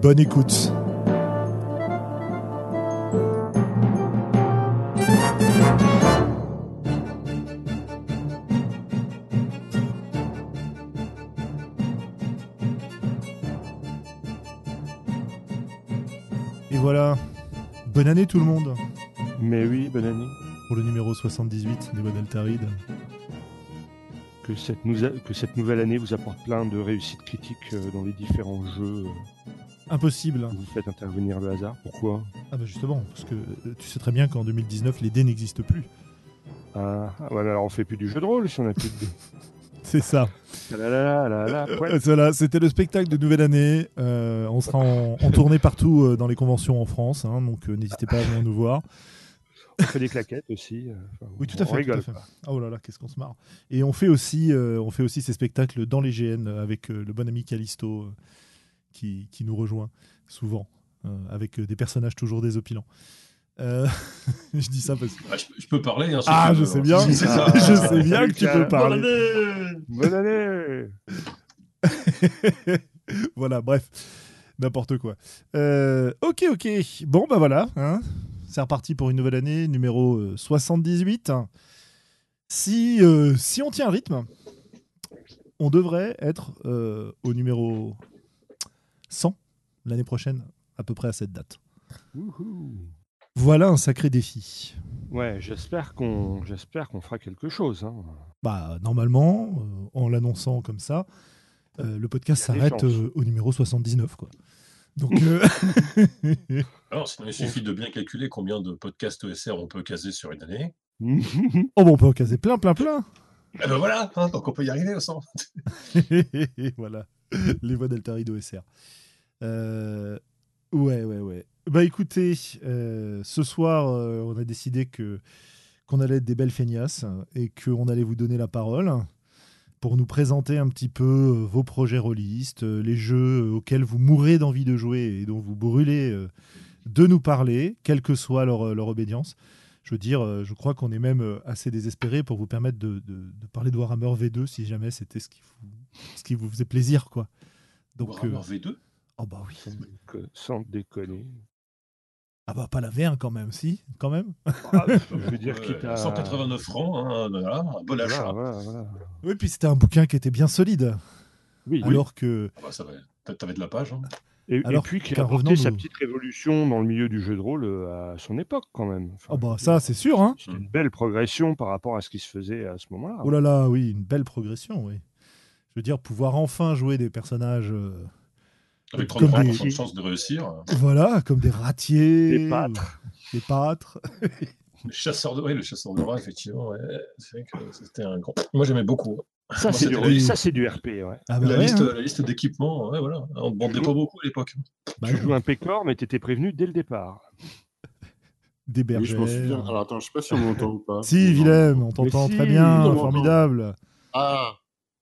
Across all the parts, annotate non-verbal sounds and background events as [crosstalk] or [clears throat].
Bonne écoute. Et voilà. Bonne année tout le monde Mais oui, bonne année. pour le numéro 78 des Tarid. Que cette, que cette nouvelle année vous apporte plein de réussites critiques euh, dans les différents jeux euh, Impossible. vous faites intervenir le hasard. Pourquoi? Ah bah justement, parce que euh, tu sais très bien qu'en 2019, les dés n'existent plus. ah, ah, mais alors on fait plus du jeu de rôle si on a plus de dés. [laughs] C'est ça. Là là là là, ouais. Voilà, c'était le spectacle de nouvelle année. Euh, on sera en, en tournée partout euh, dans les conventions en France, hein, donc euh, n'hésitez pas à venir nous voir. On fait des claquettes aussi. enfin, Oui, tout à on fait. tout rigole, à fait. quoi. Oh là là, qu'est-ce qu'on se marre. Et on fait aussi, on fait aussi ces spectacles dans les GN avec le bon ami Callisto qui, qui nous rejoint souvent, euh, avec euh, des personnages toujours désopilants. Euh, [laughs] je dis ça parce que. Ah, je, je peux parler. hein, Ah, je sais bien. C'est ça. [laughs] je sais bien que tu peux parler. Bonne année [laughs] voilà, bref, n'importe quoi. Euh, ok, ok. Bon, bah voilà. hein. C'est reparti pour une nouvelle année, numéro euh, 78. Si, euh, si on tient le rythme, on devrait être euh, au numéro 100 l'année prochaine, à peu près à cette date. Wouhou. Voilà un sacré défi. Ouais, j'espère qu'on j'espère qu'on fera quelque chose. hein. Bah, normalement, euh, en l'annonçant comme ça, euh, le podcast s'arrête euh, au numéro 79. Quoi. Donc, [laughs] euh, [laughs] Alors, sinon, il suffit de bien calculer combien de podcasts ESR on peut caser sur une année. [laughs] oh, bon, on peut en caser plein, plein, plein. Et ben voilà, hein, donc on peut y arriver au 100. voilà, [laughs] les voix d'Altarido SR. Euh, ouais, ouais, ouais. Bah écoutez, euh, ce soir, euh, on a décidé que qu'on allait être des belles feignasses et qu'on allait vous donner la parole pour nous présenter un petit peu euh, vos projets rôlistes, les jeux auxquels vous mourrez d'envie de jouer et dont vous brûlez de nous parler, quelle que soit leur, leur obédience. Je veux dire, je crois qu'on est même assez désespéré pour vous permettre de, de- de parler de Warhammer V2 si jamais c'était ce qui vous, ce qui vous faisait plaisir, quoi. Donc, Warhammer euh, V2 oh bah oui. Sans déconner. Ah bah pas la V1 quand même, si, quand même. Ah, [laughs] je veux dire, quitte à... 189 francs, hein, voilà, un bon achat. Voilà, voilà, voilà. Oui, puis c'était un bouquin qui était bien solide, Oui, alors que Ah bah, ça va. T'a- T'avais de la page. hein. Et, et Alors puis qui a apporté sa nous- petite révolution dans le milieu du jeu de rôle euh, à son époque quand même. Enfin, oh bah ça c'est sûr, hein. C'est une belle progression par rapport à ce qui se faisait à ce moment-là. Oh là là, oui, une belle progression, oui. Je veux dire, pouvoir enfin jouer des personnages, euh, Avec Comme 33% des- de chance de réussir. voilà, comme des ratiers, Des pâtres. des pâtres. [laughs] Le chasseur de, oui, le chasseur de rats, effectivement. ouais, C'est vrai que c'était un grand. Moi, j'aimais beaucoup. Ça, Moi, c'est du, ça, c'est du RP. Ouais. Ah bah la, ouais, liste, hein. la liste d'équipements, ouais, voilà. On ne bandait pas beaucoup à l'époque. Bah tu joues un pécor, mais tu étais prévenu dès le départ. des Oui, je m'en souviens. bergères. Alors attends, je sais pas si on m'entend ou pas. Si, Willem, on t'entend très bien, formidable. Ah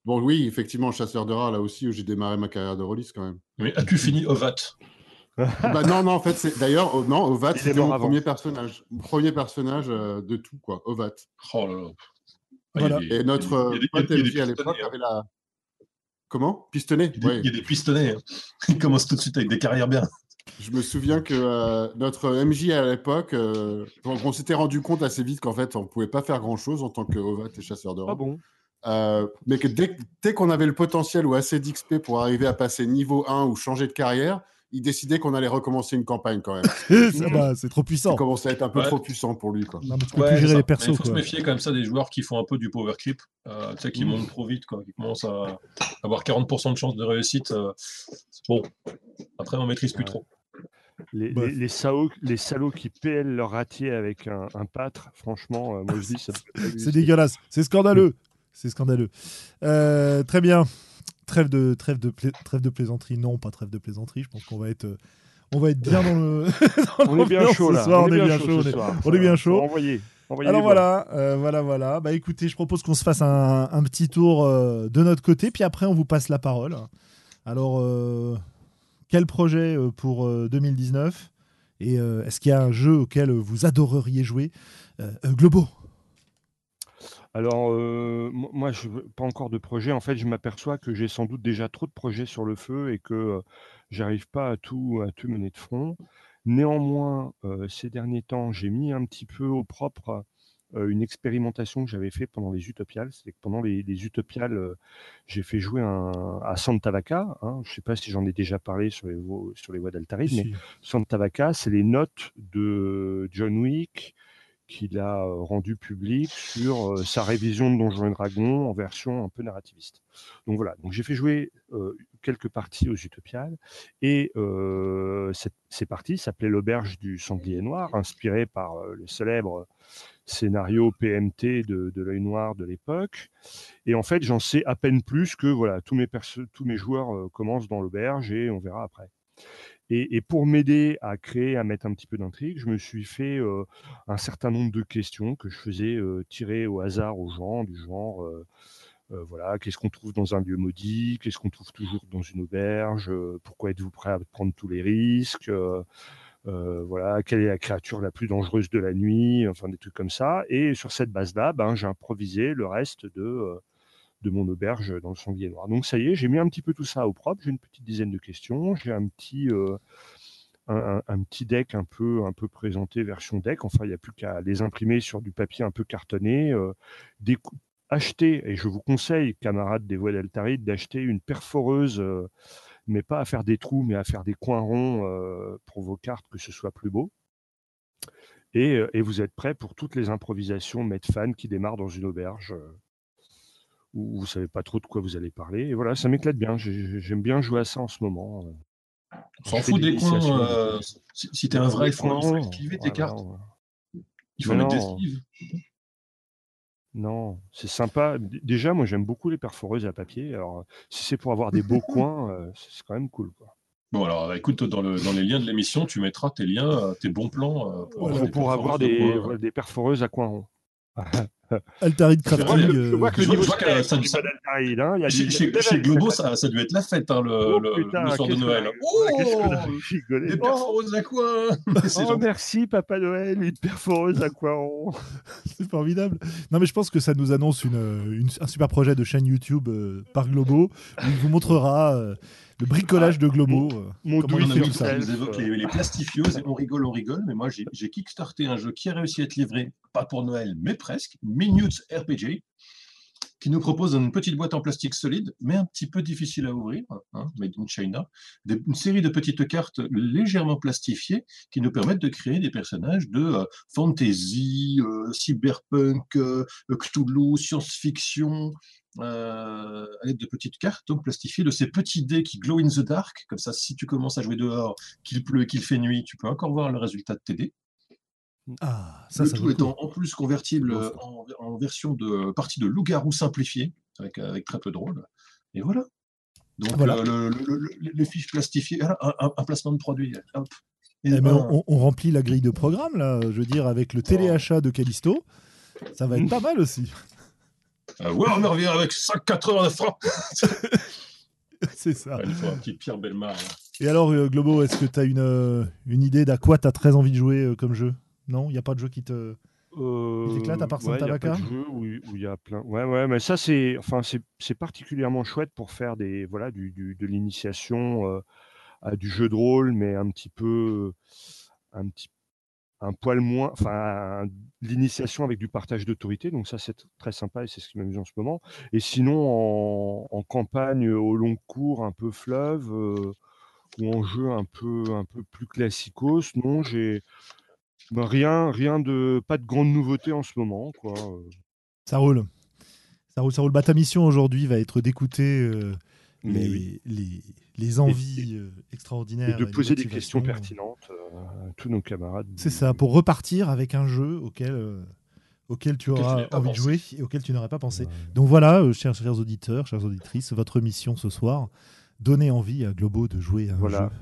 Bon, oui, effectivement, chasseur de rats, là aussi, où j'ai démarré ma carrière de rôliste quand même. Mais as-tu fini Ovat bah non, non, en fait, c'est d'ailleurs, oh, non, Ovat, c'était mon avant. premier personnage. Mon premier personnage euh, de tout, quoi, Ovat. Oh là là. Ah, Voilà. des- Et notre a euh, pote MJ à l'époque hein. avait la. Comment? Pistonné Il y a des- Ouais. il y a des pistonnets. hein. [laughs] Ils commencent tout de suite avec des carrières bien. Je me souviens que euh, notre MJ à l'époque, euh, on s'était rendu compte assez vite qu'en fait, on ne pouvait pas faire grand-chose en tant que Ovat et chasseur de rats. Ah bon? Euh, mais que dès, dès qu'on avait le potentiel ou assez d'XP pour arriver à passer niveau 1 ou changer de carrière, il décidait qu'on allait recommencer une campagne quand même. [laughs] Bah, c'est trop puissant. Il commençait à être un peu Ouais. trop puissant pour lui. Quoi. Non, mais tu peux Ouais, plus c'est gérer ça. les Mais persos, Il faut se méfier quand même ça des joueurs qui font un peu du power clip, euh, tu sais, qui Mmh. montent trop vite, quoi, qui commencent à avoir 40% de chance de réussite. euh, bon, après on maîtrise plus Ouais. trop. les, Bref. les, les salauds, les salauds qui PL leur ratier avec un, un pâtre, franchement, euh, moi je dis ça. C'est dégueulasse, c'est scandaleux. C'est scandaleux. Euh, très bien. trêve de trêve de pla- trêve de plaisanterie. Non, pas trêve de plaisanterie. Je pense qu'on va être euh, on va être bien dans le. [laughs] dans On est bien chaud là. on est bien chaud on est- soir. on est bien chaud. Envoyez. envoyez Alors voilà, euh, voilà, voilà. Bah écoutez, je propose qu'on se fasse un, un petit tour euh, de notre côté, puis après on vous passe la parole. Alors, euh, quel projet pour euh, 2019 Et est-ce qu'il y a un jeu auquel vous adoreriez jouer? Globo Alors, euh, mo- moi, je pas encore de projet. En fait, je m'aperçois que j'ai sans doute déjà trop de projets sur le feu et que euh, j'arrive pas à tout, à tout mener de front. Néanmoins, euh, ces derniers temps, j'ai mis un petit peu au propre euh, une expérimentation que j'avais fait pendant les Utopiales. C'est que pendant les, les Utopiales, euh, j'ai fait jouer un, à Santa Vaca. Hein, je sais pas si j'en ai déjà parlé sur les, vo- sur les voies mais Si. Santa Vaca, c'est les notes de John Wick qu'il a rendu publiques sur sa révision de Donjons et Dragons en version un peu narrativiste. Donc voilà, donc j'ai fait jouer quelques parties aux Utopiales et ces parties s'appelaient l'auberge du sanglier noir, inspiré par le célèbre scénario PMT de, de l'œil noir de l'époque. Et en fait, j'en sais à peine plus que voilà, tous mes, joueurs commencent dans l'auberge et on verra après. Et, pour m'aider à créer, à mettre un petit peu d'intrigue, je me suis fait un certain nombre de questions que je faisais tirer au hasard aux gens, du genre, voilà, qu'est-ce qu'on trouve dans un lieu maudit, qu'est-ce qu'on trouve toujours dans une auberge, pourquoi êtes-vous prêt à prendre tous les risques, voilà, quelle est la créature la plus dangereuse de la nuit, enfin des trucs comme ça. Et sur cette base-là, ben, j'ai improvisé le reste de, de mon auberge dans le sanglier noir. Donc ça y est, j'ai mis un petit peu tout ça au propre. J'ai une petite dizaine de questions. J'ai un petit, euh, un, deck un peu, un peu présenté version deck. Enfin, il n'y a plus qu'à les imprimer sur du papier un peu cartonné. euh, acheter, et je vous conseille, camarades des voies d'Altaride, d'acheter une perforeuse, euh, mais pas à faire des trous, mais à faire des coins ronds euh, pour vos cartes, que ce soit plus beau. Et, et vous êtes prêts pour toutes les improvisations Medfan qui démarrent dans une auberge où vous savez pas trop de quoi vous allez parler. Et voilà, ça m'éclate bien. J'ai- J'aime bien jouer à ça en ce moment. euh. On s'en fout des coins. euh, si si t'es un vrai, faut, il faut esquiver tes voilà, cartes. ouais. Il faut mettre des non. sleeves. Non, c'est sympa. Déjà, moi, j'aime beaucoup les perforeuses à papier. Alors, si c'est pour avoir des beaux [laughs] coins, euh, c'est quand même cool. Quoi. Bon, alors écoute, dans, le, dans les liens de l'émission, tu mettras tes liens, tes bons plans. euh, pour Voilà, avoir des avoir des, coin. des perforeuses à coins ronds. [laughs] Altarid Je vois Crafting. Je vois que le je niveau vois de ça- du ça- Bad Altaïd, hein, il y a Chez, Globo, ça, ça doit être la fête, hein, le, Oh, le- putain, le soir de Noël. Oh. Des Oh, perforeuses à quoi [laughs] oh, merci Papa Noël, une perforeuse à ronds. [laughs] C'est formidable. Non, mais je pense que ça nous annonce une, une- un super projet de chaîne YouTube euh, par Globo où il vous montrera euh, le bricolage de Globo. euh, Mon fait ça. évoquent les, les plastifieuses et on rigole, on rigole, mais moi j'ai j'ai kickstarté un jeu qui a réussi à être livré, pas pour Noël, mais presque, Minutes RPG, qui nous propose une petite boîte en plastique solide, mais un petit peu difficile à ouvrir, hein, made in China, des- une série de petites cartes légèrement plastifiées qui nous permettent de créer des personnages de euh, fantasy, euh, cyberpunk, euh, Cthulhu, science-fiction, euh, à l'aide de petites cartes donc plastifiées, de ces petits dés qui glow in the dark, comme ça si tu commences à jouer dehors, qu'il pleut et qu'il fait nuit, tu peux encore voir le résultat de tes dés. Ah, ça, le ça tout coup. étant en plus convertible Bon, en, en version de partie de loup-garou simplifié, avec, avec très peu de rôles. Et voilà. Donc Voilà. euh, le- le- le- les fiches plastifiées, un, un- un placement de produit. Hop. Et Eh ben, ben, on, on remplit la grille de programme, là, je veux dire, avec le téléachat de Callisto. Ça va être pas mal aussi. Euh, ouais, on revient avec 5,80 francs. [laughs] C'est ça. Il faut un petit Pierre Belmar. là. Et alors, euh, Globo, est-ce que tu as une, euh, une idée d'à quoi tu as très envie de jouer euh, comme jeu? Non? Il n'y a pas de jeu qui te. Euh, Il t'éclate à part ouais, Santa y a pas Vaca de jeu où il y a plein. Ouais, ouais, mais ça c'est, enfin c'est, c'est particulièrement chouette pour faire des, voilà, du, du- de l'initiation euh, à du jeu de rôle, mais un petit peu, un petit, un poil moins, enfin l'initiation avec du partage d'autorité. Donc ça c'est très sympa et c'est ce qui m'amuse en ce moment. Et sinon en, en campagne au long cours, un peu fleuve. euh, ou en jeu un peu un peu plus classicos, non, j'ai ben, rien rien de pas de grande nouveauté en ce moment quoi. euh. Ça roule. Ça roule, ça roule. Bah, ta mission aujourd'hui va être d'écouter euh, Mais les, oui. les, les envies euh, Et extraordinaires. de les poser des questions motivations. pertinentes euh, à tous nos camarades. C'est ça, pour repartir avec un jeu auquel euh, auquel tu auras envie de jouer et auquel tu n'aurais pas pensé. Ouais. Donc voilà, euh, chers, chers auditeurs, chères auditrices, votre mission ce soir, donner envie à Globo de jouer à un Voilà. jeu.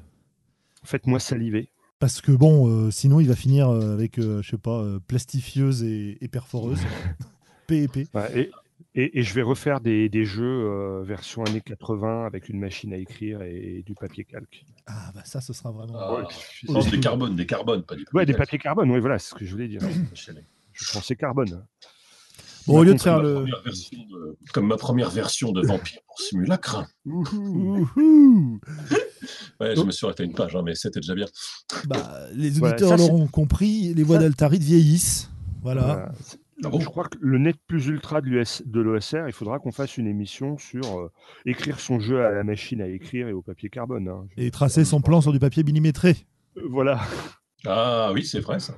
Faites-moi saliver. Parce que bon, euh, sinon il va finir euh, avec, euh, je sais pas, euh, plastifieuse et, et perforeuse. [laughs] P et P. Ouais, et, et, et je vais refaire des, des jeux euh, version années 80 avec une machine à écrire et, du papier calque. Ah bah ça, ce sera vraiment... Ah, Ouais, des carbones, des carbones, pas des Ouais, des papiers carbone, oui, voilà, c'est ce que je voulais dire. Je Je pensais carbone. Bon, au lieu de faire le... de- Comme ma première version de Vampire pour Simulacre. Ouais, je me suis arrêté une page, hein, mais c'était déjà bien. Bah, les auditeurs l'auront compris, les voix ça- d'Altarid vieillissent. Voilà. Voilà. Bon je crois que le net plus ultra de l'US de l'OSR, il faudra qu'on fasse une émission sur euh, écrire son jeu à la machine à écrire et au papier carbone. hein. Et tracer son plan sur du papier millimétré. Euh, Voilà. Ah oui, c'est vrai ça.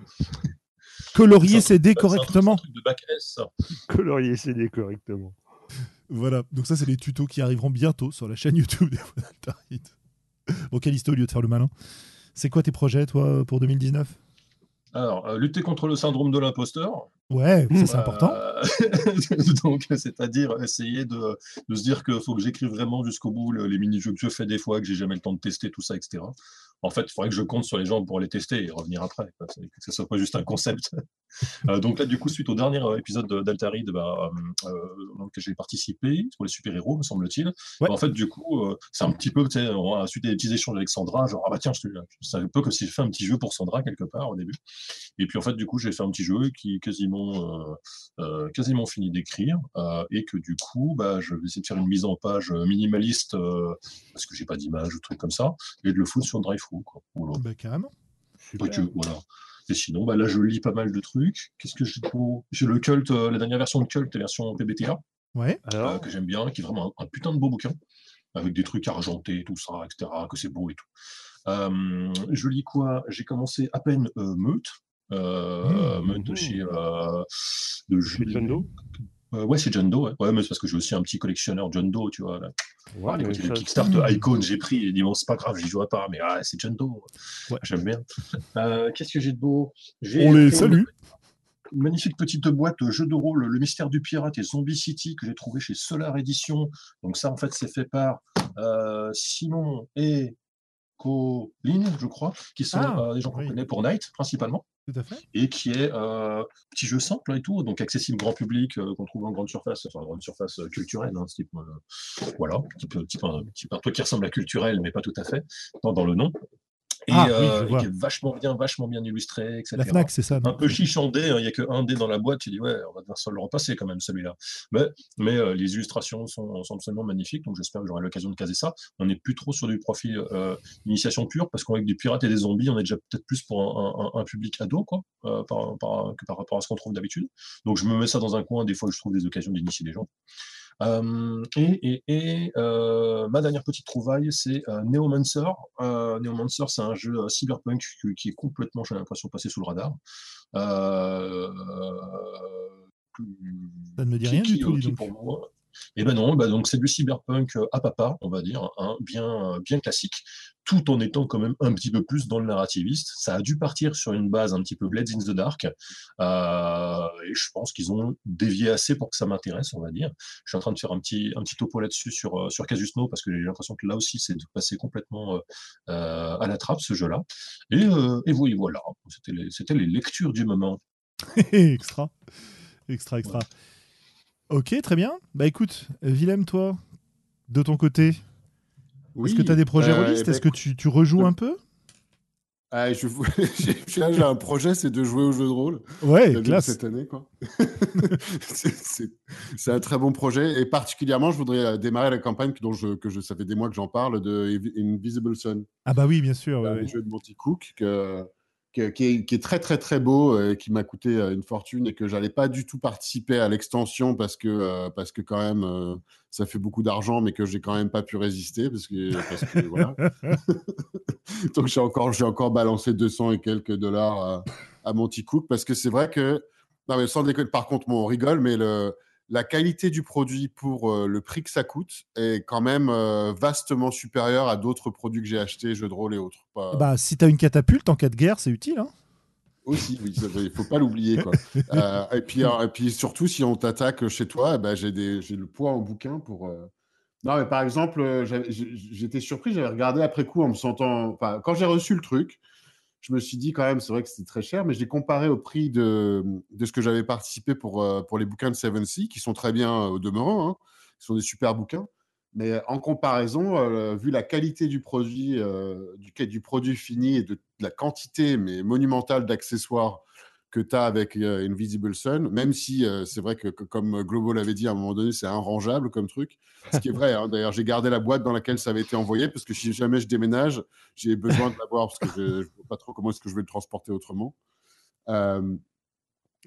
Colorier CD correctement. c'est un truc de bac S, ça. Colorier CD correctement. Voilà, donc ça c'est les tutos qui arriveront bientôt sur la chaîne YouTube des. Bon, Callisto, au lieu de faire le malin. C'est quoi tes projets, toi, pour 2019 Alors, euh, lutter contre le syndrome de l'imposteur. Ouais, ça c'est Euh, important. [laughs] donc, c'est-à-dire essayer de, de se dire qu'il faut que j'écrive vraiment jusqu'au bout le- les mini-jeux que je fais des fois, que j'ai jamais le temps de tester, tout ça, etc. En fait, il faudrait que je compte sur les gens pour les tester et revenir après, quoi. Que ce soit pas juste un concept. [laughs] Euh, donc là, du coup, suite au dernier euh, épisode de- d'Altarid, bah, euh, euh, j'ai participé pour les super-héros, me semble-t-il. Ouais. Bah, en fait, du coup, euh, c'est un petit peu, tu sais, on a suite des petits échanges avec Sandra, genre, ah bah tiens, je un peu comme si je fais un petit jeu pour Sandra quelque part au début. Et puis en fait, du coup, j'ai fait un petit jeu qui est quasiment, quasiment fini d'écrire et que du coup, bah, je vais essayer de faire une mise en page minimaliste parce que j'ai pas d'image ou truc comme ça et de le foutre sur Drive-Thru. quoi. Voilà. Bah, carrément. Super. Et que- voilà. Et sinon, bah, là, je lis pas mal de trucs. Qu'est-ce que j'ai pour... J'ai le Cult, euh, la dernière version de Cult, la version PBTA, Ouais. euh, Alors, que j'aime bien, qui est vraiment un, un putain de beau bouquin, avec des trucs argentés, tout ça, etc., que c'est beau et tout. Euh, je lis quoi? J'ai commencé à peine euh, Meute, euh, Mmh. Meute de chez... Euh, de Euh, ouais, c'est John Doe, ouais. Ouais, mais c'est parce que j'ai aussi un petit collectionneur John Doe, tu vois. Là. Ouais, Ah, mais de Kickstarter Icon, j'ai pris et dit bon, c'est pas grave, j'y jouerai pas, mais ah, c'est John Doe. Ouais. J'aime bien. Euh, Qu'est-ce que j'ai de beau? J'ai On les salue. Une magnifique petite boîte euh, jeu de rôle, Le mystère du pirate et Zombie City, que j'ai trouvé chez Solar Edition. Donc, ça, en fait, c'est fait par euh, Simon et Colline, je crois, qui sont Ah, euh, des gens qu'on oui. connaît pour Night, principalement Tout à fait. et qui est euh, petit jeu simple et tout, donc accessible grand public, euh, qu'on trouve en grande surface, enfin grande surface euh, culturelle, hein, type, euh, voilà, type, type, un, type un truc qui ressemble à culturel, mais pas tout à fait, dans, dans le nom, et, Ah, oui, euh, et vois. qui est vachement bien, vachement bien illustré, etc. La Fnac, c'est ça. Un peu chiche en dé, hein, il n'y a que un dé dans la boîte, tu dis ouais, on va devoir se le repasser quand même celui-là. Mais, mais euh, les illustrations sont, sont absolument magnifiques, donc j'espère que j'aurai l'occasion de caser ça. On n'est plus trop sur du profil euh, initiation pure, parce qu'avec du pirate et des zombies, on est déjà peut-être plus pour un, un- un public ado, quoi, euh, par, par- que par rapport à ce qu'on trouve d'habitude. Donc je me mets ça dans un coin, des fois je trouve des occasions d'initier les gens. Euh, et et, et euh, ma dernière petite trouvaille, c'est euh, Neomancer. Neomancer, c'est un jeu cyberpunk qui, qui est complètement, j'ai l'impression, passé sous le radar. Ça ne me dit qui- rien qui du tout, donc. pour moi. Et ben non, bah donc c'est du cyberpunk euh, à papa, on va dire, hein, bien, bien classique, tout en étant quand même un petit peu plus dans le narrativiste. Ça a dû partir sur une base un petit peu Blades in the Dark, euh, et je pense qu'ils ont dévié assez pour que ça m'intéresse, on va dire. Je suis en train de faire un petit, un petit topo là-dessus sur, euh, sur Casus No, parce que j'ai l'impression que là aussi, c'est de passer complètement euh, euh, à la trappe, ce jeu-là. Et, euh, et oui, voilà, c'était les, c'était les lectures du moment. [laughs] extra. Extra, extra. Ok, très bien. Bah écoute, Willem, toi, de ton côté, est-ce que tu as des projets euh, rôlistes eh ben, Est-ce que tu, tu rejoues le- un peu? Ah, je, [laughs] j'ai- un projet, c'est de jouer au jeu de rôle. Ouais, classe. cette année. quoi. [laughs] c'est, un très bon projet. Et particulièrement, je voudrais euh, démarrer la campagne dont je, que je, ça fait des mois que j'en parle, de Invi- Invisible Sun, Ah bah oui, bien sûr. ouais, un ouais. jeu de Monty Cook que- qui, est, qui est très très très beau, euh, qui m'a coûté euh, une fortune et que j'allais pas du tout participer à l'extension parce que, euh, parce que quand même, ça fait beaucoup d'argent, mais que j'ai quand même pas pu résister parce que, parce que [laughs] voilà. [laughs] Donc j'ai encore, j'ai encore balancé 200 et quelques dollars à, à Monty Cook parce que c'est vrai que, non mais sans déconner, par contre, on rigole, mais le, la qualité du produit pour euh, le prix que ça coûte est quand même euh, vastement supérieure à d'autres produits que j'ai achetés, jeux de rôle et autres. Pas- Bah si t'as une catapulte en cas de guerre, c'est utile. Hein Aussi, oui, il ne faut pas l'oublier. quoi. [laughs] Euh, et, puis, et puis surtout, si on t'attaque chez toi, eh ben, j'ai le poids en bouquin pour. euh, Non, mais par exemple, j'étais surpris, j'avais regardé après coup en me sentant. Enfin, quand j'ai reçu le truc, je me suis dit quand même, c'est vrai que c'était très cher, mais j'ai comparé au prix de, de ce que j'avais participé pour, euh, pour les bouquins de Seven Sea, qui sont très bien euh, au demeurant, hein, sont des super bouquins. Mais euh, en comparaison, vu la qualité du produit, du, du produit fini et de, de la quantité mais monumentale d'accessoires que tu as avec euh, Invisible Sun, même si euh, c'est vrai que, que, comme Globo l'avait dit à un moment donné, c'est inrangeable comme truc. Ce qui est vrai. hein. D'ailleurs, j'ai gardé la boîte dans laquelle ça avait été envoyé parce que si jamais je déménage, j'ai besoin de l'avoir parce que je ne vois pas trop comment est-ce que je vais le transporter autrement. Euh,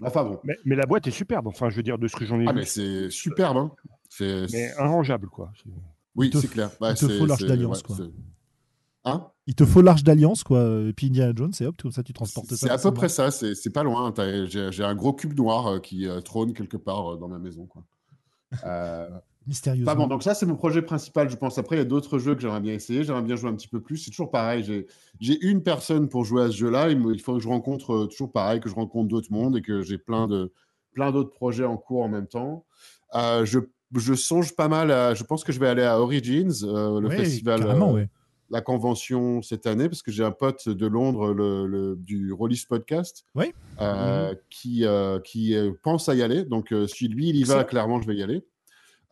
Enfin bon. Mais, mais, la boîte est superbe. Enfin, je veux dire, de ce que j'en ai ah, vu. mais c'est superbe. Hein. C'est mais quoi. Oui, c'est clair. Bah, il te faut l'arche d'alliance, quoi. Hein il te faut l'arche d'alliance, quoi. Et puis Indiana Jones, c'est hop, comme ça tu transportes ça. C'est à peu près ça, c'est pas loin. J'ai un gros cube noir euh, qui euh, trône quelque part euh, dans ma maison. Quoi. Euh... Mystérieusement. Pas bon, donc ça, c'est mon projet principal, je pense. Après, il y a d'autres jeux que j'aimerais bien essayer. J'aimerais bien jouer un petit peu plus. C'est toujours pareil. J'ai une personne pour jouer à ce jeu-là. Il, faut que je rencontre, toujours pareil, que je rencontre d'autres mondes et que j'ai plein de plein d'autres projets en cours en même temps. Euh, je, je, songe pas mal à. Je pense que je vais aller à Origins, euh, le ouais, festival, ouais. La convention cette année, parce que j'ai un pote de Londres le, le, du Rollis Podcast oui. euh, mmh. qui, qui pense à y aller. Donc, si lui, il y va, clairement, je vais y aller.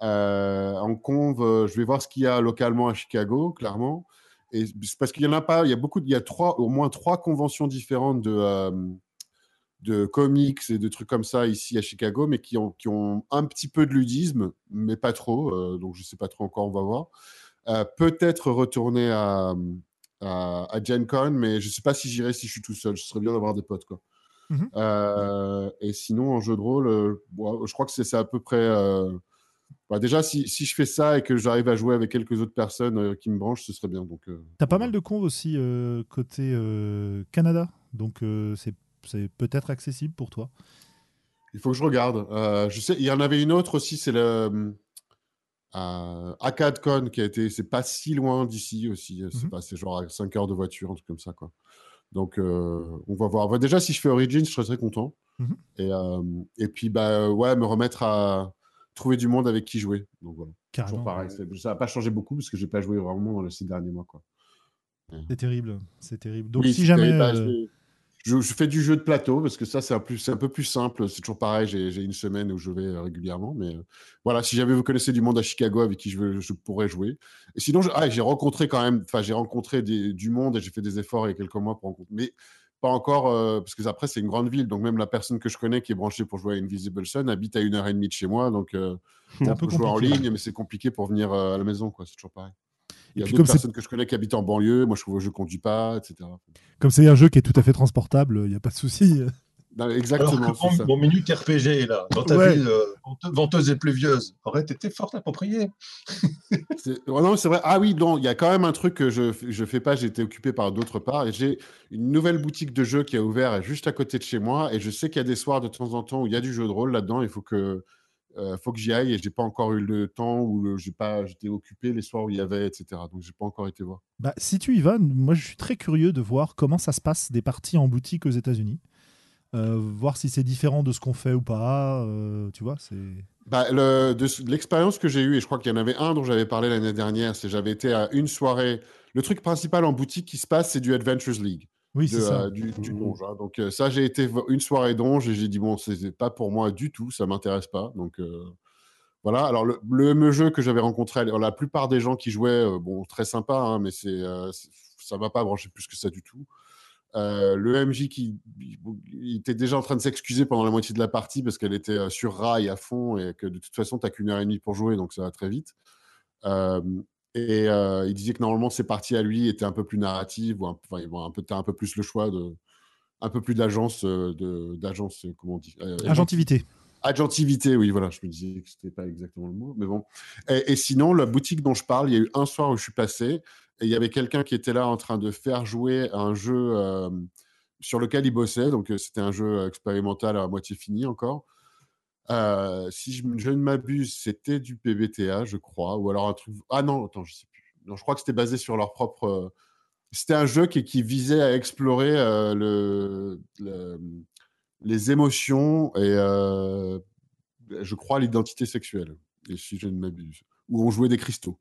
Euh, en conv, euh, je vais voir ce qu'il y a localement à Chicago, clairement. Et parce qu'il y en a pas, il y a beaucoup, il y a trois, au moins trois conventions différentes de, euh, de comics et de trucs comme ça ici à Chicago, mais qui ont, qui ont un petit peu de ludisme, mais pas trop. euh, donc je sais pas trop encore, on va voir. Euh, Peut-être retourner à, à, à, Gen Con, mais je sais pas si j'irai si je suis tout seul. Ce serait bien d'avoir des potes, quoi. Mm -hmm. et sinon, en jeu de rôle, bon, je crois que c'est à peu près. Bah déjà, si, si, je fais ça et que j'arrive à jouer avec quelques autres personnes euh, qui me branchent, ce serait bien. Donc, euh, T'as pas mal de conves aussi euh, côté Canada, donc c'est peut-être accessible pour toi. Il faut que je regarde. je sais, il y en avait une autre aussi, c'est le AcadCon qui a été, c'est pas si loin d'ici aussi. C'est mm -hmm. pas, genre à 5 heures de voiture, un truc comme ça, quoi. Donc, on va voir. Bah, déjà, si je fais Origins, je serais très content. Mm -hmm. et, et puis, bah, ouais, me remettre à trouver du monde avec qui jouer. Donc voilà. Carrément. pareil. Ça n'a pas changé beaucoup parce que j'ai pas joué vraiment dans les six derniers mois. Quoi. C'est terrible. C'est terrible. Donc oui, si jamais. Bah, je, fais du jeu de plateau parce que ça, c'est un, plus, un peu plus simple. C'est toujours pareil. J'ai une semaine où je vais régulièrement. Mais euh, voilà, si jamais vous connaissez du monde à Chicago avec qui je, veux, je pourrais jouer. Et sinon, ah, j'ai rencontré quand même, enfin, j'ai rencontré des, du monde et j'ai fait des efforts il y a quelques mois pour rencontrer. Mais pas encore, euh, parce que après, c'est une grande ville. Donc, même la personne que je connais qui est branchée pour jouer à Invisible Sun habite à une heure et demie de chez moi. Donc, euh, on un peut jouer en ligne, mais c'est compliqué pour venir euh, à la maison. C'est toujours pareil. Il y a puis, d'autres personnes que je connais qui habitent en banlieue. Moi, je ne conduis pas, etc. Comme c'est un jeu qui est tout à fait transportable, il n'y a pas de souci. Non, exactement. Alors que mon minute RPG, là, dans ta Ouais. ville euh, venteuse et pluvieuse, aurait été fort approprié. [laughs] Oh non, c'est vrai. Ah oui, non, il y a quand même un truc que je je fais pas. J'ai été occupé par d'autres parts et j'ai une nouvelle boutique de jeux qui a ouvert juste à côté de chez moi. Et je sais qu'il y a des soirs de temps en temps où il y a du jeu de rôle là-dedans. Il faut que euh, faut que j'y aille et j'ai pas encore eu le temps ou j'ai pas j'étais occupé les soirs où il y avait etc. Donc j'ai pas encore été voir. Bah, si tu y vas, moi je suis très curieux de voir comment ça se passe des parties en boutique aux États-Unis. Euh, voir si c'est différent de ce qu'on fait ou pas. euh, tu vois, c'est. Bah, le- de, de l'expérience que j'ai eue, et je crois qu'il y en avait un dont j'avais parlé l'année dernière, c'est j'avais été à une soirée. Le truc principal en boutique qui se passe, c'est du Adventures League. Oui, de, c'est ça. euh, du, du donge. hein. Donc euh, ça, j'ai été une soirée donge et j'ai dit bon, c'est pas pour moi du tout, ça m'intéresse pas. Donc euh, voilà. Alors le, le fameux jeu que j'avais rencontré, alors, la plupart des gens qui jouaient, bon, très sympa, hein, mais c'est ça m'a pas branché plus que ça du tout. Euh, le MJ qui il était déjà en train de s'excuser pendant la moitié de la partie parce qu'elle était sur rail à fond et que de toute façon, tu n'as qu'une heure et demie pour jouer, donc ça va très vite. Euh, et euh, il disait que normalement, ces parties à lui étaient un peu plus narratives, ou un, enfin, un peu, as un peu plus le choix de. Un peu plus d'agence, euh, d'agence, euh, comment on dit Euh, Agentivité. Agentivité, oui, voilà, je me disais que c'était pas exactement le mot, mais bon. Et, et sinon, la boutique dont je parle, il y a eu un soir où je suis passé et il y avait quelqu'un qui était là en train de faire jouer un jeu euh, sur lequel il bossait, donc c'était un jeu expérimental à moitié fini encore. Euh, si je, je ne m'abuse, c'était du PBTA, je crois, ou alors un truc. Ah non, attends, je sais plus. Non, je crois que c'était basé sur leur propre, euh, C'était un jeu qui, qui visait à explorer euh, le, le- les émotions et, euh, je crois, l'identité sexuelle, et si je ne m'abuse. Où on jouait des cristaux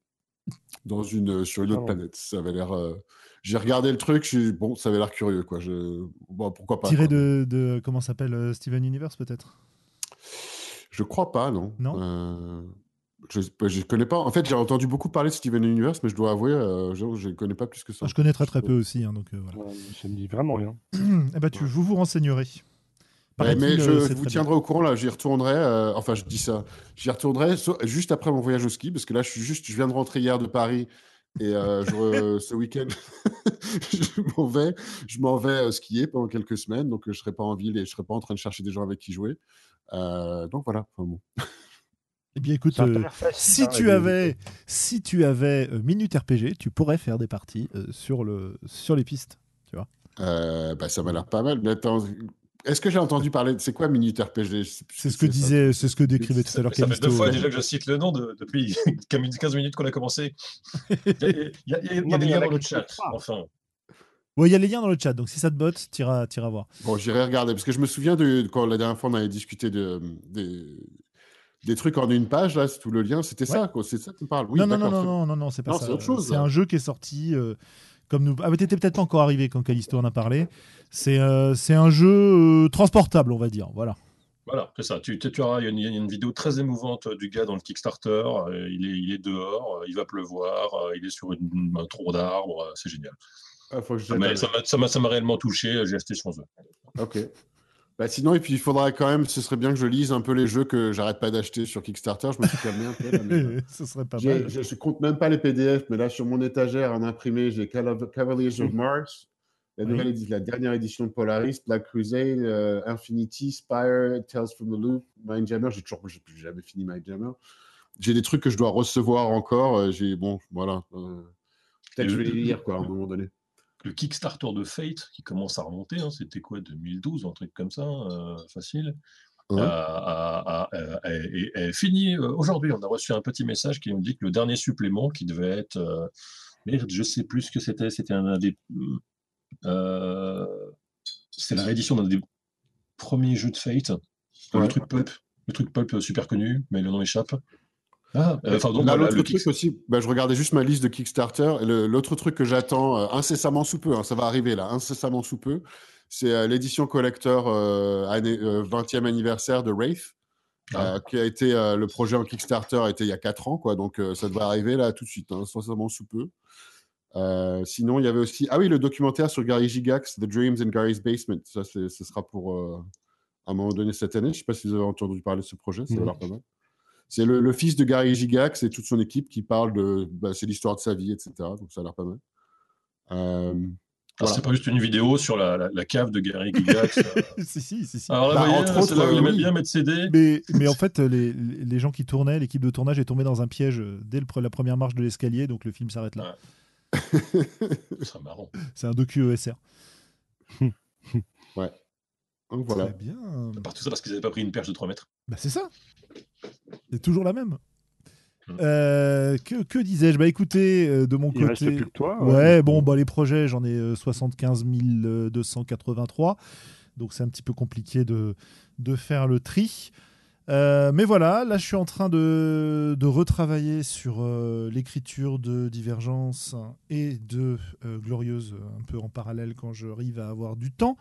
dans une, sur une autre Ah planète. Ça avait l'air. euh, J'ai regardé le truc, je... bon, ça avait l'air curieux, quoi. Je... Bon, pourquoi pas. Tiré de, de comment s'appelle euh, Steven Universe peut-être? Je crois pas, non. Non Euh, Je ne connais pas. En fait, j'ai entendu beaucoup parler de Steven Universe, mais je dois avouer, euh, je ne connais pas plus que ça. Je connais très très peu aussi, hein, donc euh, voilà. Ouais, ça me dit vraiment rien. [clears throat] Eh ben, tu, vous vous renseignerez. Ouais, mais je, euh, je vous tiendrai au courant là, j'y retournerai. euh, enfin, je dis ça, j'y retournerai so- juste après mon voyage au ski, parce que là, je suis juste, je viens de rentrer hier de Paris et euh, je [laughs] ce week-end, [laughs] je m'en vais, je m'en vais euh, skier pendant quelques semaines, donc euh, je serai pas en ville et je serai pas en train de chercher des gens avec qui jouer. Euh, donc voilà. Enfin, bon. Eh bien, écoute, euh, facile, si hein, tu avais, si tu avais Minute RPG, tu pourrais faire des parties euh, sur le sur les pistes. Euh, bah, ça m'a l'air pas mal. Mais attends, est-ce que j'ai entendu parler de c'est quoi Minute RPG C'est ce que disait, c'est ce que décrivait tout à l'heure ça fait deux fois déjà que je cite le nom de- depuis [laughs] 15 minutes qu'on a commencé. [laughs] Il y a, il y a- il y a- des liens a dans le chat. Enfin, Ouais, il y a les liens dans le chat, donc si ça te botte, t'iras voir. Bon, j'irai regarder parce que je me souviens de quand la dernière fois on avait discuté de, des, des trucs en une page, là, c'est tout le lien, c'était ça, quoi. C'est ça que tu parles. Oui, non, non, non, non, c'est- non, non, non, c'est pas Non, ça. c'est autre chose, C'est là. un jeu qui est sorti. euh, comme nous. Ah, mais t'étais peut-être pas encore arrivé quand Callisto en a parlé. C'est euh, c'est un jeu euh, transportable, on va dire. Voilà. voilà, c'est ça. Tu, tu, tu auras, il y, a une, il y a une vidéo très émouvante du gars dans le Kickstarter. euh, Il est, il est dehors, euh, il va pleuvoir, euh, il est sur une- un tronc d'arbre. euh, C'est génial. Ah, faut que je Ça m'a- un- ça m'a- ça m'a ça m'a réellement touché. euh, J'ai acheté sur eux. Ok. Bah, sinon, et puis il faudra quand même, ce serait bien que je lise un peu les jeux que j'arrête pas d'acheter sur Kickstarter. Je me suis calmé un peu. là, mais, [laughs] Ce serait pas j'ai- mal. je, je compte même pas les PDF, mais là sur mon étagère en imprimé, j'ai Cavaliers of Mars, la, nouvelle dernière édition de Polaris, Black Crusade, euh, Infinity, Spire, Tales from the Loop, Mindjammer. J'ai toujours j'ai plus jamais fini Mindjammer. J'ai des trucs que je dois recevoir encore. euh, J'ai bon, voilà. euh, Peut-être que je vais les lire quoi à un moment donné. Le Kickstarter de Fate, qui commence à remonter, hein, c'était quoi, 2012, un truc comme ça, euh, facile, Ouais. a- a- a- a- est- est- est fini euh, aujourd'hui. On a reçu un petit message qui nous dit que le dernier supplément, qui devait être. euh, merde, je sais plus ce que c'était. C'était un des. Euh, c'était la réédition d'un des premiers jeux de Fate. Ouais. Le truc pulp. Le truc pulp super connu, mais le nom échappe. Ah, euh, donc, Là, l'autre truc Kickstarter. aussi, bah, je regardais juste ma liste de Kickstarter. L'autre truc que j'attends euh, incessamment sous peu, hein, ça va arriver là, incessamment sous peu, c'est euh, l'édition collector euh, année, euh, 20e anniversaire de Wraith, Ah. euh, qui a été euh, le projet en Kickstarter a été il y a 4 ans, quoi, donc euh, ça devrait arriver là tout de suite, hein, incessamment sous peu. Euh, sinon, il y avait aussi ah oui le documentaire sur Gary Gigax, The Dreams in Gary's Basement. Ça, ce sera pour euh, à un moment donné cette année. Je sais pas si vous avez entendu parler de ce projet, ça a Non. l'air pas mal. C'est le, le fils de Gary Gigax et toute son équipe qui parle de. bah, c'est l'histoire de sa vie, etc. Donc ça a l'air pas mal. Euh, Ah, voilà. C'est pas juste une vidéo sur la, la- la cave de Gary Gygax. [laughs] euh. si, si, si, si. Alors là, Bah, voyez, entre là autres, il aimait oui. bien mettre CD. Mais, mais en fait, les, les gens qui tournaient, l'équipe de tournage est tombée dans un piège euh, dès le la première marche de l'escalier, donc le film s'arrête là. [laughs] C'est marrant. C'est un docu ESR. donc voilà. Très bien. Par tout ça parce qu'ils n'avaient pas pris une perche de 3 mètres. Bah, c'est ça. C'est toujours la même. Hmm. Euh, que que disais-je? Bah écoutez, euh, de mon Il reste côté. plus que toi. Ouais, bon, bah, les projets, j'en ai euh, 75 283. Donc c'est un petit peu compliqué de, de faire le tri. Euh, mais voilà, là je suis en train de, de retravailler sur euh, l'écriture de Divergence et de euh, Glorieuse un peu en parallèle quand j'arrive à avoir du temps.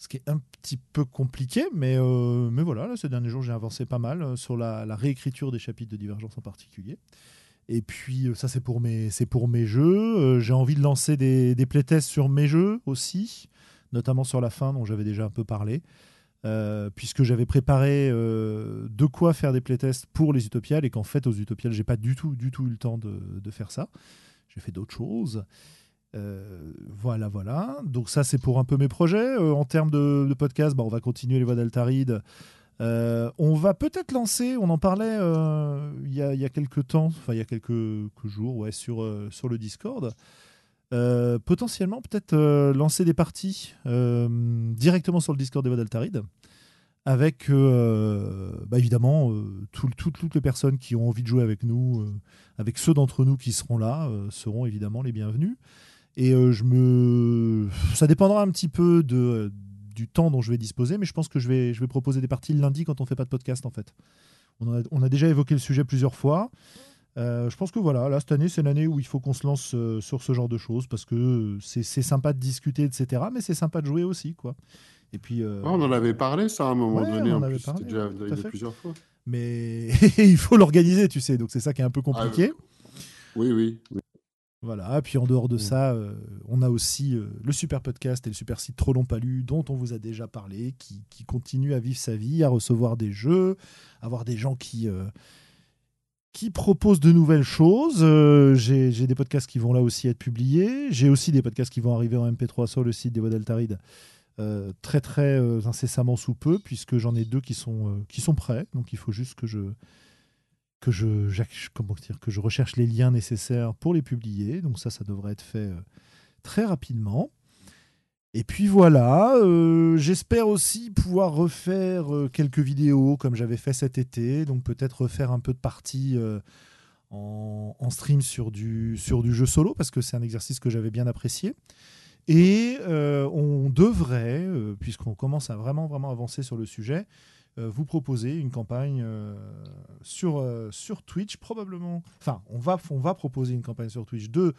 Ce qui est un petit peu compliqué, mais, euh, voilà, là, ces derniers jours j'ai avancé pas mal euh, sur la, réécriture des chapitres de Divergence en particulier. Et puis euh, ça c'est pour mes pour mes jeux. J'ai envie de lancer des, des playtests sur mes jeux aussi, notamment sur la fin dont j'avais déjà un peu parlé, puisque j'avais préparé de quoi faire des playtests pour les Utopiales et qu'en fait aux Utopiales j'ai pas du tout du tout eu le temps de faire ça. J'ai fait d'autres choses. Euh, voilà, voilà. Donc ça, c'est pour un peu mes projets. Euh, en termes de, podcast, bah, on va continuer les voix d'Altaride. Euh, on va peut-être lancer, on en parlait il y, a, quelques temps, enfin il y a quelques, jours, ouais, sur, sur le Discord. Potentiellement, peut-être lancer des parties directement sur le Discord des voix d'Altaride. Avec bah, évidemment tout- tout- toutes les personnes qui ont envie de jouer avec nous, avec ceux d'entre nous qui seront là, seront évidemment les bienvenus. Et euh, je me. Ça dépendra un petit peu de, du temps dont je vais disposer, mais je pense que je vais, je vais proposer des parties le lundi quand on fait pas de podcast en fait. On a, on a déjà évoqué le sujet plusieurs fois. Euh, je pense que voilà, là, cette année, c'est l'année où il faut qu'on se lance euh, sur ce genre de choses parce que c'est c'est sympa de discuter, etc. Mais c'est sympa de jouer aussi, quoi. Et puis. euh, Ah, on en avait parlé, ça, à un moment Ouais, donné. on en avait plus, parlé, déjà à arrivé fait. plusieurs fois. mais [laughs] il faut l'organiser, tu sais. Donc c'est ça qui est un peu compliqué. Oui, oui. oui. Voilà, puis en dehors de Mm. ça, euh, on a aussi euh, le super podcast et le super site Trop long pas lu, dont on vous a déjà parlé, qui, qui continue à vivre sa vie, à recevoir des jeux, avoir des gens qui, euh, qui proposent de nouvelles choses. J'ai des podcasts qui vont là aussi être publiés. J'ai aussi des podcasts qui vont arriver en MP3 sur le site des euh, très très incessamment sous peu, puisque j'en ai deux qui sont, qui sont prêts. Donc il faut juste que je que je, comment dire, que je recherche les liens nécessaires pour les publier. Donc ça, ça devrait être fait euh, très rapidement. Et puis voilà, euh, j'espère aussi pouvoir refaire euh, quelques vidéos comme j'avais fait cet été. Donc peut-être refaire un peu de parties euh, en, stream sur du, sur du jeu solo, parce que c'est un exercice que j'avais bien apprécié. Et on devrait, puisqu'on commence à vraiment, vraiment avancer sur le sujet, vous proposer une campagne euh, sur, euh, sur Twitch, probablement. Enfin, on va, on va proposer une campagne sur Twitch de,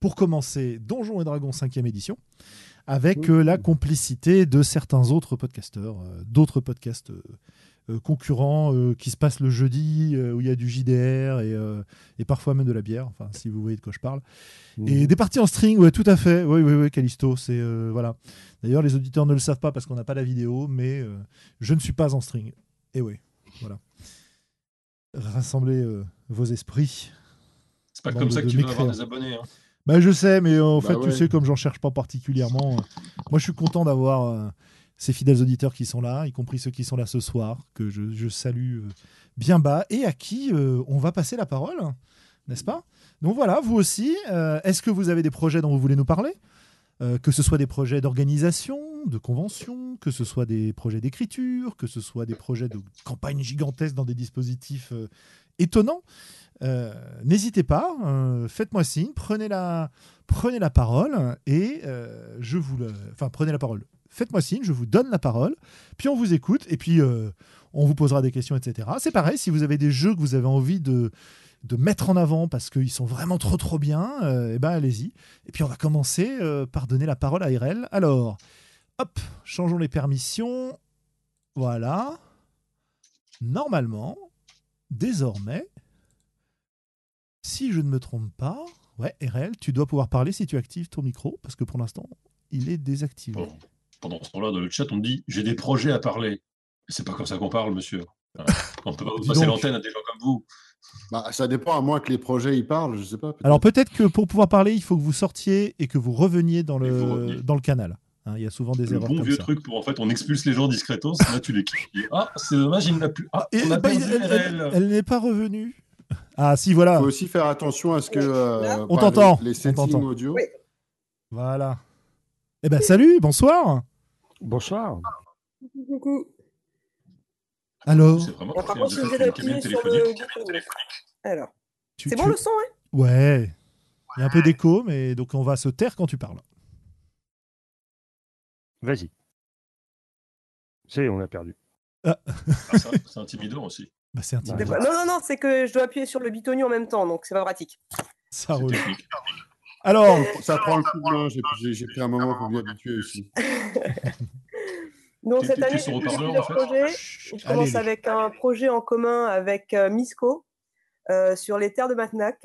pour commencer, Donjons et Dragons 5e édition, avec euh, la complicité de certains autres podcasteurs, euh, d'autres podcasts euh, euh, concurrents euh, qui se passent le jeudi, euh, où il y a du JDR et, euh, et parfois même de la bière, enfin, si vous voyez de quoi je parle. Et des parties en string, ouais, tout à fait. Oui, oui, oui, Callisto, c'est euh, voilà. D'ailleurs, les auditeurs ne le savent pas parce qu'on n'a pas la vidéo, mais euh, je ne suis pas en string. Et oui, voilà. Rassemblez euh, vos esprits. C'est pas comme ça que tu vas avoir des abonnés. hein. Bah, je sais, mais euh, en Bah fait, ouais. tu sais, comme j'en cherche pas particulièrement, euh, moi, je suis content d'avoir euh, ces fidèles auditeurs qui sont là, y compris ceux qui sont là ce soir, que je, salue euh, bien bas, et à qui euh, on va passer la parole, n'est-ce pas? Donc voilà, vous aussi, euh, est-ce que vous avez des projets dont vous voulez nous parler? Que ce soit des projets d'organisation, de convention, que ce soit des projets d'écriture, que ce soit des projets de campagne gigantesque dans des dispositifs étonnants, n'hésitez pas, faites-moi signe, prenez la, prenez la parole et je vous le, enfin prenez la parole. Faites-moi signe, je vous donne la parole, puis on vous écoute et puis euh, on vous posera des questions, etc. C'est pareil, si vous avez des jeux que vous avez envie de de mettre en avant parce qu'ils sont vraiment trop trop bien, euh, eh ben allez-y. Et puis on va commencer euh, par donner la parole à RL. Alors, hop, changeons les permissions. Voilà. Normalement, désormais, si je ne me trompe pas, ouais, RL, tu dois pouvoir parler si tu actives ton micro parce que pour l'instant, il est désactivé. Pendant ce temps-là, dans le chat, on me dit j'ai des projets à parler. C'est pas comme ça qu'on parle, monsieur. [laughs] On peut pas vous passer l'antenne à des gens comme vous. Bah, ça dépend, à moins que les projets y parlent, je sais pas. Alors peut-être que pour pouvoir parler, il faut que vous sortiez et que vous reveniez dans le, reveniez. dans le canal. Hein, il y a souvent des Le erreurs bon comme vieux ça. truc pour en fait on expulse les gens discretos, là tu les quittes. Et, Ah, c'est dommage, il n'a plus. Ah, Et, on a bah, elle elle- RL. elle n'est pas revenue. Ah si, voilà. faut aussi faire attention à ce que. euh, On bah, t'entend, Les, les on settings audio. Oui. Voilà. Eh ben salut, bonsoir. Bonsoir. Coucou. Alors, C'est vraiment Bon, par parfait, contre, si vous vous êtes êtes une cabine appuyé sur téléphonique. le bouton. Alors, c'est tu- bon le son, hein? Ouais. Il y a un peu d'écho, mais donc on va se taire quand tu parles. Vas-y. C'est, on a perdu. Ah, c'est c'est intimidant aussi. Bah, c'est fois- Non, non, non, c'est que je dois appuyer sur le bitonio en même temps, donc c'est pas pratique. ça roule. Alors, Ça prend le coup de main, j'ai- pris un moment pour m'y habituer aussi. [laughs] Donc cette année, j'ai plusieurs en fait projets. chut, Je commence allez, avec un projet en commun avec euh, Misco euh, sur les terres de Matnac.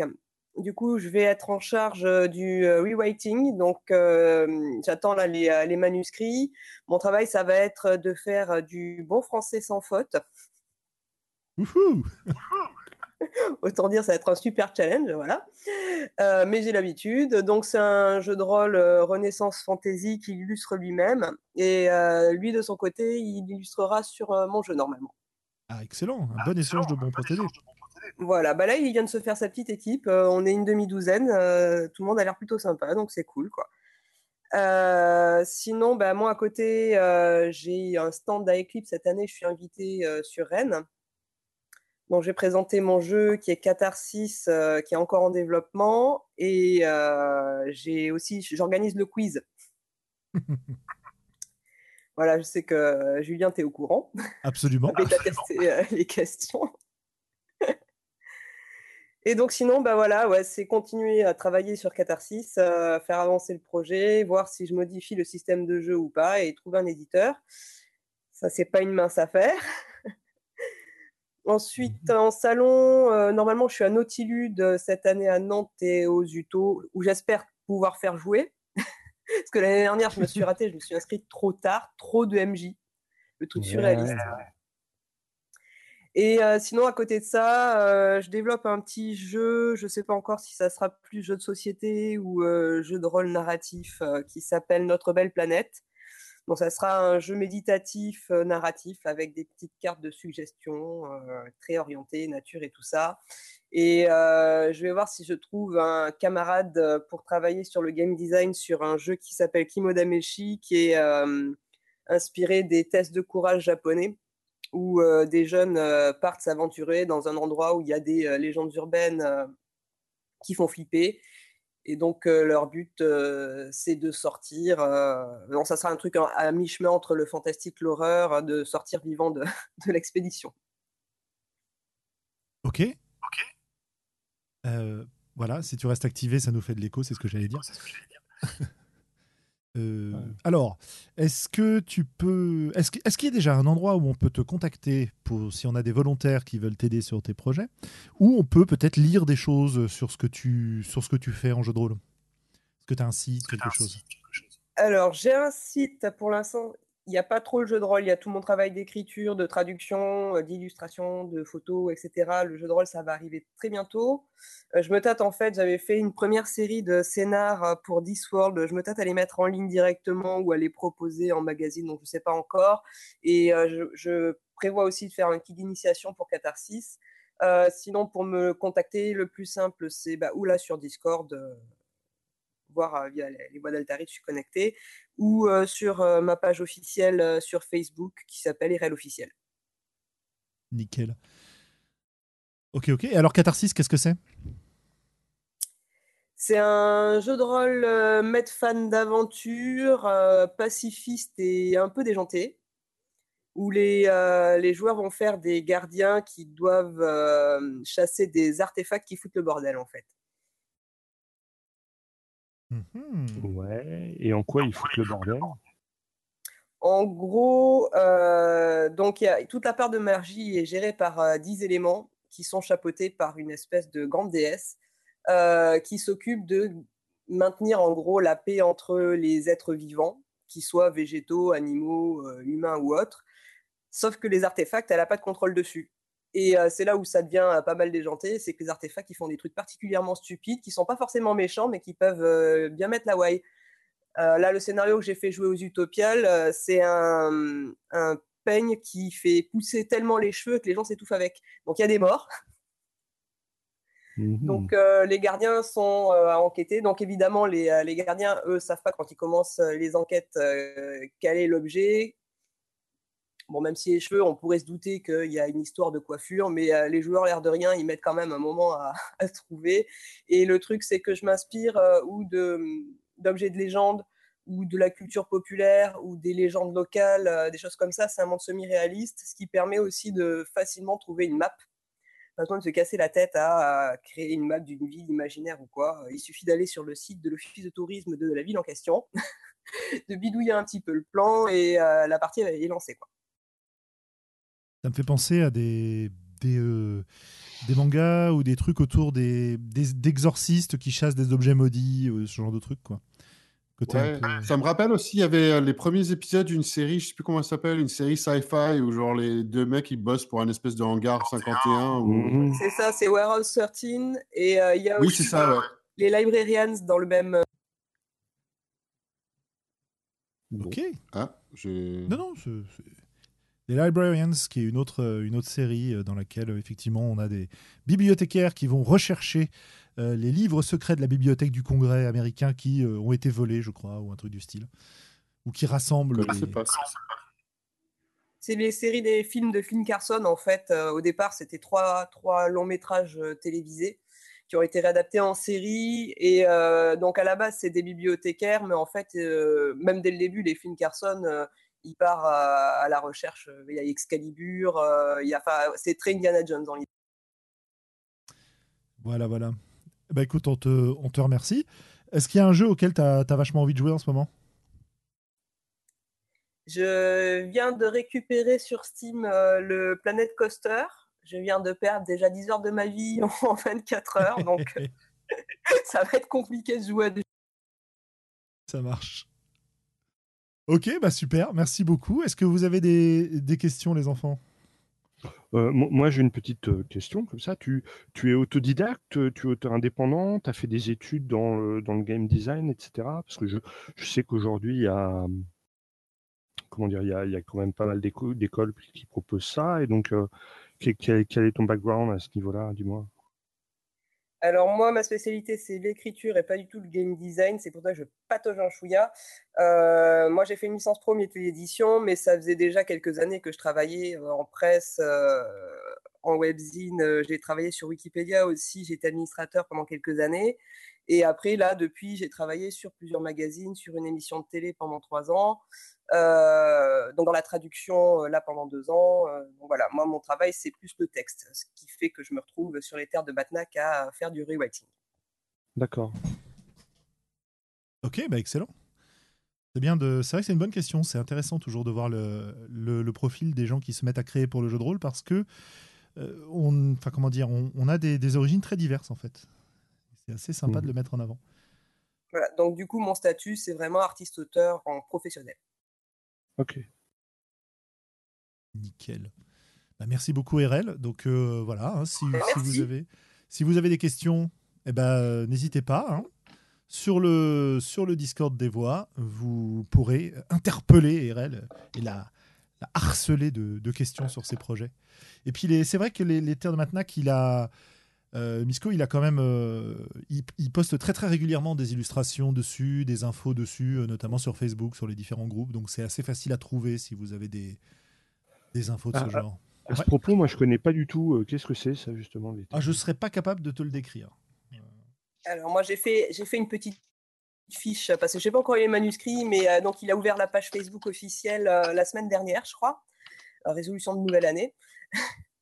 Du coup, je vais être en charge euh, du euh, rewriting. Donc, euh, j'attends là les, euh, les manuscrits. Mon travail, ça va être de faire euh, du bon français sans faute. Wouhou [laughs] Autant dire, ça va être un super challenge, voilà. Euh, mais j'ai l'habitude. Donc, c'est un jeu de rôle euh, Renaissance Fantasy qui illustre lui-même. Et euh, lui, de son côté, il illustrera sur euh, mon jeu normalement. Ah, excellent. Un bon échange de bons procédés. Voilà, bah là, il vient de se faire sa petite équipe. Euh, on est une demi-douzaine. euh, tout le monde a l'air plutôt sympa, donc c'est cool, quoi. Euh, sinon, bah, moi, à côté, euh, j'ai un stand à Eclipse cette année. Je suis invitée euh, sur Rennes. Donc, j'ai présenté mon jeu qui est Catharsis, euh, qui est encore en développement. Et euh, j'ai aussi, j'organise le quiz. [laughs] voilà, je sais que euh, Julien, tu es au courant. Absolument. [laughs] Tu as testé les questions. [laughs] Et donc sinon, bah voilà, ouais, c'est continuer à travailler sur Catharsis, faire avancer le projet, voir si je modifie le système de jeu ou pas, et trouver un éditeur. Ça, c'est pas une mince affaire. Ensuite, mmh en salon, euh, normalement, je suis à Nautilude cette année à Nantes et aux Uto, où j'espère pouvoir faire jouer. [laughs] Parce que l'année dernière, je me suis ratée, je me suis inscrite trop tard, trop de MJ, le truc surréaliste. Et euh, sinon, à côté de ça, euh, je développe un petit jeu, je ne sais pas encore si ça sera plus jeu de société ou jeu de rôle narratif, qui s'appelle Notre belle planète. Donc, ça sera un jeu méditatif, euh, narratif, avec des petites cartes de suggestions, euh, très orientées, nature et tout ça. Et euh, je vais voir si je trouve un camarade pour travailler sur le game design sur un jeu qui s'appelle Kimodameshi, qui est inspiré des tests de courage japonais, où des jeunes partent s'aventurer dans un endroit où il y a des légendes urbaines qui font flipper et donc, euh, leur but, euh, c'est de sortir. Euh, ça sera un truc à, mi-chemin entre le fantastique, l'horreur, de sortir vivant de, [laughs] de l'expédition. Ok. Ok. voilà, si tu restes activé, ça nous fait de l'écho, c'est ce que j'allais dire. [laughs] Euh, alors, est-ce que tu peux. Est-ce qu'il y a déjà un endroit où on peut te contacter pour si on a des volontaires qui veulent t'aider sur tes projets Ou on peut peut-être lire des choses sur ce que tu, sur ce que tu fais en jeu de rôle? Est-ce que tu as un site, quelque chose. Alors, j'ai un site pour l'instant il n'y a pas trop le jeu de rôle, il y a tout mon travail d'écriture, de traduction, euh, d'illustration, de photos, etc. Le jeu de rôle, ça va arriver très bientôt. Euh, je me tâte en fait, j'avais fait une première série de scénars euh, pour Discworld. Je me tâte à les mettre en ligne directement ou à les proposer en magazine, donc je ne sais pas encore. Et je, prévois aussi de faire un kit d'initiation pour Catharsis. sinon, pour me contacter, le plus simple, c'est bah, ou là sur Discord euh, via les, voies d'Altari, je suis connecté, ou euh, sur euh, ma page officielle sur Facebook qui s'appelle Irel Officiel. Nickel. Ok, ok. Et alors, Catharsis, qu'est-ce que c'est? C'est un jeu de rôle euh, fan d'aventure, pacifiste et un peu déjanté, où les, les, joueurs vont faire des gardiens qui doivent chasser des artefacts qui foutent le bordel en fait. Mmh ouais. Et en quoi ils foutent le bordel? En gros, euh, donc y a, toute la part de magie est gérée par 10 euh, éléments qui sont chapeautés par une espèce de grande déesse euh, qui s'occupe de maintenir en gros la paix entre les êtres vivants, qu'ils soient végétaux, animaux, humains ou autres. Sauf que les artefacts, elle n'a pas de contrôle dessus. Et euh, c'est là où ça devient euh, pas mal déjanté, c'est que les artefacts qui font des trucs particulièrement stupides, qui sont pas forcément méchants, mais qui peuvent euh, bien mettre la way. là, le scénario que j'ai fait jouer aux Utopiales, c'est un, un, peigne qui fait pousser tellement les cheveux que les gens s'étouffent avec. Donc il y a des morts. Mmh Donc les gardiens sont à enquêter. Donc évidemment, les, les, gardiens, eux, savent pas quand ils commencent les enquêtes quel est l'objet, Bon, même si les cheveux, on pourrait se douter qu'il y a une histoire de coiffure, mais euh, les joueurs, l'air de rien, ils mettent quand même un moment à, [laughs] trouver. Et le truc, c'est que je m'inspire euh, ou d'objets de, légende, ou de la culture populaire, ou des légendes locales, euh, des choses comme ça. C'est un monde semi-réaliste, ce qui permet aussi de facilement trouver une map. Pas besoin de se casser la tête à, créer une map d'une ville imaginaire ou quoi. Il suffit d'aller sur le site de l'office de tourisme de la ville en question, [laughs] de bidouiller un petit peu le plan et la partie est lancée. Quoi. Ça me fait penser à des, des, euh, des mangas ou des trucs autour des, d'exorcistes qui chassent des objets maudits, ou ce genre de trucs, quoi. Ça me rappelle aussi, il y avait euh, les premiers épisodes d'une série, je sais plus comment elle s'appelle, une série sci-fi où genre les deux mecs ils bossent pour un espèce de hangar 51. Ou... C'est ça, c'est Warehouse 13 et euh, il y a oui, aussi ça, les Librarians dans le même. Ok. Ah, je... Non, non, c'est les Librarians, qui est une autre, euh, une autre série euh, dans laquelle euh, effectivement on a des bibliothécaires qui vont rechercher les livres secrets de la bibliothèque du Congrès américain qui ont été volés, je crois, ou un truc du style, ou qui rassemblent. Les... Pas. c'est les séries des films de Film Carson. En fait, au départ, c'était trois, trois longs métrages télévisés qui ont été réadaptés en série. Et donc, à la base, c'est des bibliothécaires, mais en fait, même dès le début, les films Carson, il part à, la recherche. Il y a Excalibur, il y a, c'est très Indiana Jones dans l'idée. Voilà, voilà. Bah écoute, on te, on te remercie. Est-ce qu'il y a un jeu auquel tu as, vachement envie de jouer en ce moment? Je viens de récupérer sur Steam euh, le Planet Coaster. Je viens de perdre déjà 10 heures de ma vie [laughs] en 24 heures, donc [laughs] [laughs] ça va être compliqué de jouer à des Ça marche. Ok, bah super, merci beaucoup. Est-ce que vous avez des questions, les enfants? Euh, moi, j'ai une petite euh, question comme ça. Tu, tu es autodidacte, tu es auteur indépendant, tu as fait des études dans le, dans le game design, etc. Parce que je, je sais qu'aujourd'hui, il y a, comment dire, il y a, il y a quand même pas mal d'écoles qui proposent ça. Et donc, euh, quel, quel, est ton background à ce niveau-là, dis-moi alors moi, ma spécialité, c'est l'écriture et pas du tout le game design. C'est pour ça que je patauge un chouïa. Euh, moi, j'ai fait une licence pro métier d'édition, mais ça faisait déjà quelques années que je travaillais euh, en presse, euh, en webzine. J'ai travaillé sur Wikipédia aussi. J'étais administrateur pendant quelques années. Et après, là, depuis, j'ai travaillé sur plusieurs magazines, sur une émission de télé pendant trois ans. Euh, donc dans la traduction, euh, là, pendant deux ans. Euh, donc voilà, moi, mon travail, c'est plus le texte, ce qui fait que je me retrouve sur les terres de Batnac à faire du rewriting. D'accord. Ok, bah excellent. C'est bien de. C'est vrai que c'est une bonne question. C'est intéressant toujours de voir le, le, profil des gens qui se mettent à créer pour le jeu de rôle parce que on, enfin comment dire, on, a des, des, origines très diverses en fait. C'est assez sympa de mmh. le mettre en avant. Voilà, donc du coup, mon statut, c'est vraiment artiste-auteur en professionnel. Ok. Nickel. Bah, merci beaucoup, RL. Donc euh, voilà, hein, si, vous avez, si vous avez des questions, eh ben, n'hésitez pas. Hein. Sur, le, sur le Discord des voix, vous pourrez interpeller RL et la, harceler de, questions sur ses projets. Et puis, c'est vrai que les, les terres de Matnac, il a euh, Misco, il a quand même, euh, il, poste très très régulièrement des illustrations dessus, des infos dessus, euh, notamment sur Facebook, sur les différents groupes. Donc c'est assez facile à trouver si vous avez des, des infos de ce ah, ah, genre. À, ce propos, moi je connais pas du tout. Qu'est-ce que c'est ça justement ah, Je serais pas capable de te le décrire. Alors moi j'ai fait j'ai fait une petite fiche parce que je n'ai pas encore eu les manuscrits, mais donc il a ouvert la page Facebook officielle la semaine dernière, je crois. résolution de nouvelle année. [laughs]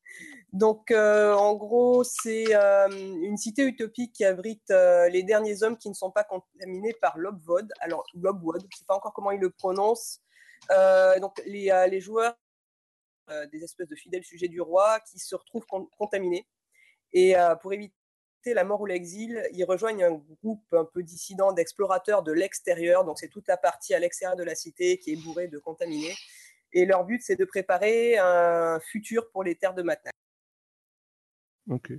Donc, euh, en gros, c'est euh, une cité utopique qui abrite euh, les derniers hommes qui ne sont pas contaminés par l'Obvod. Alors, l'Obvod, je ne sais pas encore comment il le prononce. donc, les, les joueurs, des espèces de fidèles sujets du roi, qui se retrouvent contaminés. Et pour éviter la mort ou l'exil, ils rejoignent un groupe un peu dissident d'explorateurs de l'extérieur. Donc, c'est toute la partie à l'extérieur de la cité qui est bourrée de contaminés. Et leur but, c'est de préparer un futur pour les terres de Matna. Ok.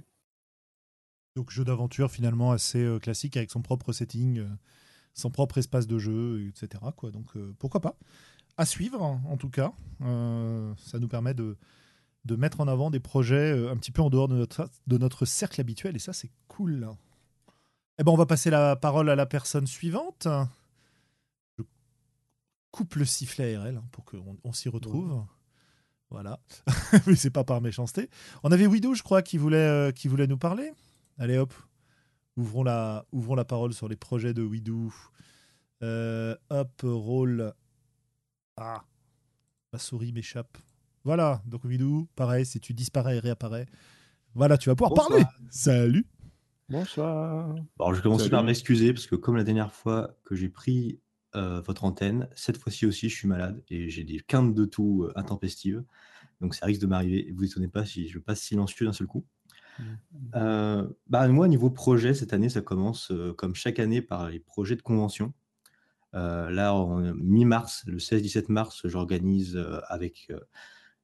Donc jeu d'aventure finalement assez euh, classique avec son propre setting, euh, son propre espace de jeu, etc. Quoi. Donc euh, pourquoi pas À suivre en tout cas. ça nous permet de, de mettre en avant des projets un petit peu en dehors de notre, de notre cercle habituel et ça c'est cool. Eh ben on va passer la parole à la personne suivante. Je coupe le sifflet ARL hein, pour qu'on on, s'y retrouve. Voilà. [laughs] Mais c'est pas par méchanceté. On avait Widow, je crois, qui voulait, euh, qui voulait nous parler. Allez hop, ouvrons la, ouvrons la parole sur les projets de Widow. Euh, hop, rôle. Ah, ma souris m'échappe. Voilà, donc Widow, pareil, si tu disparais et réapparais, voilà, tu vas pouvoir parler. Salut. Bonsoir. Alors, je commence par m'excuser parce que comme la dernière fois que j'ai pris euh, votre antenne. Cette fois-ci aussi, je suis malade et j'ai des quintes de tout euh, intempestives. Donc ça risque de m'arriver. Vous étonnez pas si je passe silencieux d'un seul coup. Mmh. Euh, bah, moi, niveau projet, cette année, ça commence comme chaque année par les projets de convention. là, en mi-mars, le 16-17 mars, j'organise avec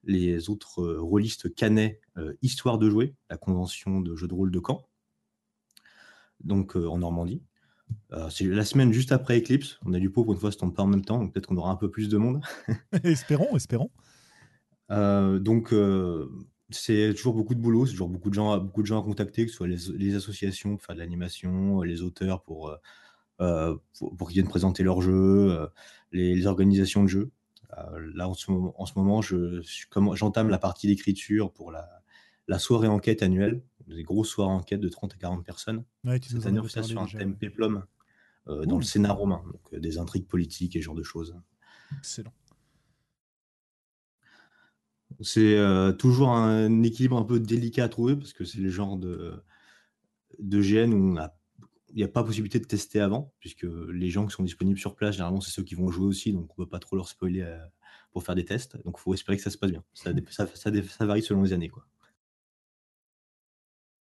les autres rôlistes canets Histoire de jouer, la convention de jeux de rôle de Caen, donc en Normandie. Euh, c'est la semaine juste après Eclipse. On a du pot pour une fois, ça tombe pas en même temps, donc peut-être qu'on aura un peu plus de monde. [laughs] espérons, espérons. Euh, donc, euh, c'est toujours beaucoup de boulot, c'est toujours beaucoup de gens, beaucoup de gens à contacter, que ce soit les, associations pour faire de l'animation, les auteurs pour, pour, qu'ils viennent présenter leur jeu, les, organisations de jeux. Là, en ce moment, en ce moment je, j'entame la partie d'écriture pour la, la soirée enquête annuelle, des grosses soirées enquête de 30 à 40 personnes. Ouais, Cette année, on fait ça sur un déjà, thème ouais. péplum euh, dans le Sénat romain, donc euh, des intrigues politiques et ce genre de choses. Excellent. C'est euh, toujours un équilibre un peu délicat à trouver parce que c'est le genre de, de GN où on a- il n'y a pas possibilité de tester avant, puisque les gens qui sont disponibles sur place, généralement, c'est ceux qui vont jouer aussi, donc on ne peut pas trop leur spoiler euh, pour faire des tests. Donc il faut espérer que ça se passe bien. Ça, varie selon les années. Quoi.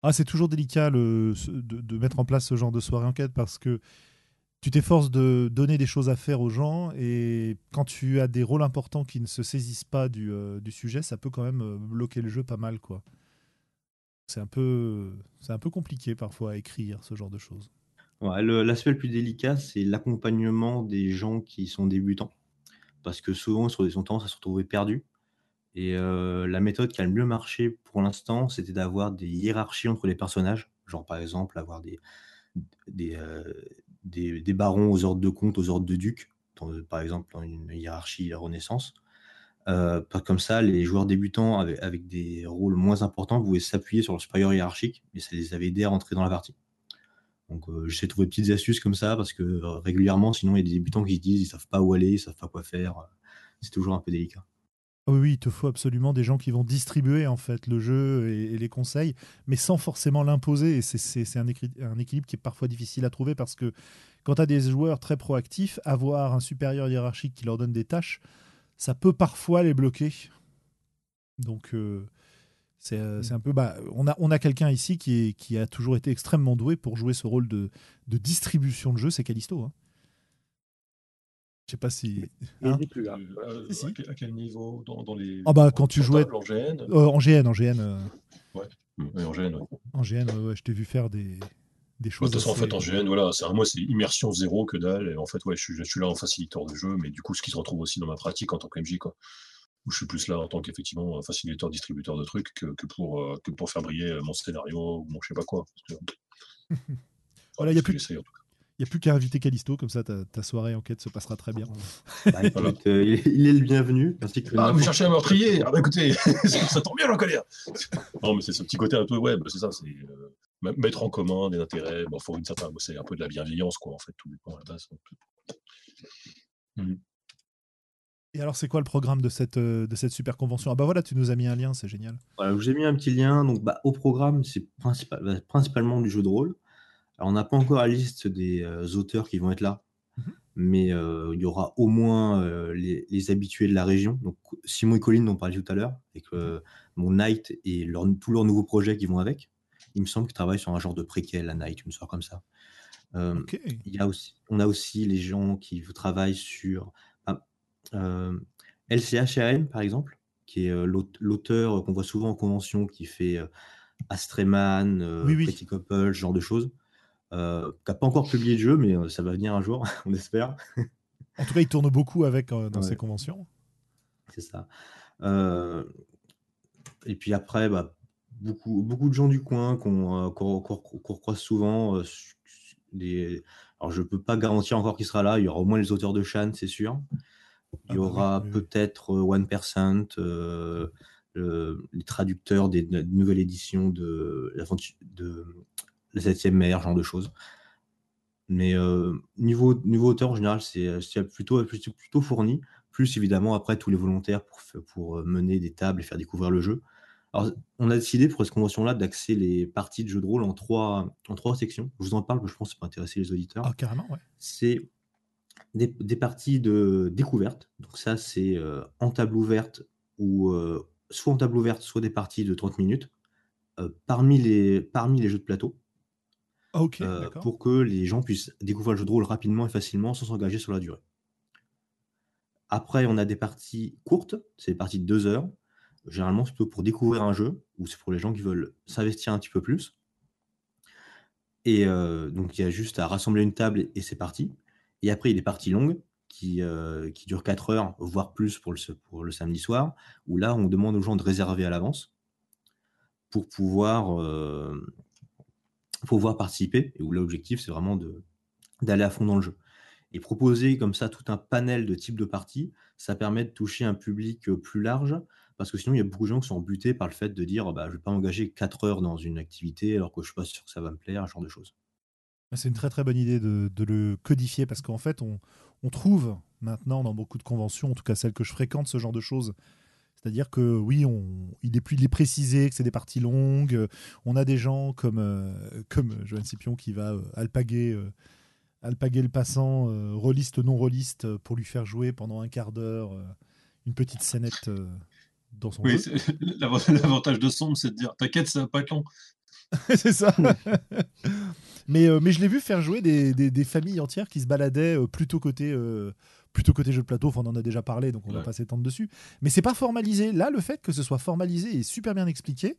Ah, c'est toujours délicat de mettre en place ce genre de soirée enquête parce que tu t'efforces de donner des choses à faire aux gens et quand tu as des rôles importants qui ne se saisissent pas du, euh, du sujet, ça peut quand même euh, bloquer le jeu pas mal. quoi. C'est un, peu, compliqué parfois à écrire ce genre de choses. L'aspect le plus délicat, c'est l'accompagnement des gens qui sont débutants. Parce que souvent, sur des ont tendance à se retrouver perdus. Et euh, la méthode qui a le mieux marché pour l'instant, c'était d'avoir des hiérarchies entre les personnages. Genre, par exemple, avoir des, euh, barons aux ordres de comte, aux ordres de duc, par exemple, dans une hiérarchie Renaissance. Euh, pas comme ça, les joueurs débutants avec, des rôles moins importants pouvaient s'appuyer sur le supérieur hiérarchique et ça les avait aidés à rentrer dans la partie. Donc euh, j'essaie de trouver des petites astuces comme ça parce que euh, régulièrement, sinon il y a des débutants qui se disent ils savent pas où aller, ils savent pas quoi faire. C'est toujours un peu délicat. Ah Oui, il te faut absolument des gens qui vont distribuer en fait le jeu et, les conseils, mais sans forcément l'imposer. Et c'est- un, un équilibre qui est parfois difficile à trouver parce que quand tu as des joueurs très proactifs, avoir un supérieur hiérarchique qui leur donne des tâches, ça peut parfois les bloquer. Donc euh, c'est euh, c'est un peu... Bah, on a, on a quelqu'un ici qui, est- qui a toujours été extrêmement doué pour jouer ce rôle de, de distribution de jeu, c'est Callisto. Hein. Je sais pas si... Hein plus là. Euh, Si, si. à, quel, niveau? Dans, dans les Ah bah, quand tu jouais- en GN Euh, en GN, en GN. euh, Oui, en GN, ouais. En GN, ouais, ouais, je t'ai vu faire des, des Bah, choses. De toute façon, en fait, en GN, voilà, c'est moi, c'est immersion zéro que dalle. Et en fait, ouais, je suis, je suis là en facilitateur de jeu, mais du coup, ce qui se retrouve aussi dans ma pratique en tant que MJ, quoi. Où je suis plus là en tant qu'effectivement facilitateur, distributeur de trucs que, que pour, euh, que pour faire briller euh, mon scénario ou mon je sais pas quoi. Que- [laughs] Voilà, il y a plus-. Il n'y a plus qu'à inviter Callisto, comme ça ta, ta soirée enquête se passera très bien. [laughs] Bah, écoute, euh, il, est le bienvenu. Ainsi que Ah, vous cherchez un meurtrier? Ah bah écoutez, [laughs] ça tombe bien, j'en connais un. Non, mais c'est ce petit côté un peu web, c'est ça, c'est euh, mettre en commun des intérêts. Bon, faut une certaine, c'est un peu de la bienveillance, quoi, en fait, tout dépend à la base. Et alors, c'est quoi le programme de cette, euh, de cette super convention? Ah bah voilà, tu nous as mis un lien, c'est génial. Voilà, je vous ai mis un petit lien. Donc, bah, au programme, c'est principal- bah, principalement du jeu de rôle. Alors, on n'a pas encore la liste des euh, auteurs qui vont être là, Mhm. mais euh, il y aura au moins euh, les, les habitués de la région. Donc, Simon et Colline dont on parlait tout à l'heure, avec euh, mon Night et leur- tous leurs nouveaux projets qui vont avec. Il me semble qu'ils travaillent sur un genre de préquel à Night, une sorte comme ça. Euh, il y a aussi, on a aussi les gens qui travaillent sur ah, euh, LCHRM, par exemple, qui est l'aute- l'auteur qu'on voit souvent en convention, qui fait Astreman, Oui, oui. Pretty Couple, ce genre de choses. Euh, qui n'a pas encore publié de jeu, mais ça va venir un jour, [laughs] on espère. En tout cas, il tourne beaucoup avec euh, dans Ouais. ces conventions. C'est ça. Euh, et puis après, bah, beaucoup, beaucoup de gens du coin qu'on euh, qu'on- recroise souvent. euh, des... Alors, je ne peux pas garantir encore qui sera là. Il y aura au moins les auteurs de Shan, c'est sûr. Il y Ah bah oui, aura oui, peut-être euh, One Percent, euh, le- les traducteurs des, de nouvelles éditions de, la 7 mer, genre de choses. Mais euh, niveau, niveau auteur, en général, c'est plutôt, plutôt, plutôt fourni. Plus évidemment, après, tous les volontaires pour, pour mener des tables et faire découvrir le jeu. Alors, on a décidé pour cette convention-là d'axer les parties de jeux de rôle en trois, en trois sections. Je vous en parle, parce que je pense que ça peut intéresser les auditeurs Ah, carrément, ouais. c'est des, des parties de découverte. Donc ça, c'est euh, en table ouverte ou euh, soit en table ouverte, soit des parties de 30 minutes euh, parmi, les, parmi les jeux de plateau Ah, ok, pour que les gens puissent découvrir le jeu de rôle rapidement et facilement sans s'engager sur la durée. Après, on a des parties courtes, c'est des parties de deux heures. Généralement, c'est pour découvrir un jeu ou c'est pour les gens qui veulent s'investir un petit peu plus. Et euh, donc, il y a juste à rassembler une table et, c'est parti. Et après, il y a des parties longues qui, euh, qui durent 4 heures, voire plus pour le, pour le samedi soir, où là, on demande aux gens de réserver à l'avance pour pouvoir, euh, pouvoir participer. Et où l'objectif, c'est vraiment d'aller à fond dans le jeu. Et proposer comme ça tout un panel de types de parties, ça permet de toucher un public plus large, parce que sinon, il y a beaucoup de gens qui sont butés par le fait de dire bah, je ne vais pas m'engager 4 heures dans une activité alors que je ne suis pas sûr que ça va me plaire, ce genre de choses. C'est une très très bonne idée de, le codifier parce qu'en fait, on, trouve maintenant dans beaucoup de conventions, en tout cas celles que je fréquente, ce genre de choses. C'est-à-dire que oui, on, il, est plus, il est précisé que c'est des parties longues. On a des gens comme, euh, comme Scipion qui va euh, alpaguer, euh, alpaguer le passant, rôliste, non rôliste, pour lui faire jouer pendant un quart d'heure une petite scénette dans son oui, [laughs] [laughs] L'avantage de Sombre, c'est de dire T'inquiète, ça va pas être long. [laughs] c'est ça. mais, euh, mais je l'ai vu faire jouer des, des, familles entières qui se baladaient euh, plutôt côté. Euh, plutôt côté jeu de plateau, enfin, on en a déjà parlé, donc on va pas s'étendre dessus. Mais c'est pas formalisé. Là, le fait que ce soit formalisé et super bien expliqué,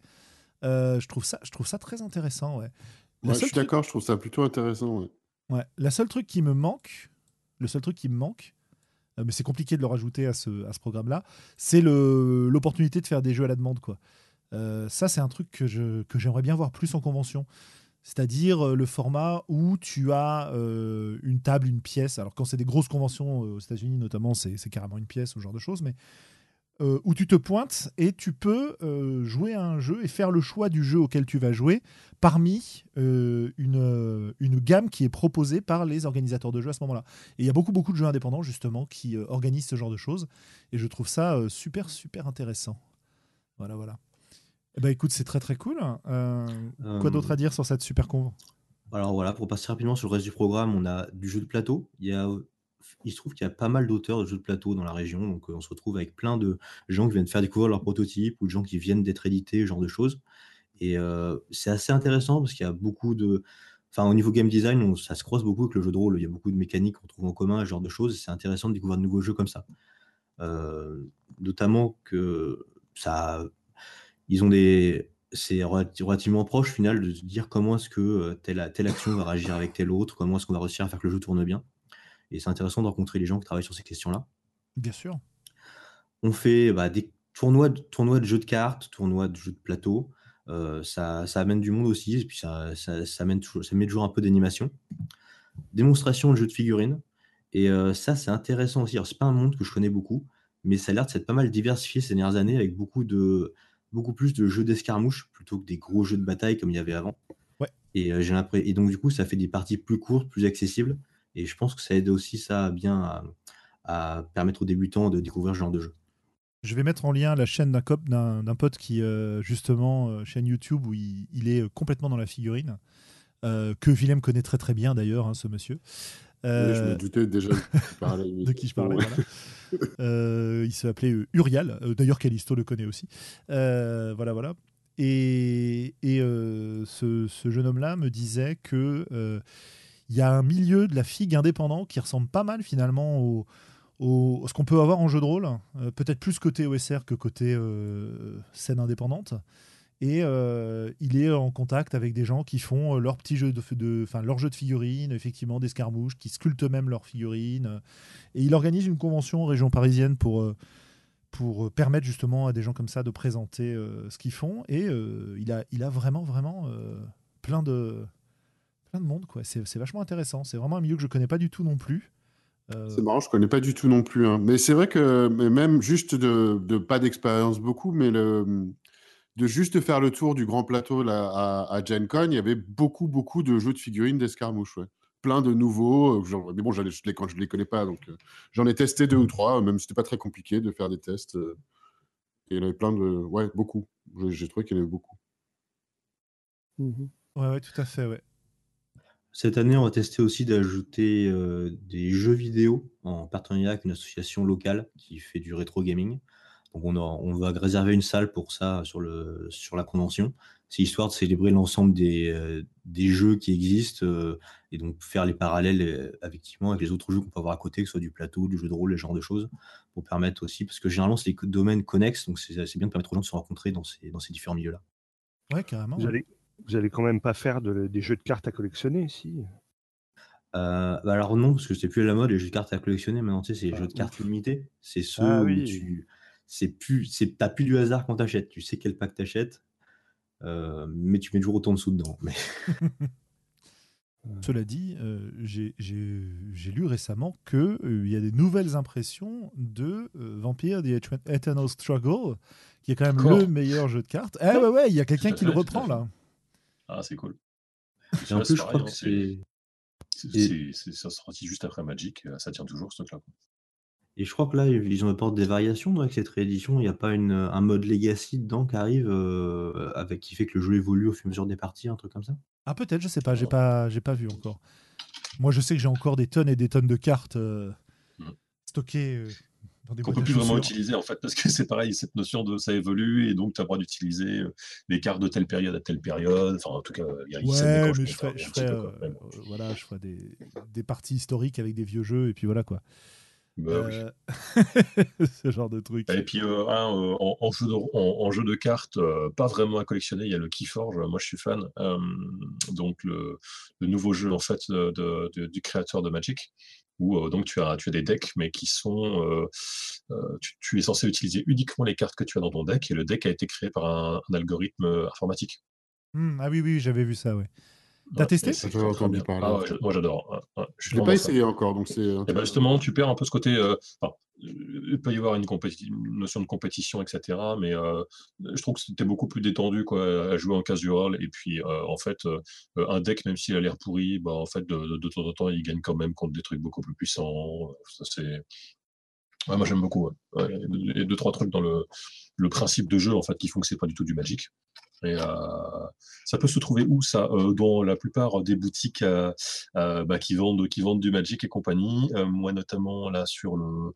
je, trouve ça, je trouve ça très intéressant. Ouais. je suis d'accord, je trouve ça plutôt intéressant. Ouais. ouais. La seule truc qui me manque, le seul truc qui me manque, mais c'est compliqué de le rajouter à ce, à ce programme-là, c'est l'opportunité de faire des jeux à la demande. Quoi. Euh, ça, c'est un truc que, je, que j'aimerais bien voir plus en convention. C'est-à-dire euh, le format où tu as euh, une table, une pièce. Alors, quand c'est des grosses conventions aux États-Unis, notamment, c'est, carrément une pièce, ce genre de choses. Mais où tu te pointes et tu peux jouer à un jeu et faire le choix du jeu auquel tu vas jouer parmi une, une gamme qui est proposée par les organisateurs de jeux à ce moment-là. Et il y a beaucoup, beaucoup de jeux indépendants, justement, qui organisent ce genre de choses. Et je trouve ça super, super intéressant. Voilà, voilà. Eh ben, écoute, c'est très très cool. Euh, quoi d'autre à euh, dire sur cette super convo? Alors voilà, pour passer rapidement sur le reste du programme, on a du jeu de plateau. Il, y a, il se trouve qu'il y a pas mal d'auteurs de jeux de plateau dans la région. Donc euh, on se retrouve avec plein de gens qui viennent faire découvrir leurs prototypes ou de gens qui viennent d'être édités, ce genre de choses. Et c'est assez intéressant parce qu'il y a beaucoup de. Enfin, au niveau game design, ça se croise beaucoup avec le jeu de rôle. Il y a beaucoup de mécaniques qu'on trouve en commun, ce genre de choses. C'est intéressant de découvrir de nouveaux jeux comme ça. notamment que ça ils ont des c'est relativement proche au final de se dire comment est-ce que euh, telle, telle action va réagir avec telle autre, comment est-ce qu'on va réussir à faire que le jeu tourne bien. Et c'est intéressant de rencontrer les gens qui travaillent sur ces questions-là. Bien sûr. On fait bah, des tournois de, tournois de jeux de cartes, tournois de jeux de plateau. Euh, ça, ça, amène du monde aussi, et puis ça, ça, ça, amène toujours, ça met toujours un peu d'animation. Démonstration de jeux de figurines. Et euh, ça, c'est intéressant aussi. Alors, c'est pas un monde que je connais beaucoup, mais ça a l'air de s'être pas mal diversifié ces dernières années avec beaucoup de, beaucoup plus de jeux d'escarmouche plutôt que des gros jeux de bataille comme il y avait avant. Ouais. Et, euh, j'ai et donc, du coup, ça fait des parties plus courtes, plus accessibles. Et je pense que ça aide aussi ça bien à, permettre aux débutants de découvrir ce genre de jeu. Je vais mettre en lien la chaîne d'un, cop, d'un, pote qui, euh, justement, euh, chaîne YouTube où il, est complètement dans la figurine, que Willem connaît très très bien d'ailleurs, hein, ce monsieur. je me doutais déjà [laughs] de qui je parlais. Euh, il s'appelait euh, Uriel. Euh, d'ailleurs, Callisto le connaît aussi. voilà, voilà. Et, ce, jeune homme-là me disait que il y a un milieu de la figue indépendant qui ressemble pas mal finalement au, ce qu'on peut avoir en jeu de rôle, peut-être plus côté OSR que côté scène indépendante et euh, il est en contact avec des gens qui font euh, leur petit jeu de, leur jeu de figurines, effectivement des escarmouches, qui sculptent même leurs figurines. Et il organise une convention en région parisienne pour euh, pour permettre justement à des gens comme ça de présenter ce qu'ils font. Et il a il a vraiment vraiment plein de plein de monde quoi. C'est vachement intéressant. C'est vraiment un milieu que je connais pas du tout non plus. C'est marrant, je connais pas du tout non plus. Hein. Mais c'est vrai que même juste de, de pas d'expérience beaucoup, mais le, de juste faire le tour du grand plateau là, à, à Gen Con, il y avait beaucoup, beaucoup de jeux de figurines d'escarmouches. Plein de nouveaux. Euh, mais bon, je les, quand je les connais pas, donc euh, j'en ai testé deux ou trois. Même c'était pas très compliqué de faire des tests. Euh, et il y en avait plein de. Ouais, beaucoup. J'ai trouvé qu'il y en avait beaucoup. Mmh ouais, ouais, tout à fait, ouais. Cette année, on va tester aussi d'ajouter des jeux vidéo en partenariat avec une association locale qui fait du rétro gaming on, va réserver une salle pour ça sur, le, sur la convention. C'est histoire de célébrer l'ensemble des, euh, des, jeux qui existent euh, et donc faire les parallèles euh, effectivement avec les autres jeux qu'on peut avoir à côté, que ce soit du plateau, du jeu de rôle, les genres de choses, pour permettre aussi, parce que généralement c'est des domaines connexes, donc c'est bien de permettre aux gens de se rencontrer dans ces, dans ces différents milieux-là. Ouais, carrément. Vous allez quand même pas faire des jeux de cartes à collectionner, si? Bah alors non, parce que c'est plus à la mode les jeux de cartes à collectionner. Maintenant, tu sais, c'est les jeux de cartes limités. C'est ceux ah où tu, c'est plus, c'est, t'as plus du hasard quand t'achètes. Tu sais quel pack t'achètes, euh, mais tu mets toujours autant de sous dedans. Mais... Cela dit, euh, j'ai- lu récemment qu'il y a des nouvelles impressions de euh, Vampire The Eter- Eternal Struggle, qui est quand même Encore le meilleur jeu de cartes. Eh ouais, ouais, il y a quelqu'un qui le reprend là. Ah, c'est cool. Et en plus, je crois hein, que c'est- c'est. Et- ça sorti juste après Magic, euh, ça tient toujours ce truc-là. quoi. Et je crois que là, ils en apportent des variations avec cette réédition. Il n'y a pas une, un mode Legacy dedans qui arrive, euh, avec, qui fait que le jeu évolue au fur et à mesure des parties, un truc comme ça? Ah peut-être, je sais pas, j'ai pas, j'ai pas vu encore. Moi, je sais que j'ai encore des tonnes et des tonnes de cartes euh, Mm. stockées euh, Qu'on peut plus vraiment utiliser en fait, parce que c'est pareil, cette notion de ça évolue et donc tu as le droit d'utiliser euh, les cartes de telle période à telle période. Enfin, en tout cas, il y a Ouais, mais je ferais, je peu, euh, euh, voilà, je ferais des, des parties historiques avec des vieux jeux et puis voilà quoi. Bah oui. [laughs] Ce genre de truc. Et puis euh, en, en jeu de, en, en jeu de cartes, pas vraiment à collectionner, il y a le Keyforge, moi je suis fan. Donc le, le nouveau jeu en fait de- de- de- du créateur de Magic, où euh, tu as, tu des decks, mais qui sont euh, euh, tu, es censé utiliser uniquement les cartes que tu as dans ton deck, et le deck a été créé par un, algorithme informatique. Hmm, ah oui, oui, j'avais vu ça, ouais. T'as Ouais, testé entendu parler. Ah ouais, je- moi j'adore. ouais, ouais, je Je l'ai pas essayé encore, donc c'est. Et ben justement, tu perds un peu ce côté. euh, enfin, il peut y avoir une, une notion de compétition, etc. Mais euh, je trouve que c'était beaucoup plus détendu quoi, à jouer en casual. Et puis, euh, en fait, euh, un deck, même s'il a l'air pourri, bah, en fait, de, de, de temps en temps, il gagne quand même contre des trucs beaucoup plus puissants. Ça, c'est. Ouais, moi, j'aime beaucoup. ouais. Ouais, il y a deux- il y a deux, trois trucs dans le, le principe de jeu, en fait, qui font que c'est pas du tout du Magic. Et euh, ça peut se trouver où ça Euh, Dans la plupart des boutiques euh, euh, bah, qui vendent qui vendent du Magic et compagnie. Euh, moi notamment là sur le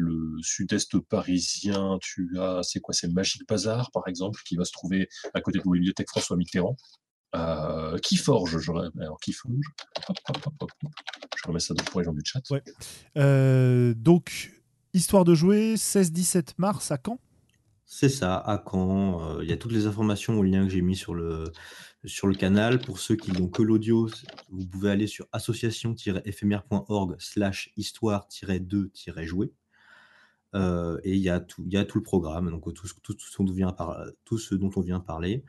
le sud-est parisien, tu as c'est quoi C'est Magic Bazar par exemple qui va se trouver à côté de la bibliothèque François Mitterrand. Euh, qui forge je... Alors qui forge hop, hop, hop, hop. Je remets ça pour les gens du chat. Ouais. Euh, donc, histoire de jouer, 16-17 mars à Caen C'est ça, à Caen. Il y a toutes les informations au lien que j'ai mis sur le, sur le canal. Pour ceux qui n'ont que l'audio, vous pouvez aller sur association-éphémère.org slash histoire-2-jouer. Euh, et il y, a tout, y a tout le programme, donc tout, ce- tout, ce dont on vient par- tout ce dont on vient parler.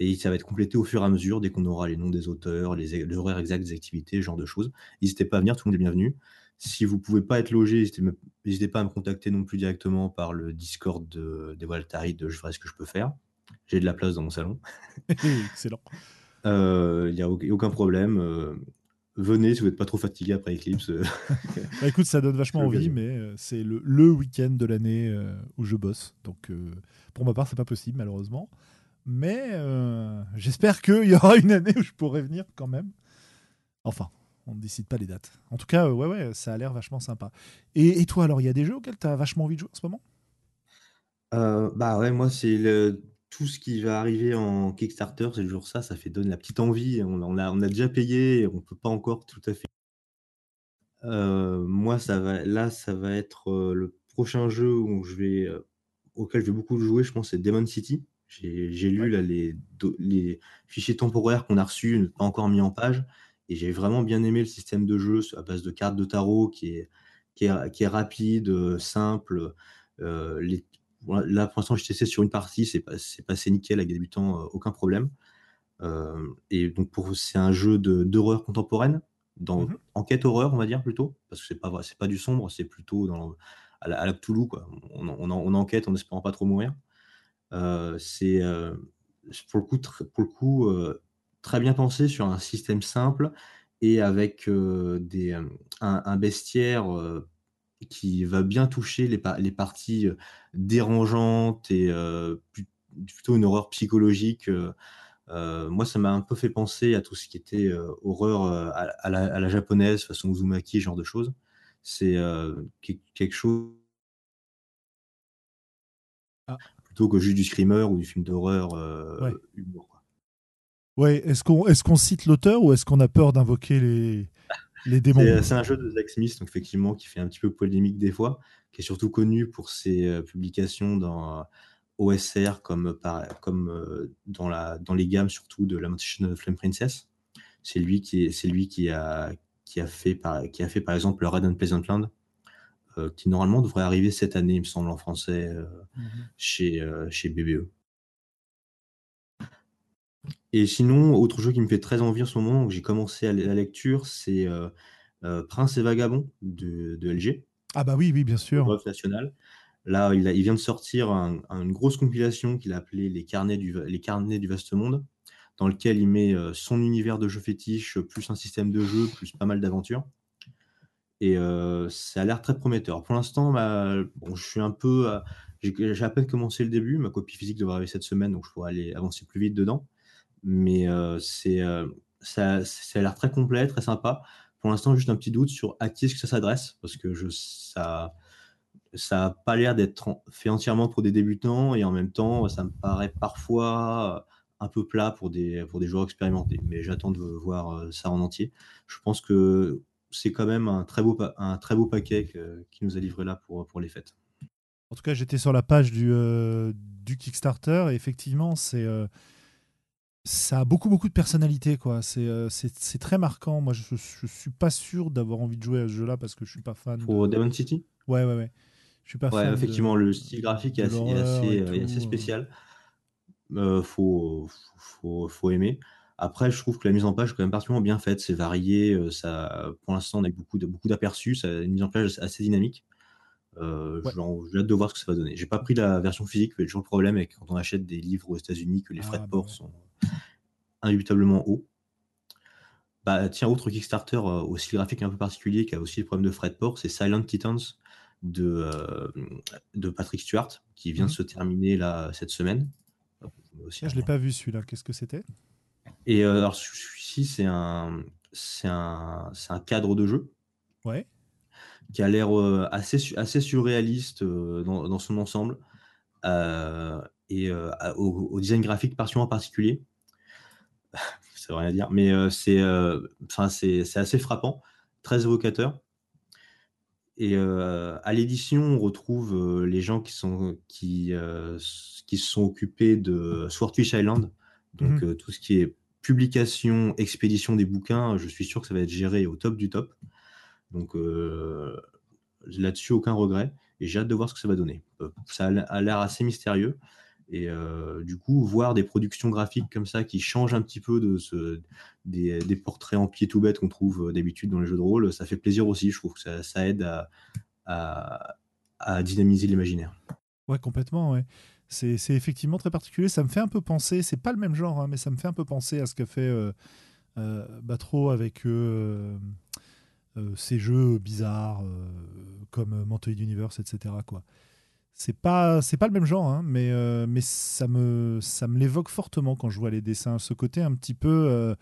Et ça va être complété au fur et à mesure, dès qu'on aura les noms des auteurs, les horaires exacts des activités, ce genre de choses. N'hésitez pas à venir, tout le monde est bienvenu. Si vous ne pouvez pas être logé, n'hésitez pas à me contacter non plus directement par le Discord de, des Waltari de Je ferai ce que je peux faire. J'ai de la place dans mon salon. [laughs] Excellent. Il n'y a au- aucun problème. euh, venez si vous n'êtes pas trop fatigué après Eclipse. euh, [laughs] Bah, écoute, ça donne vachement envie, mais euh, c'est le, le week-end de l'année euh, où je bosse. Donc, euh, pour ma part, c'est pas possible, malheureusement. Mais euh, j'espère qu'il y aura une année où je pourrai venir quand même. Enfin, on ne décide pas les dates. En tout cas, euh, ouais, ouais, ça a l'air vachement sympa. Et, et toi, alors, il y a des jeux auxquels tu as vachement envie de jouer en ce moment? Euh, bah ouais, moi, c'est le... tout ce qui va arriver en Kickstarter, c'est toujours ça, ça fait donner la petite envie. On, on a, on a déjà payé, on peut pas encore tout à fait. Euh, moi, ça va, là, ça va être le prochain jeu où je vais, auquel je vais beaucoup jouer, je pense, c'est Demon City. J'ai lu là, les fichiers temporaires qu'on a reçus, pas encore mis en page, et j'ai vraiment bien aimé le système de jeu à base de cartes de tarot qui est, qui est, qui est rapide, euh, simple. Euh, les, là, pour l'instant, j'ai testé sur une partie, c'est pas- passé nickel avec des débutants, euh, aucun problème. Euh, et donc, pour c'est un jeu d'horreur contemporaine, dans, Mhm. enquête horreur, on va dire plutôt, parce que c'est pas, c'est pas du sombre, c'est plutôt dans, à, la, à la Cthulhu, quoi. On, on, on enquête en espérant pas trop mourir. Euh, c'est pour le coup, tr- pour le coup très bien pensé sur un système simple et avec euh, des, euh, un, un bestiaire euh, qui va bien toucher les, pa- les parties dérangeantes et euh, plutôt une horreur psychologique. moi, ça m'a un peu fait penser à tout ce qui était horreur à, à la, à la japonaise, façon Uzumaki, genre de choses. C'est que- quelque chose Ah. plutôt que juste du screamer ou du film d'horreur Ouais. humour. Ouais, est-ce qu'on est qu'on cite l'auteur ou est-ce qu'on a peur d'invoquer les, les démons? C'est c'est un jeu de Zack Smith, donc effectivement, qui fait un petit peu polémique des fois, qui est surtout connu pour ses euh, publications dans euh, OSR, comme, par, comme euh, dans, la, dans les gammes surtout de Lamentation of the Flame Princess. C'est lui qui, est- c'est lui qui, a, qui, a fait par, qui a fait par exemple le Red and Pleasant Land, euh, qui normalement devrait arriver cette année, il me semble, en français, euh, Mhm. chez, euh, chez BBE. Et sinon, autre jeu qui me fait très envie en ce moment, que j'ai commencé à la lecture, c'est euh, euh, Prince et Vagabond de, de LG, Ah bah oui, oui, bien sûr. Là, il, a- il vient de sortir un- un- une grosse compilation qu'il a appelée les carnets, du, les carnets du vaste monde, dans lequel il met euh, son univers de jeu fétiche, plus un système de jeu, plus pas mal d'aventures. Et euh, ça a l'air très prometteur. Pour l'instant, bon, je suis un peu. j'ai j'ai à peine commencé le début. Ma copie physique devrait arriver cette semaine, donc je pourrais aller avancer plus vite dedans. Mais euh, c'est, euh, ça, ça a l'air très complet, très sympa. Pour l'instant, juste un petit doute sur à qui est-ce que ça s'adresse, parce que je, ça ça n'a pas l'air d'être fait entièrement pour des débutants, et en même temps, ça me paraît parfois un peu plat pour des, pour des joueurs expérimentés. Mais j'attends de voir euh, ça en entier. Je pense que c'est quand même un très beau, un très beau paquet que- qui nous a livré là pour, pour les fêtes. En tout cas, j'étais sur la page du, euh, du Kickstarter et effectivement, c'est euh, ça a beaucoup beaucoup de personnalité quoi. C'est euh, c'est c'est très marquant. Moi, je, je suis pas sûr d'avoir envie de jouer à ce jeu-là parce que je suis pas fan. Pour de... Demon City? Ouais, ouais, ouais. Je suis pas Ouais, fan. de- effectivement, le style graphique est assez, est assez, euh, est assez tout, spécial. Euh, faut, faut, faut aimer. Après, je trouve que la mise en page est quand même particulièrement bien faite. C'est varié. euh, Ça, pour l'instant, on a beaucoup de- beaucoup d'aperçus. Une mise en page assez dynamique. Euh, Ouais. J'ai hâte de voir ce que ça va donner. J'ai pas pris la version physique, mais toujours le problème avec quand on achète des livres aux États-Unis que les frais Ah, de bah port ouais. sont indubitablement hauts. Bah, tiens, autre Kickstarter euh, aussi graphique un peu particulier qui a aussi le problème de frais de port, c'est Silent Titans de, euh, de Patrick Stewart qui vient Mhm. de se terminer là cette semaine. Aussi Ah, je l'ai lien. pas vu celui-là. Qu'est-ce que c'était? Et euh, alors celui-ci, c'est un, c'est un, c'est un cadre de jeu Ouais. qui a l'air assez, assez surréaliste dans, dans son ensemble et au, au design graphique particulier. Ça veut rien dire, mais euh, c'est euh, enfin, c'est c'est assez frappant, très évocateur. Et euh, à l'édition, on retrouve les gens qui, sont, qui, qui se sont occupés de Swordfish Island, donc euh, tout ce qui est publication, expédition des bouquins, je suis sûr que ça va être géré au top du top. Donc euh, là-dessus, aucun regret. Et j'ai hâte de voir ce que ça va donner. Ça a l'air assez mystérieux. Et euh, du coup, voir des productions graphiques comme ça qui changent un petit peu de ce, des, portraits en pied tout bête qu'on trouve euh, d'habitude dans les jeux de rôle, ça fait plaisir aussi. Je trouve que ça, aide à, dynamiser l'imaginaire. Ouais, complètement, ouais. C'est c'est effectivement très particulier. Ça me fait un peu penser, c'est pas le même genre, hein, mais ça me fait un peu penser à ce qu'a fait euh, Batro avec ces jeux bizarres comme Mantoid Universe, etc. Quoi. C'est pas, c'est pas le même genre, hein, mais, euh, mais ça me, ça me l'évoque fortement quand je vois les dessins. Ce côté un petit peu euh,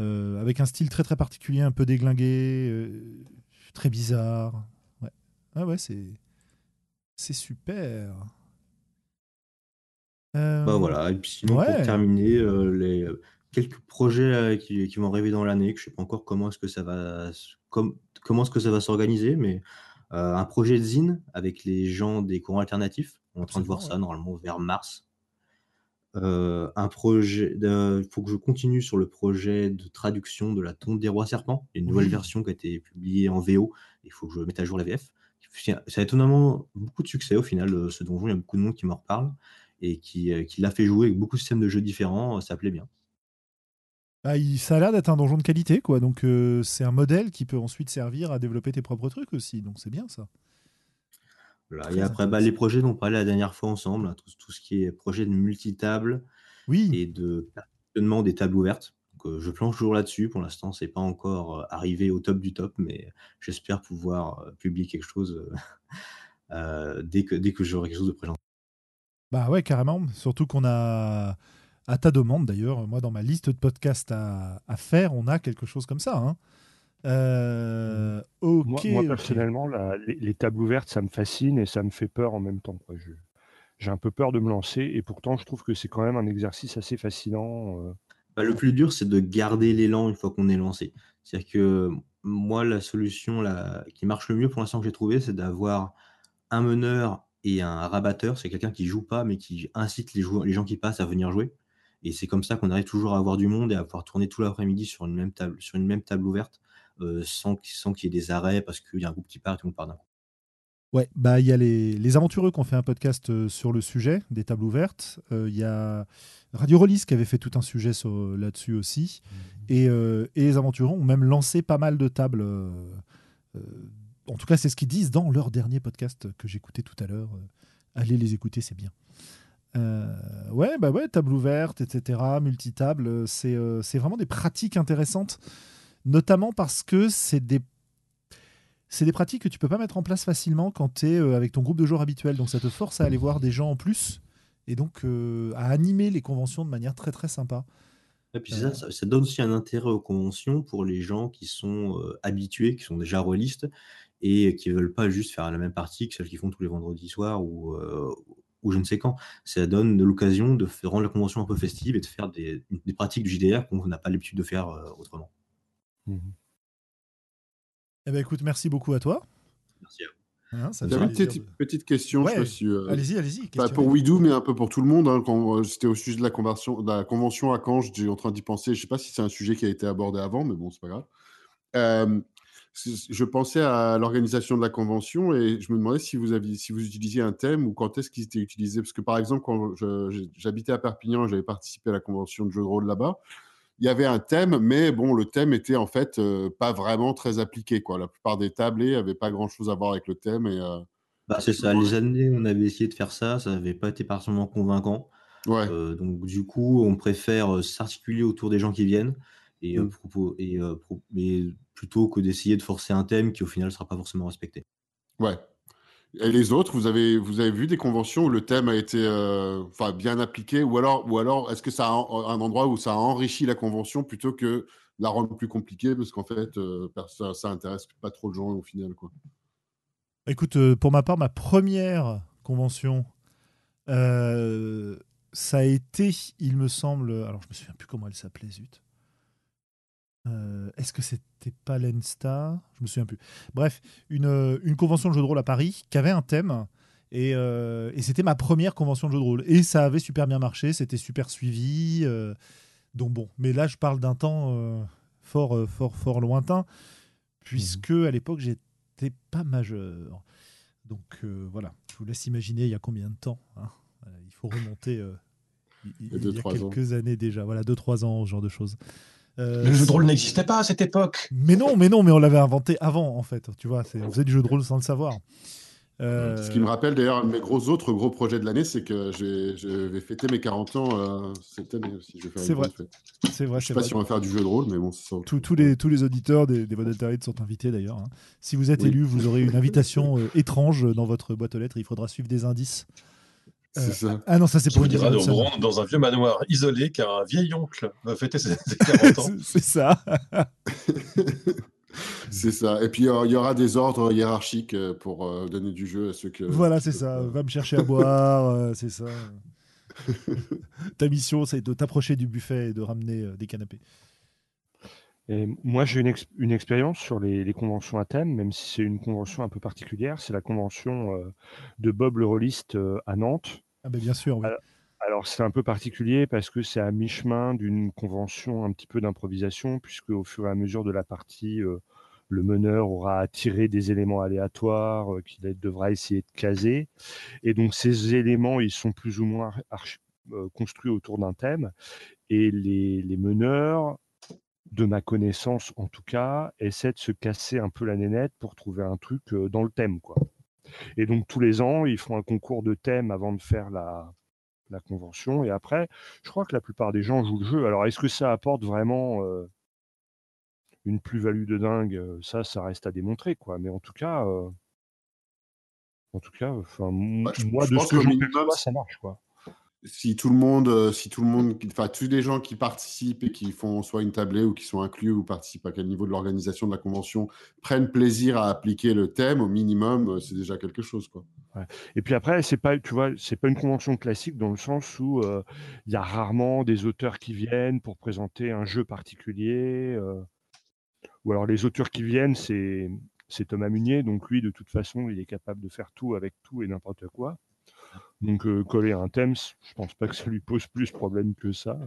euh, avec un style très très particulier, un peu déglingué, très bizarre. Ouais, ah ouais, c'est, c'est super. Bah voilà, et puis sinon, ouais. pour terminer, les quelques projets qui, qui vont arriver dans l'année, que je sais pas encore comment est-ce que ça va, comment est-ce que ça va s'organiser, mais euh, un projet de zine avec les gens des courants alternatifs. On est en train de voir ça normalement vers mars. Euh, un projet, il faut que je continue sur le projet de traduction de la Tombe des Rois Serpents. Il y a une nouvelle Oui. version qui a été publiée en VO. Il faut que je mette à jour la VF. Ça a étonnamment beaucoup de succès au final, euh, ce donjon. Il y a beaucoup de monde qui m'en reparle et qui, qui l'a fait jouer avec beaucoup de systèmes de jeux différents. Ça plaît bien. Bah, il- ça a l'air d'être un donjon de qualité, quoi. Donc euh, c'est un modèle qui peut ensuite servir à développer tes propres trucs aussi. Donc c'est bien ça. Voilà. Et après, bah, les projets dont on parlait la dernière fois ensemble, hein, tout, tout ce qui est projet de multitable Oui. et de perfectionnement des tables ouvertes. Donc, euh, je planche toujours là-dessus. Pour l'instant, c'est pas encore euh, arrivé au top du top, mais j'espère pouvoir publier quelque chose [laughs] dès que, dès que j'aurai quelque chose de présent. Bah ouais, carrément. Surtout qu'on a, à ta demande d'ailleurs, moi dans ma liste de podcasts à, à faire, on a quelque chose comme ça. hein. Euh, ok. Moi, personnellement, la- les, les tables ouvertes, ça me fascine et ça me fait peur en même temps. J'ai un peu peur de me lancer et pourtant, je trouve que c'est quand même un exercice assez fascinant. euh. Bah, le plus dur, c'est de garder l'élan une fois qu'on est lancé. C'est-à-dire que moi, la solution qui marche le mieux pour l'instant que j'ai trouvé, c'est d'avoir un meneur et un rabatteur. C'est quelqu'un qui joue pas, mais qui incite les, joueurs, les gens qui passent à venir jouer. Et c'est comme ça qu'on arrive toujours à avoir du monde et à pouvoir tourner tout l'après-midi sur une même table, sur une même table ouverte, euh, sans, qu'il- sans qu'il y ait des arrêts parce qu'il y a un groupe qui part et tout le monde part d'un coup. Ouais, bah il y a les, les aventureux qui ont fait un podcast euh, sur le sujet des tables ouvertes. Euh, Il y a Radio Release qui avait fait tout un sujet là-dessus aussi. Et, euh, et les aventureux ont même lancé pas mal de tables. en tout cas, c'est ce qu'ils disent dans leur dernier podcast que j'écoutais tout à l'heure. Allez les écouter, c'est bien. Euh, ouais, bah ouais, table ouverte, etc., multitable, euh, c'est euh, c'est vraiment des pratiques intéressantes, notamment parce que c'est des c'est des pratiques que tu peux pas mettre en place facilement quand tu es avec ton groupe de joueurs habituel. Donc ça te force à aller voir des gens en plus et donc à animer les conventions de manière très très sympa. Et puis ça, ça, donne aussi un intérêt aux conventions pour les gens qui sont habitués, qui sont déjà rôlistes et qui veulent pas juste faire la même partie que celle qu'ils font tous les vendredis soirs ou, ou je ne sais quand. Ça donne l'occasion de faire- rendre la convention un peu festive et de faire des, des pratiques du JDR qu'on n'a pas l'habitude de faire euh, autrement. Eh ben écoute, merci beaucoup à toi. Merci à vous. Hein, J'avais une petite, de- petite question, Ouais, euh, Allez-y, allez-y. pas questionnez. pour Widou, mais un peu pour tout le monde. hein, quand euh, c'était au sujet de la convention, de la convention à Caen, j'étais en train d'y penser. Je sais pas si c'est un sujet qui a été abordé avant, mais bon, c'est pas grave. Euh, je pensais à l'organisation de la convention et je me demandais si vous aviez, si vous utilisiez un thème ou quand est-ce qu'il était utilisé. Parce que par exemple, quand j'habitais à Perpignan, j'avais participé à la convention de jeux de rôle là-bas. Il y avait un thème, mais bon, le thème était en fait euh, pas vraiment très appliqué. Quoi. La plupart des tablés n'avaient pas grand-chose à voir avec le thème. Et, euh, Bah, c'est ça, les années où on avait essayé de faire ça, ça n'avait pas été particulièrement convaincant. ouais. Euh, donc du coup, on préfère s'articuler autour des gens qui viennent et, euh, Mm. propos- et, euh, pro- et plutôt que d'essayer de forcer un thème qui au final ne sera pas forcément respecté. Ouais. Et les autres, vous avez, vous avez vu des conventions où le thème a été euh, enfin, bien appliqué ou alors, ou alors est-ce que ça a un endroit où ça a enrichi la convention plutôt que de la rendre plus compliquée parce qu'en fait, euh, ça, ça intéresse pas trop de gens au final. Quoi? Écoute, pour ma part, ma première convention, euh, ça a été, il me semble, alors je me souviens plus comment elle s'appelait, zut. Euh, Est-ce que c'était pas l'ENSTA? Je me souviens plus. Bref, une, euh, une convention de jeu de rôle à Paris qui avait un thème. Et, euh, et c'était ma première convention de jeu de rôle. Et ça avait super bien marché, c'était super suivi. euh, donc bon, mais là je parle d'un temps fort, fort, fort lointain, puisque à l'époque j'étais pas majeur. Donc voilà, je vous laisse imaginer il y a combien de temps. hein. Il faut remonter il, [laughs] Il y a il deux, y a trois ans. quelques années déjà, voilà, 2-3 ans, ce genre de choses. Euh, Le jeu de rôle n'existait pas à cette époque. mais non, mais non, mais on l'avait inventé avant en fait. Tu vois, on faisait du jeu de rôle sans le savoir. Euh, Ce qui me rappelle d'ailleurs, un de mes gros autres gros projets de l'année, c'est que je vais fêter mes 40 ans euh, cette année aussi. C'est vrai. c'est vrai, Je sais pas vrai. si on va faire du jeu de rôle, mais bon, ça. Tous, tous les, tous les auditeurs des, des sont invités d'ailleurs. hein. Si vous êtes Oui. élu, vous aurez une [laughs] invitation euh, étrange dans votre boîte aux lettres. Il faudra suivre des indices. C'est ça. Ah non, ça c'est pour vous une de rendre dans un vieux manoir isolé car un vieil oncle va fêter ses, ses [laughs] 40 ans. C'est- ça. [laughs] C'est ça. Et puis, euh, il y aura des ordres hiérarchiques euh, pour euh, donner du jeu à ceux que. Voilà, c'est ça. Va me chercher à boire, [laughs] euh, c'est ça. Ta mission, c'est de t'approcher du buffet et de ramener euh, des canapés. Et moi, j'ai une, ex- une expérience sur les, les conventions à thème, même si c'est une convention un peu particulière. C'est la convention euh, de Bob le Rolliste euh, à Nantes. Ah ben bien sûr, oui. Alors, Alors, c'est un peu particulier parce que c'est à mi-chemin d'une convention un petit peu d'improvisation, puisque au fur et à mesure de la partie, euh, le meneur aura attiré des éléments aléatoires euh, qu'il devra essayer de caser. Et donc, ces éléments, ils sont plus ou moins construits autour d'un thème. Et les, les meneurs, de ma connaissance en tout cas, essaient de se casser un peu la nénette pour trouver un truc dans le thème. Quoi. Et donc, tous les ans, ils font un concours de thème avant de faire la, la convention. Et après, je crois que la plupart des gens jouent le jeu. Alors, est-ce que ça apporte vraiment euh, une plus-value de dingue? Ça, ça reste à démontrer, quoi. Mais en tout cas, euh, en tout cas, enfin, Bah, moi, je de ce que j'en minimum, perçois, ça marche, quoi. Si tout le monde, euh, si tout le monde, enfin tous les gens qui participent et qui font soit une tablée ou qui sont inclus ou participent à quel niveau de l'organisation de la convention prennent plaisir à appliquer le thème au minimum, euh, c'est déjà quelque chose quoi. Et puis après, c'est pas, tu vois, c'est pas une convention classique dans le sens où euh, il y a rarement des auteurs qui viennent pour présenter un jeu particulier. ou alors les auteurs qui viennent, c'est c'est Thomas Munier, donc lui, de toute façon, il est capable de faire tout avec tout et n'importe quoi. Donc euh, coller un thème, je pense pas que ça lui pose plus problème que ça.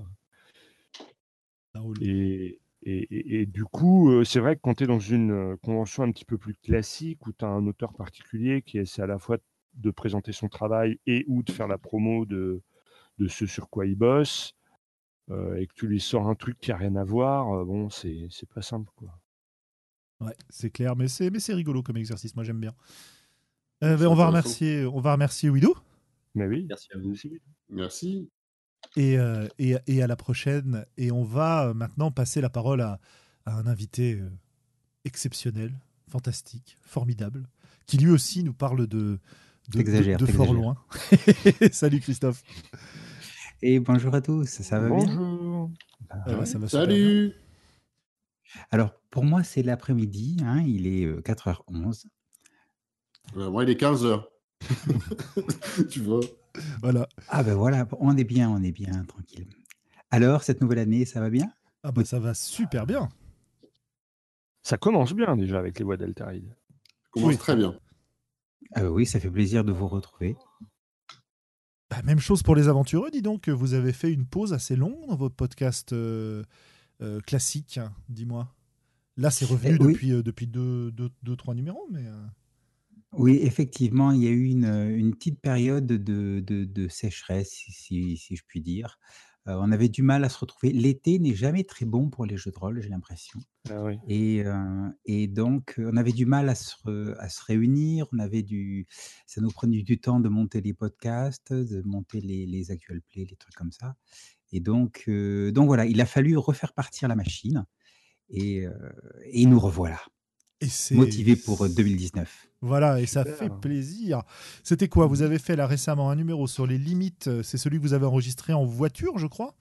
Et, Et, et- et du coup, euh, c'est vrai que quand tu es dans une euh, convention un petit peu plus classique, où tu as un auteur particulier qui essaie à la fois de présenter son travail et ou de faire la promo de, de ce sur quoi il bosse, euh, et que tu lui sors un truc qui a rien à voir, euh, bon, c'est c'est pas simple, quoi. Ouais, c'est clair, mais c'est mais c'est rigolo comme exercice. Moi, j'aime bien. Euh, ben, on va remercier, on va remercier Wido Mais oui. Merci à vous. Merci. et, euh, et, et à la prochaine. Et on va euh, maintenant passer la parole à, à un invité euh, exceptionnel, fantastique, formidable, qui lui aussi nous parle de de, de, T'exagères, de fort loin. [laughs] Salut Christophe. Et bonjour à tous, ça va bien? Bonjour. Ah ça va bien. Salut. Alors, pour moi, c'est l'après-midi, hein, il est euh, 4h11. Euh, moi, il est 15h. [laughs] tu vois Voilà. Ah ben voilà, on est bien, on est bien, tranquille. Alors, cette nouvelle année, ça va bien? Ah bah ça va super bien. Ça commence bien déjà avec les voix d'Altaride. Ça commence Oui. très bien. Ah Oui, ça fait plaisir de vous retrouver. Bah, même chose pour les aventureux, dis donc. Vous avez fait une pause assez longue dans votre podcast euh, euh, classique, hein, dis-moi. Là, c'est revenu Eh oui. depuis, euh, depuis deux, deux, deux, trois numéros, mais. Oui, effectivement, il y a eu une, une petite période de, de- de sécheresse, si, si- si je puis dire. On avait du mal à se retrouver. L'été n'est jamais très bon pour les jeux de rôle, j'ai l'impression. Ah oui. Et, et donc, on avait du mal à se, re- à se réunir. On avait du, ça nous prenait du temps de monter les podcasts, de monter les, les actual plays, les trucs comme ça. Et donc, donc voilà, il a fallu refaire partir la machine. Et, et nous revoilà, Et c'est motivés pour euh, 2019. Voilà, et ça fait plaisir. C'était quoi? Vous avez fait là récemment un numéro sur les limites. euh, C'est celui que vous avez enregistré en voiture, je crois?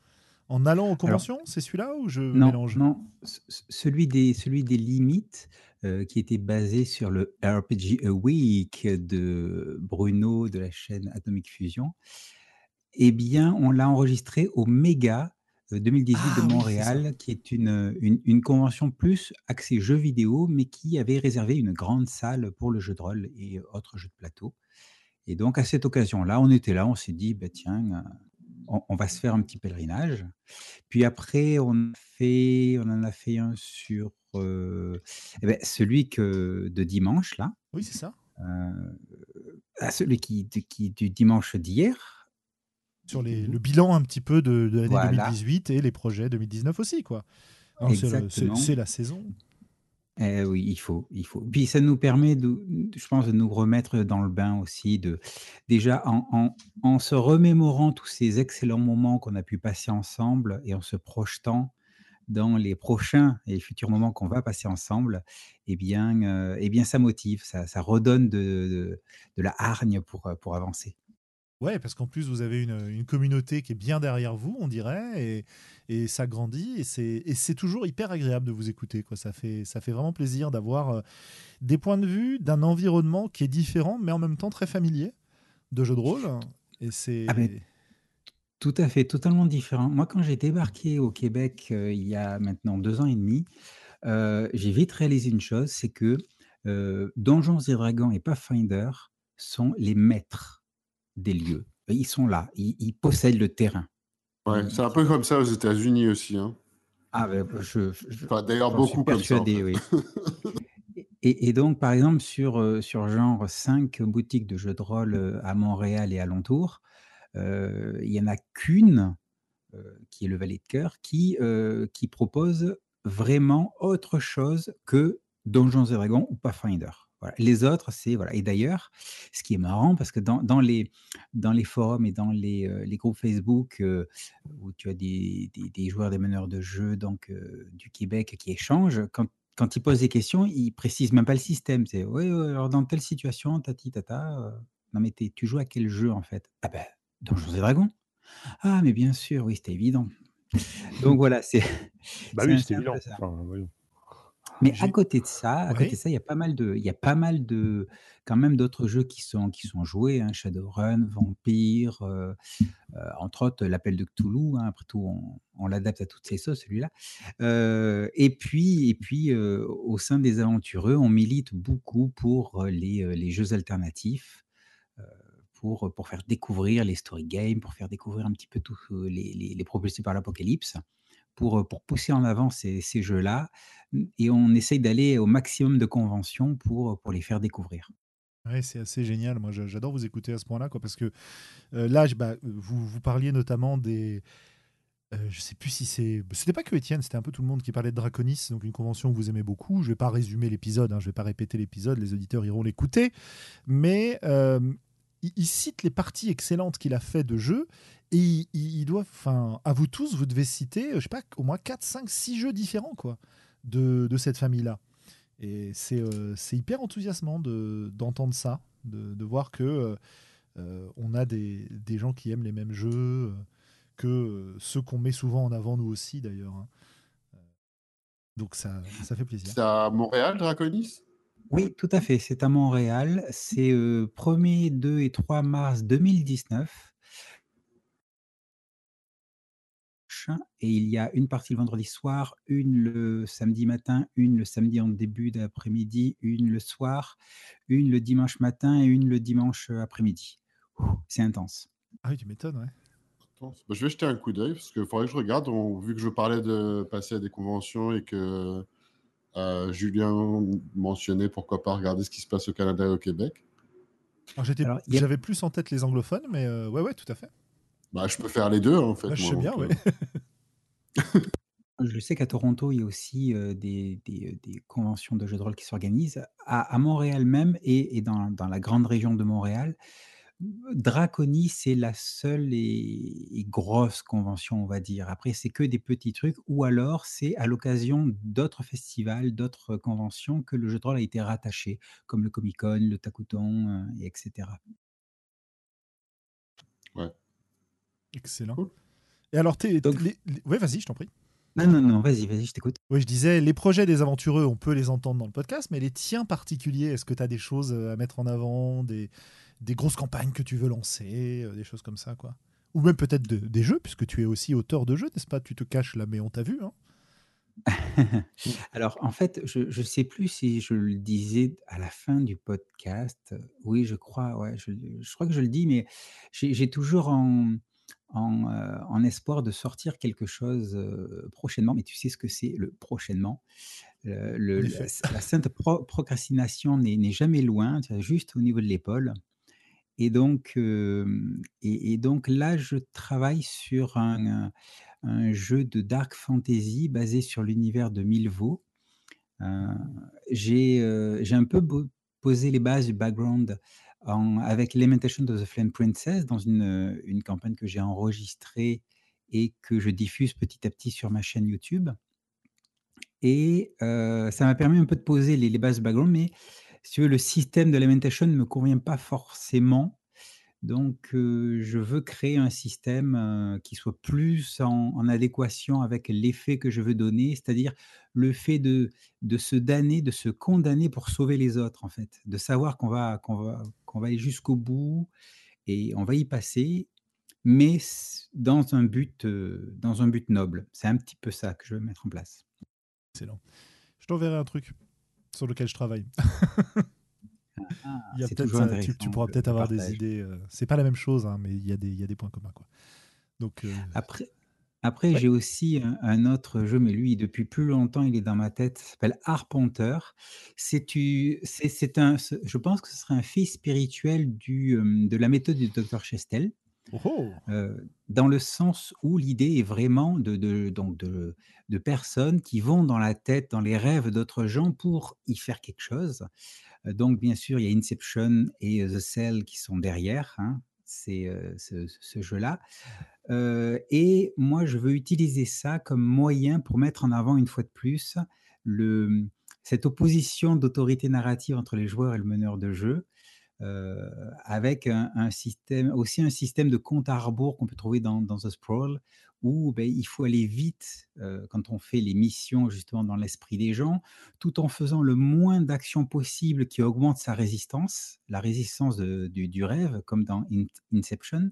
En allant aux conventions? C'est celui-là ou je Non, mélange? non, c- celui des, celui des limites euh, qui était basé sur le RPG A Week de Bruno de la chaîne Atomic Fusion, eh bien, on l'a enregistré au Méga euh, 2018 Ah de oui, c'est Montréal, qui est une, une, une convention plus axée jeux vidéo, mais qui avait réservé une grande salle pour le jeu de rôle et autres jeux de plateau. Et donc, à cette occasion-là, on était là, on s'est dit, bah, tiens, on, on va se faire un petit pèlerinage. Puis après, on, a fait, on en a fait un sur euh, eh ben, celui que, de dimanche, là, Oui, c'est ça. euh, ah, celui qui, du dimanche d'hier. Sur les, le bilan un petit peu de, de l'année Voilà. 2018 et les projets 2019 aussi, quoi. Hein, c'est la saison. Eh oui, il faut, il faut. Puis ça nous permet, de, je pense, de nous remettre dans le bain aussi, de déjà en, en, en se remémorant tous ces excellents moments qu'on a pu passer ensemble et en se projetant dans les prochains et futurs moments qu'on va passer ensemble, eh bien, euh, eh bien ça motive, ça, ça redonne de, de, de la hargne pour, pour avancer. Ouais, parce qu'en plus, vous avez une, communauté qui est bien derrière vous, on dirait, et, ça grandit, et c'est toujours hyper agréable de vous écouter. Ça, fait, vraiment plaisir d'avoir euh, des points de vue d'un environnement qui est différent, mais en même temps très familier de jeux de rôle. Et c'est. Ah Tout à fait, totalement différent. Moi, quand j'ai débarqué au Québec euh, il y a maintenant deux ans et demi, euh, j'ai vite réalisé une chose, c'est que euh, Donjons et Dragons et Pathfinder sont les maîtres des lieux. Ils sont là, ils, ils possèdent le terrain. Ouais, c'est un peu comme ça aux États-Unis aussi. hein. Ah, ben, je, je- Enfin, D'ailleurs, beaucoup comme ça. en persuadé, fait. oui. [laughs] Et, et donc, par exemple, sur, euh, sur genre cinq boutiques de jeux de rôle euh, à Montréal et alentour, euh, il n'y en a qu'une, euh, qui est le Valet de Cœur, qui, euh, qui propose vraiment autre chose que Donjons et Dragons ou Pathfinder. Voilà. Les autres, c'est. Voilà. Et d'ailleurs, ce qui est marrant, parce que dans, dans, les, dans les forums et dans les, euh, les groupes Facebook, euh, où tu as des, des, des joueurs, des meneurs de jeu donc, euh, du Québec qui échangent, quand, quand ils posent des questions, ils précisent même pas le système. C'est oui, alors dans telle situation, tati tata. non, mais tu joues à quel jeu en fait? Ah ben, Donjons et Dragons. Ah, mais bien sûr, oui, c'était évident. Donc voilà, c'est. Bah oui, c'était évident. Enfin, voyons. Mais J'ai- à côté de ça, à côté Oui. de ça, il y a pas mal de, il y a pas mal de, quand même d'autres jeux qui sont, qui sont joués, hein, Shadowrun, Vampire, euh, euh, entre autres l'appel de Cthulhu. hein, après tout, on, on l'adapte à toutes ses sauces, celui-là. Euh, et puis, et puis euh, au sein des aventureux, on milite beaucoup pour euh, les, euh, les jeux alternatifs. euh, Pour, pour faire découvrir les story games, pour faire découvrir un petit peu euh, les, les, les propulsés par l'apocalypse. Pour, pour pousser en avant ces, ces jeux-là. Et on essaye d'aller au maximum de conventions pour, pour les faire découvrir. Ouais, c'est assez génial. Moi, j'adore vous écouter à ce point-là, parce que euh, là, bah, vous, vous parliez notamment des. Euh, je sais plus si c'est. C'était pas que Étienne, c'était un peu tout le monde qui parlait de Draconis, donc une convention que vous aimez beaucoup. Je vais pas résumer l'épisode, hein, je vais pas répéter l'épisode, les auditeurs iront l'écouter. Mais euh, il, cite les parties excellentes qu'il a fait de jeux et il, doit. Enfin, à vous tous, vous devez citer, je sais pas, au moins 4, 5, 6 jeux différents, quoi, de, de cette famille-là. Et euh, c'est hyper enthousiasmant d'entendre ça, de, de, voir que euh, euh, on a des, des, gens qui aiment les mêmes jeux que ceux qu'on met souvent en avant nous aussi d'ailleurs. Hein. Donc ça, ça fait plaisir. C'est à Montréal, Draconis? Oui, tout à fait. C'est à Montréal. C'est 1er, 2 et 3 mars 2019. et il y a une partie le vendredi soir, une le samedi matin, une le samedi en début d'après-midi, une le soir, une le dimanche matin et une le dimanche après-midi. C'est intense. Ah oui, tu m'étonnes, ouais. Bah, je vais jeter un coup d'œil parce qu'il faudrait que je regarde. vu que je parlais de passer à des conventions et que euh, Julien mentionnait pourquoi pas regarder ce qui se passe au Canada et au Québec. J'avais plus en tête les anglophones, mais euh, ouais, ouais, tout à fait. Bah, je peux faire les deux, en fait. Bah, je sais bien, oui. Euh. [laughs] je sais qu'à Toronto, il y a aussi des, des, des, conventions de jeux de rôle qui s'organisent. À, à, Montréal même et, et dans, dans, la grande région de Montréal, Draconi, c'est la seule et, grosse convention, on va dire. Après, c'est que des petits trucs, ou alors c'est à l'occasion d'autres festivals, d'autres conventions que le jeu de rôle a été rattaché, comme le Comic Con, le Takuton, etc. Ouais. Excellent. Et alors, t'es, Donc... ouais, vas-y, je t'en prie. Non, non, non, vas-y, vas-y, je t'écoute. Oui, je disais, les projets des aventureux, on peut les entendre dans le podcast, mais les tiens particuliers, est-ce que tu as des choses à mettre en avant, des, des grosses campagnes que tu veux lancer, euh, des choses comme ça, quoi Ou même peut-être des jeux, puisque tu es aussi auteur de jeux, n'est-ce pas? Tu te caches là, mais on t'a vu, hein [laughs] Alors, en fait, je ne sais plus si je le disais à la fin du podcast. Oui, je crois, ouais, je, je crois que je le dis, mais j'ai toujours en, euh, en, espoir de sortir quelque chose euh, prochainement. Mais tu sais ce que c'est le prochainement? Euh, le, la, sainte procrastination n'est jamais loin, juste au niveau de l'épaule. Et donc, et, donc là, je travaille sur un, jeu de dark fantasy basé sur l'univers de Milvaux. J'ai un peu posé les bases du background avec Lamentation of the Flame Princess dans une, une campagne que j'ai enregistrée et que je diffuse petit à petit sur ma chaîne YouTube. Et ça m'a permis un peu de poser les, bases de background, mais si tu veux, le système de Lamentation ne me convient pas forcément. Donc, je veux créer un système qui soit plus en, adéquation avec l'effet que je veux donner, c'est-à-dire le fait de, se damner, de se condamner pour sauver les autres, en fait, de savoir qu'on va, qu'on va, qu'on va aller jusqu'au bout et on va y passer, mais dans un but, dans un but noble. C'est un petit peu ça que je veux mettre en place. Excellent. Je t'enverrai un truc sur lequel je travaille. [laughs] Ah, tu, pourras peut-être avoir des idées. Euh, c'est pas la même chose, hein, mais il y, a des, y a des points communs. Quoi. Donc, euh, Après, après j'ai aussi un, autre jeu, mais lui, depuis plus longtemps, il est dans ma tête. s'appelle Arpenter. C'est, c'est, un, je pense que ce serait un fils spirituel du, euh, de la méthode du docteur Chestel. Oh. dans le sens où l'idée est vraiment de, donc de, personnes qui vont dans la tête, dans les rêves d'autres gens pour y faire quelque chose. Donc, bien sûr, il y a Inception et The Cell qui sont derrière hein, c'est, ce, jeu-là. et moi, je veux utiliser ça comme moyen pour mettre en avant, une fois de plus, cette opposition d'autorité narrative entre les joueurs et le meneur de jeu. Avec un, système, aussi un système de compte à rebours qu'on peut trouver dans, The Sprawl, où ben, il faut aller vite quand on fait les missions justement dans l'esprit des gens, tout en faisant le moins d'actions possible qui augmente sa résistance, la résistance du, rêve, comme dans Inception,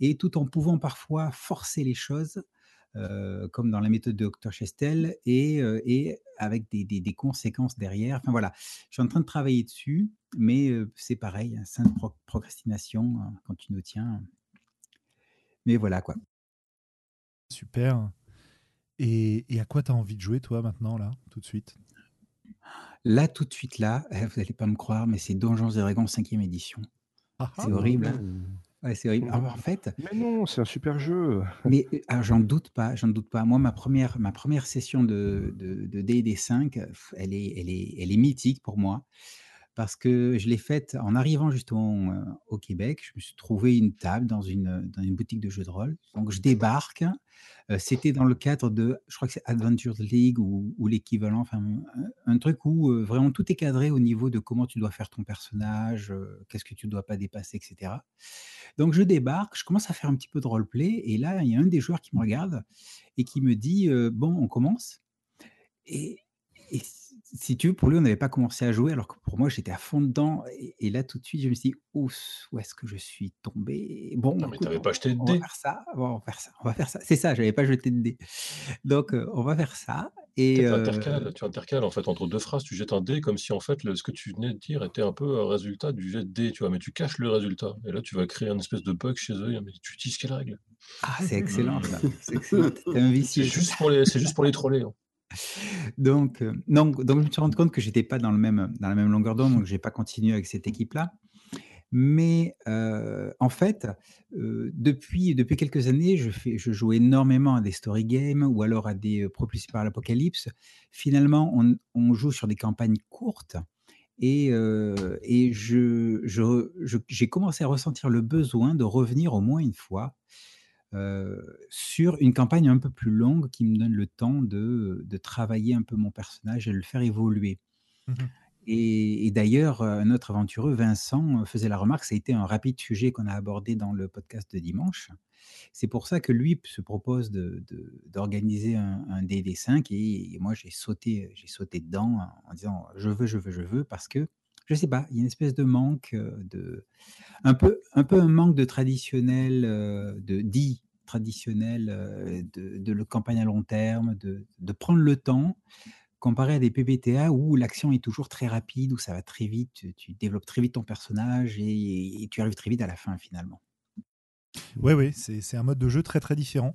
et tout en pouvant parfois forcer les choses, comme dans la méthode de Dr. Chestel, et, et avec des, des, conséquences derrière. Enfin voilà, je suis en train de travailler dessus, mais c'est pareil, un de procrastination hein, quand tu nous tiens. Mais voilà quoi. Super. Et, et à quoi tu as envie de jouer, toi, maintenant, là, tout de suite? Là, tout de suite, là, eh, vous n'allez pas me croire, mais c'est Donjons et Dragons 5e édition. Ah, C'est ah. horrible. hein Mmh. Ouais, c'est horrible. Alors, en fait, Mais non, c'est un super jeu. [laughs] mais euh, alors, j'en doute pas, j'en doute pas. Moi, ma première, ma première session de, de, de D&D 5, pff, elle est, elle, est, elle est mythique pour moi. Parce que je l'ai faite en arrivant justement euh, au Québec. Je me suis trouvé une table dans une, dans une boutique de jeux de rôle. Donc, je débarque. Euh, C'était dans le cadre de, je crois que c'est Adventure League ou, ou l'équivalent, enfin, un, un truc où euh, vraiment tout est cadré au niveau de comment tu dois faire ton personnage, qu'est-ce que tu ne dois pas dépasser, etc. Donc, je débarque, je commence à faire un petit peu de roleplay. Et là, il y a un des joueurs qui me regarde et qui me dit Bon, on commence. Et, et si tu veux, pour lui, on n'avait pas commencé à jouer, alors que pour moi, j'étais à fond dedans. Et, et là, tout de suite, je me suis dit, où, où est-ce que je suis tombé? Bon, Non, mais écoute, t'avais pas acheté de on va faire ça, on va faire ça, on va faire ça. C'est ça, j'avais pas jeté de dés. Donc, euh, on va faire ça. Et Tu euh, intercales, tu intercales en fait entre deux phrases, tu jettes un dé comme si en fait le- ce que tu venais de dire était un peu un résultat du jet de dé, tu vois, mais tu caches le résultat. Et là, tu vas créer un espèce de bug chez eux, mais tu utilises quelle règle? ah, c'est excellent, ça. C'est juste pour les, c'est juste pour les troller. hein. Donc, euh, donc, donc, je me suis rendu compte que j'étais pas dans, le même, dans la même longueur d'onde, donc j'ai pas continué avec cette équipe-là. Mais euh, en fait, euh, depuis, depuis quelques années, je, fais, je joue énormément à des story games ou alors à des propulsés par l'apocalypse. Finalement, on, joue sur des campagnes courtes et, et je, je, je- j'ai commencé à ressentir le besoin de revenir au moins une fois euh, sur une campagne un peu plus longue qui me donne le temps de, de travailler un peu mon personnage et le faire évoluer. Mhm. Et, et d'ailleurs, notre aventureux Vincent euh, faisait la remarque, ça a été un rapide sujet qu'on a abordé dans le podcast de dimanche. C'est pour ça que lui se propose de- de- d'organiser un, un DD5 et, et moi j'ai sauté, j'ai sauté dedans en disant je veux, je veux, je veux parce que je sais pas, il y a une espèce de manque euh, de un peu, un peu un manque de traditionnel, euh, de dit traditionnel euh, de, de campagne à long terme, de, de prendre le temps comparé à des PBTA où l'action est toujours très rapide, où ça va très vite, tu, développes très vite ton personnage et, tu arrives très vite à la fin finalement. Ouais, ouais, c'est un mode de jeu très très différent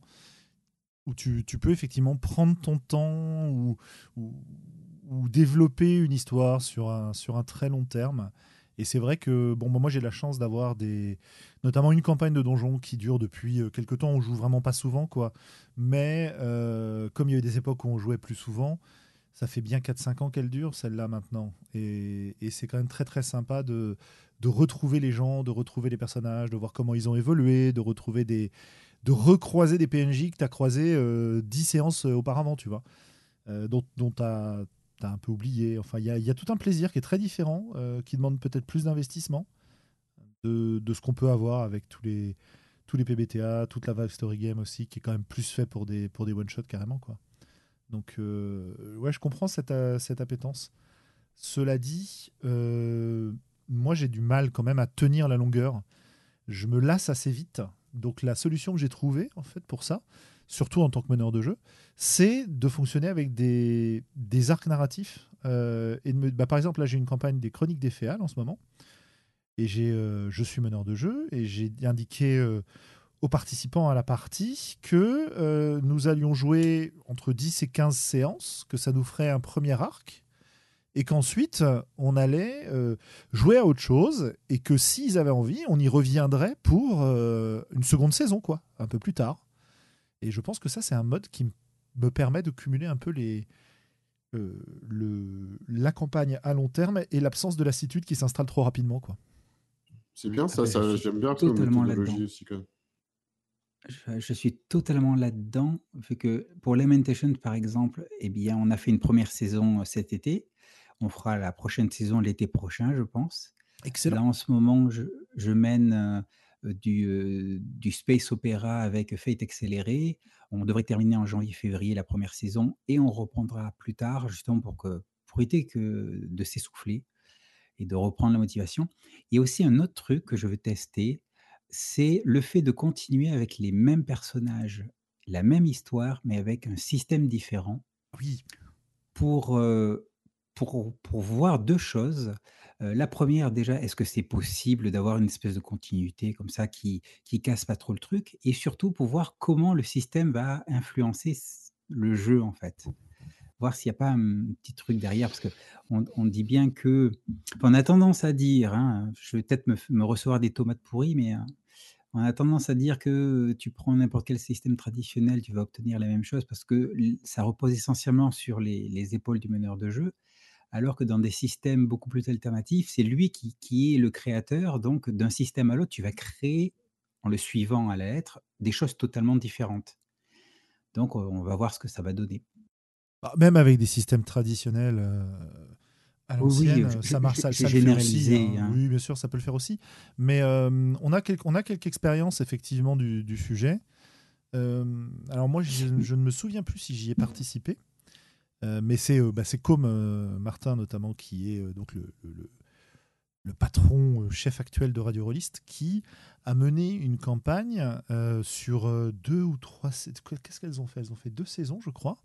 où tu, tu peux effectivement prendre ton temps ou, développer une histoire sur un, sur un très long terme. Et c'est vrai que bon, moi j'ai la chance d'avoir des, notamment une campagne de donjon qui dure depuis euh, quelques temps. On joue vraiment pas souvent, quoi. Mais euh, comme il y a eu des époques où on jouait plus souvent, ça fait bien 4-5 ans qu'elle dure, celle-là maintenant. Et, c'est quand même très très sympa de, de retrouver les gens, de retrouver les personnages, de voir comment ils ont évolué, de retrouver des, de recroiser des PNJ que tu as croisés euh, 10 séances euh, auparavant, tu vois, dont, dont un peu oublié. Enfin, il y a, tout un plaisir qui est très différent, euh, qui demande peut-être plus d'investissement de, ce qu'on peut avoir avec tous les, PBTA, toute la vague story game aussi, qui est quand même plus fait pour des, one-shots carrément. Donc, euh, ouais, je comprends cette, euh, appétence. Cela dit, euh, moi j'ai du mal quand même à tenir la longueur. Je me lasse assez vite. Donc la solution que j'ai trouvée en fait pour ça, surtout en tant que meneur de jeu, c'est de fonctionner avec des, arcs narratifs. euh, et me- bah, par exemple, là j'ai une campagne des Chroniques des Féales en ce moment. Et euh, je suis meneur de jeu et j'ai indiqué euh, aux participants à la partie que nous allions jouer entre 10 et 15 séances, que ça nous ferait un premier arc et qu'ensuite on allait jouer à autre chose et que s'ils avaient envie, on y reviendrait pour une seconde saison, quoi, un peu plus tard. Et je pense que ça, c'est un mode qui me permet de cumuler un peu les, euh, le, la campagne à long terme et l'absence de lassitude qui s'installe trop rapidement, quoi. C'est bien Ah ça, ben, ça j'aime bien comme totalement méthodologie là-dedans. aussi. Quoi. Je, je suis totalement là-dedans, vu que pour Lamentation, par exemple, eh bien, on a fait une première saison euh, cet été. On fera la prochaine saison l'été prochain, je pense. Excellent. Là, en ce moment, je, je mène euh, du, du space opéra avec Fate accéléré. On devrait terminer en janvier-février la première saison et on reprendra plus tard, justement pour, que, pour éviter que de s'essouffler et de reprendre la motivation. Il y a aussi un autre truc que je veux tester, c'est le fait de continuer avec les mêmes personnages, la même histoire, mais avec un système différent Oui, pour, euh, pour, pour voir deux choses. Euh, la première, déjà, est-ce que c'est possible d'avoir une espèce de continuité comme ça qui qui casse pas trop le truc? Et surtout pour voir comment le système va influencer le jeu, en fait. Voir s'il n'y a pas un petit truc derrière, parce qu'on on dit bien que... On a tendance à dire, hein, je vais peut-être me, recevoir des tomates pourries, mais... euh, on a tendance à dire que tu prends n'importe quel système traditionnel, tu vas obtenir la même chose parce que ça repose essentiellement sur les épaules du meneur de jeu, alors que dans des systèmes beaucoup plus alternatifs, c'est lui qui, qui est le créateur. Donc, d'un système à l'autre, tu vas créer, en le suivant à la lettre, des choses totalement différentes. Donc, on va voir ce que ça va donner. Bah, même avec des systèmes traditionnels euh, à Oui, ça marche, ça, ça le fait aussi. hein. hein. Oui, bien sûr, ça peut le faire aussi. Mais euh, on, a quelques, on a quelques expériences effectivement du, du sujet. Euh, alors moi, je, je ne me souviens plus si j'y ai participé, Euh, mais c'est euh, bah, comme euh, Martin notamment qui est donc le, le- le patron chef actuel de Radio Rollist qui a mené une campagne sur deux ou trois. Qu'est-ce qu'elles ont fait? Elles ont fait deux saisons, je crois.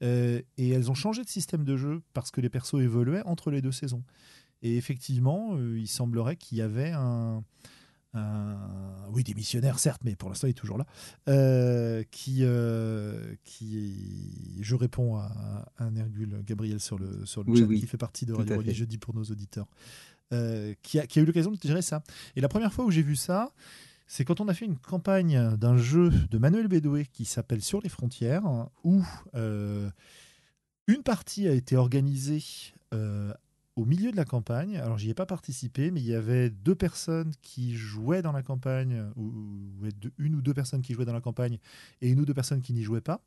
Et elles ont changé de système de jeu parce que les persos évoluaient entre les deux saisons. Et effectivement, il semblerait qu'il y avait un, un- oui, des missionnaires certes, mais pour l'instant il est toujours là, euh, qui, euh, qui, je réponds à, à un Hergule Gabriel sur le sur le Oui, chat, oui, qui fait partie de Radio Relais jeudi pour nos auditeurs, euh, qui, a, qui a eu l'occasion de gérer ça. Et la première fois où j'ai vu ça, c'est quand on a fait une campagne d'un jeu de Manuel Bédoué qui s'appelle Sur les frontières, où euh, une partie a été organisée euh, au milieu de la campagne. Alors, j'y ai pas participé, mais il y avait deux personnes qui jouaient dans la campagne, ou, une ou deux personnes qui jouaient dans la campagne, et une ou deux personnes qui n'y jouaient pas,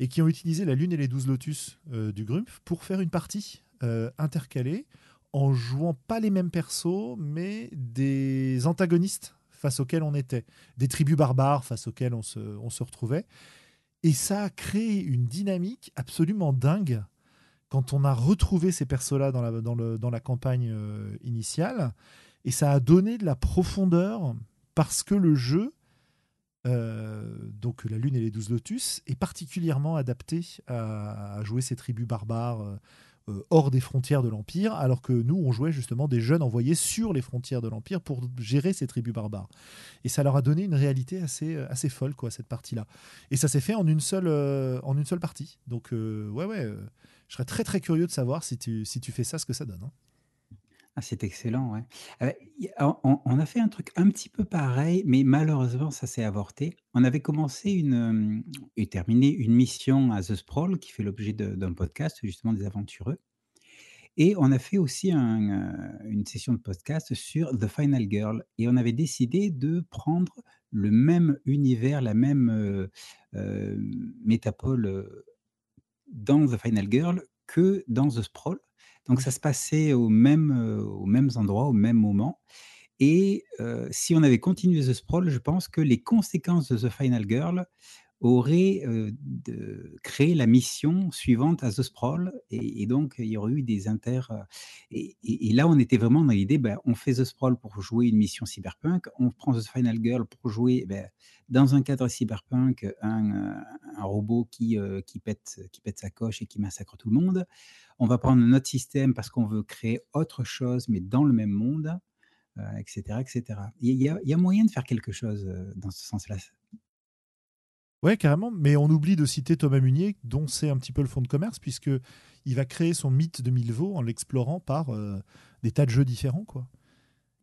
et qui ont utilisé la Lune et les douze Lotus euh, du Grumpf pour faire une partie euh, intercalée en jouant pas les mêmes persos, mais des antagonistes face auxquels on était, des tribus barbares face auxquelles on se, on se retrouvait. Et ça a créé une dynamique absolument dingue quand on a retrouvé ces persos-là dans la, campagne euh, initiale. Et ça a donné de la profondeur parce que le jeu, euh, donc la Lune et les douze Lotus, est particulièrement adapté à, jouer ces tribus barbares euh, hors des frontières de l'Empire, alors que nous, on jouait justement des jeunes envoyés sur les frontières de l'Empire pour gérer ces tribus barbares. Et ça leur a donné une réalité assez, folle, quoi, cette partie-là. Et ça s'est fait en une seule, en une seule partie. Donc, ouais, ouais, je serais très, très curieux de savoir si tu, si tu fais ça, ce que ça donne. hein. Ah, c'est excellent, ouais. Euh, on, a fait un truc un petit peu pareil, mais malheureusement, ça s'est avorté. On avait commencé une, euh, et terminé une mission à The Sprawl qui fait l'objet d'un podcast, justement des aventureux. Et on a fait aussi euh, une session de podcast sur The Final Girl. Et on avait décidé de prendre le même univers, la même métapole dans The Final Girl que dans The Sprawl. Donc ça se passait au même, euh, aux mêmes endroits, au même moment. Et euh, si on avait continué The Sprawl, je pense que les conséquences de The Final Girl de- créé la mission suivante à The Sprawl. Et, donc, il y aurait eu des inter... Et, là, on était vraiment dans l'idée, ben, on fait The Sprawl pour jouer une mission cyberpunk, on prend The Final Girl pour jouer, ben, dans un cadre cyberpunk, un, un robot qui, qui, pète, qui pète sa coche et qui massacre tout le monde. On va prendre notre système parce qu'on veut créer autre chose, mais dans le même monde, etc., etc. Il y, a, moyen de faire quelque chose dans ce sens-là. Ouais, carrément. Mais on oublie de citer Thomas Munier, dont c'est un petit peu le fond de commerce, puisque il va créer son mythe de Milvaux en l'explorant par euh, des tas de jeux différents, quoi.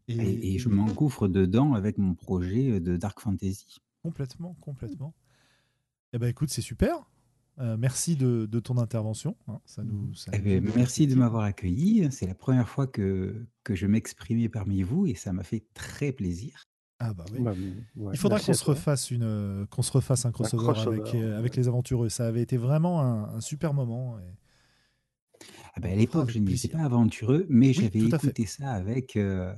Et, et je m'engouffre dedans avec mon projet de Dark Fantasy. Complètement, complètement. Eh ben, écoute, c'est super. Euh, merci de, de ton intervention. hein. Ça nous, ça Eh ben, merci de m'avoir accueilli. C'est la première fois que, que je m'exprimais parmi vous et ça m'a fait très plaisir. Ah bah oui. Bah, ouais, Il faudra qu'on se refasse une, euh, qu'on se refasse un crossover, crossover, avec, euh, avec les aventureux. Ça avait été vraiment un, un super moment. et- Ah ben, à l'époque, je n'étais plaisir. pas aventureux, mais Oui, j'avais écouté ça avec. euh,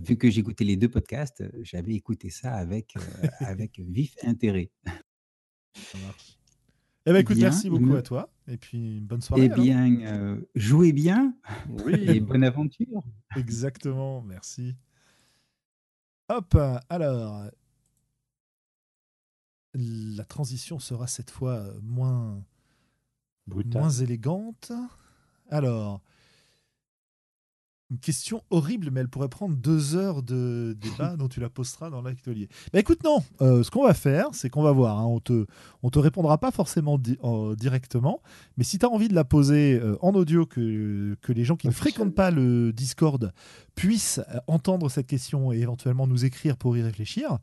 vu que j'écoutais les deux podcasts, j'avais écouté ça avec, euh, avec [laughs] vif intérêt. Ça marche. Eh ben écoute, Bien, merci beaucoup me- à toi. Et puis bonne soirée. Eh bien, euh, jouez bien Oui, [laughs] et bonne aventure. Exactement, merci. Hop, alors. La transition sera cette fois euh, moins, brutal. moins élégante. Alors, Une question horrible, mais elle pourrait prendre deux heures de débat [laughs] dont tu la posteras dans l'atelier. Bah écoute, non. Euh, ce qu'on va faire, c'est qu'on va voir. hein, on te, on te répondra pas forcément di- en- directement, mais si tu as envie de la poser euh, en audio, que, que les gens qui ne fréquentent pas le Discord puissent euh, entendre cette question et éventuellement nous écrire pour y réfléchir,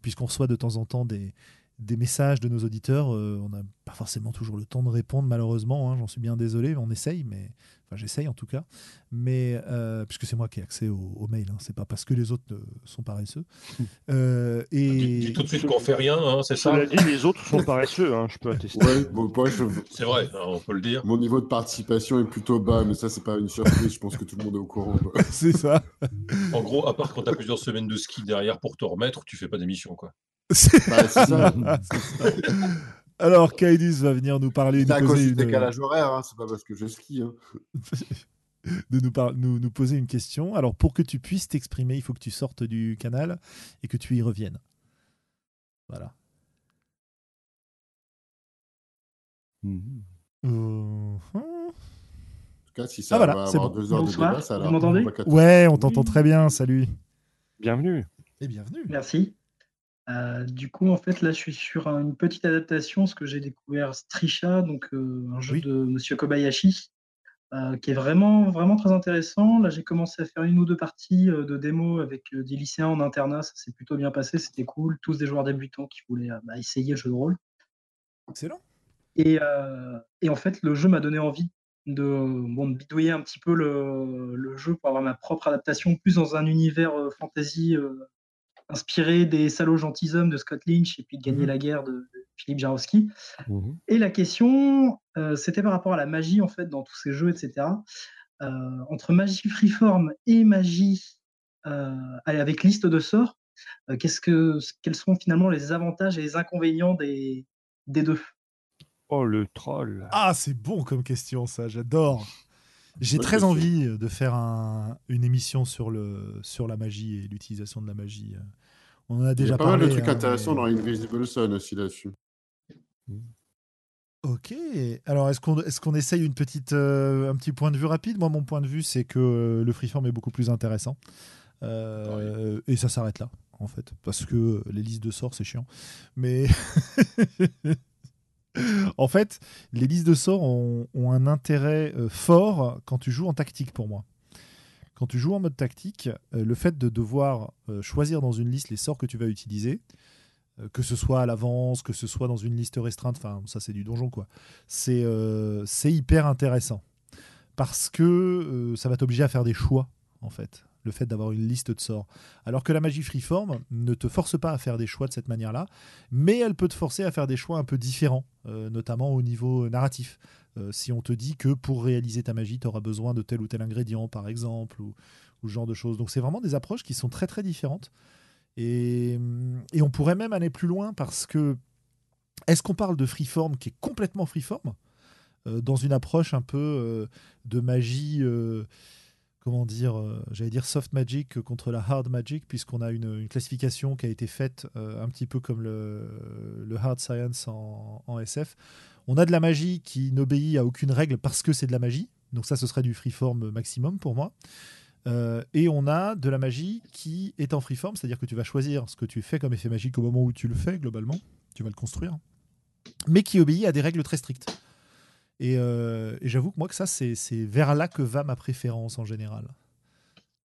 puisqu'on reçoit de temps en temps des, des messages de nos auditeurs. euh, on n'a pas forcément toujours le temps de répondre, malheureusement. hein, J'en suis bien désolé, mais on essaye. Mais enfin, j'essaye en tout cas. Mais euh, puisque c'est moi qui ai accès au, au mail, hein, c'est pas parce que les autres euh, sont paresseux. [laughs] Euh, Dis, et dis tout de suite qu'on fait rien, hein, c'est ça Cela dit, les autres sont paresseux, hein, je peux attester. Ouais, bon, moi, je- C'est vrai, hein, on peut le dire. mon niveau de participation est plutôt bas, mais ça, c'est pas une surprise. Je pense que tout le monde est au courant. [laughs] c'est ça. En gros, à part quand tu as plusieurs semaines de ski derrière pour te remettre, tu fais pas d'émission. quoi. [laughs] C'est- Bah, c'est ça. c'est ça. Alors, Kaidus va venir nous parler, C'est à cause du décalage horaire, hein, c'est pas parce que je skie. hein. [laughs] de nous, par- nous, nous poser une question. Alors, pour que tu puisses t'exprimer, il faut que tu sortes du canal et que tu y reviennes. Voilà. Mhm. Euh, En tout cas, si ça Ah, voilà, va c'est avoir bon. deux heures Bonsoir, de débat, ça a vous m'entendez Ouais, on t'entend Oui. très bien. Salut. Bienvenue. Et bienvenue. Merci. Euh, du coup, en fait, là, je suis sur un- une petite adaptation, ce que j'ai découvert Strisha, donc euh, un jeu Oui. de Monsieur Kobayashi, euh, qui est vraiment, vraiment très intéressant. Là, j'ai commencé à faire une ou deux parties de démo avec des lycéens en internat. Ça s'est plutôt bien passé, c'était cool. Tous des joueurs débutants qui voulaient bah, essayer le jeu de rôle. Excellent. Et, et en fait, le jeu m'a donné envie de, bon, de bidouiller un petit peu le, le jeu pour avoir ma propre adaptation, plus dans un univers fantasy inspiré des salauds gentilshommes de Scott Lynch et puis de Gagner Mhm. la guerre de, de Philippe Jarowski. Mhm. Et la question, euh, c'était par rapport à la magie, en fait, dans tous ces jeux, etc. Euh, entre magie freeform et magie euh, avec liste de sorts, euh, qu'est-ce que, quels sont finalement les avantages et les inconvénients des, des deux? Oh, le troll. Ah, c'est bon comme question, ça. J'adore. J'ai très question. envie de faire un- une émission sur, le, sur la magie et l'utilisation de la magie. On en a Il y déjà a pas parlé. mal de trucs hein, intéressants mais- dans Invisible Sun aussi là-dessus. Ok. Alors, est-ce qu'on est qu'on essaye une petite, euh, un petit point de vue rapide? Moi, mon point de vue, c'est que euh, le freeform est beaucoup plus intéressant. Euh, Et ça s'arrête là, en fait. Parce que les listes de sorts, c'est chiant. Mais. [laughs] en fait, les listes de sorts ont, un intérêt euh, fort quand tu joues en tactique, pour moi. Quand tu joues en mode tactique, euh, le fait de devoir euh, choisir dans une liste les sorts que tu vas utiliser, que ce soit à l'avance, que ce soit dans une liste restreinte, enfin ça c'est du donjon quoi, c'est hyper intéressant. Parce que ça va t'obliger à faire des choix en fait, le fait d'avoir une liste de sorts. Alors que la magie freeform ne te force pas à faire des choix de cette manière-là, mais elle peut te forcer à faire des choix un peu différents, euh, notamment au niveau narratif. Euh, si on te dit que pour réaliser ta magie, tu auras besoin de tel ou tel ingrédient, par exemple, ou, ce genre de choses. Donc c'est vraiment des approches qui sont très très différentes. Et, on pourrait même aller plus loin parce que est-ce qu'on parle de freeform qui est complètement freeform euh, dans une approche un peu de magie, comment dire, euh, j'allais dire soft magic contre la hard magic, puisqu'on a une, classification qui a été faite euh, un petit peu comme le, hard science en, en SF. On a de la magie qui n'obéit à aucune règle parce que c'est de la magie. Donc ça, ce serait du freeform maximum pour moi. Euh, et on a de la magie qui est en freeform, c'est-à-dire que tu vas choisir ce que tu fais comme effet magique au moment où tu le fais, globalement. Tu vas le construire. Mais qui obéit à des règles très strictes. Et, euh, et j'avoue que moi, que ça, c'est c'est vers là que va ma préférence en général.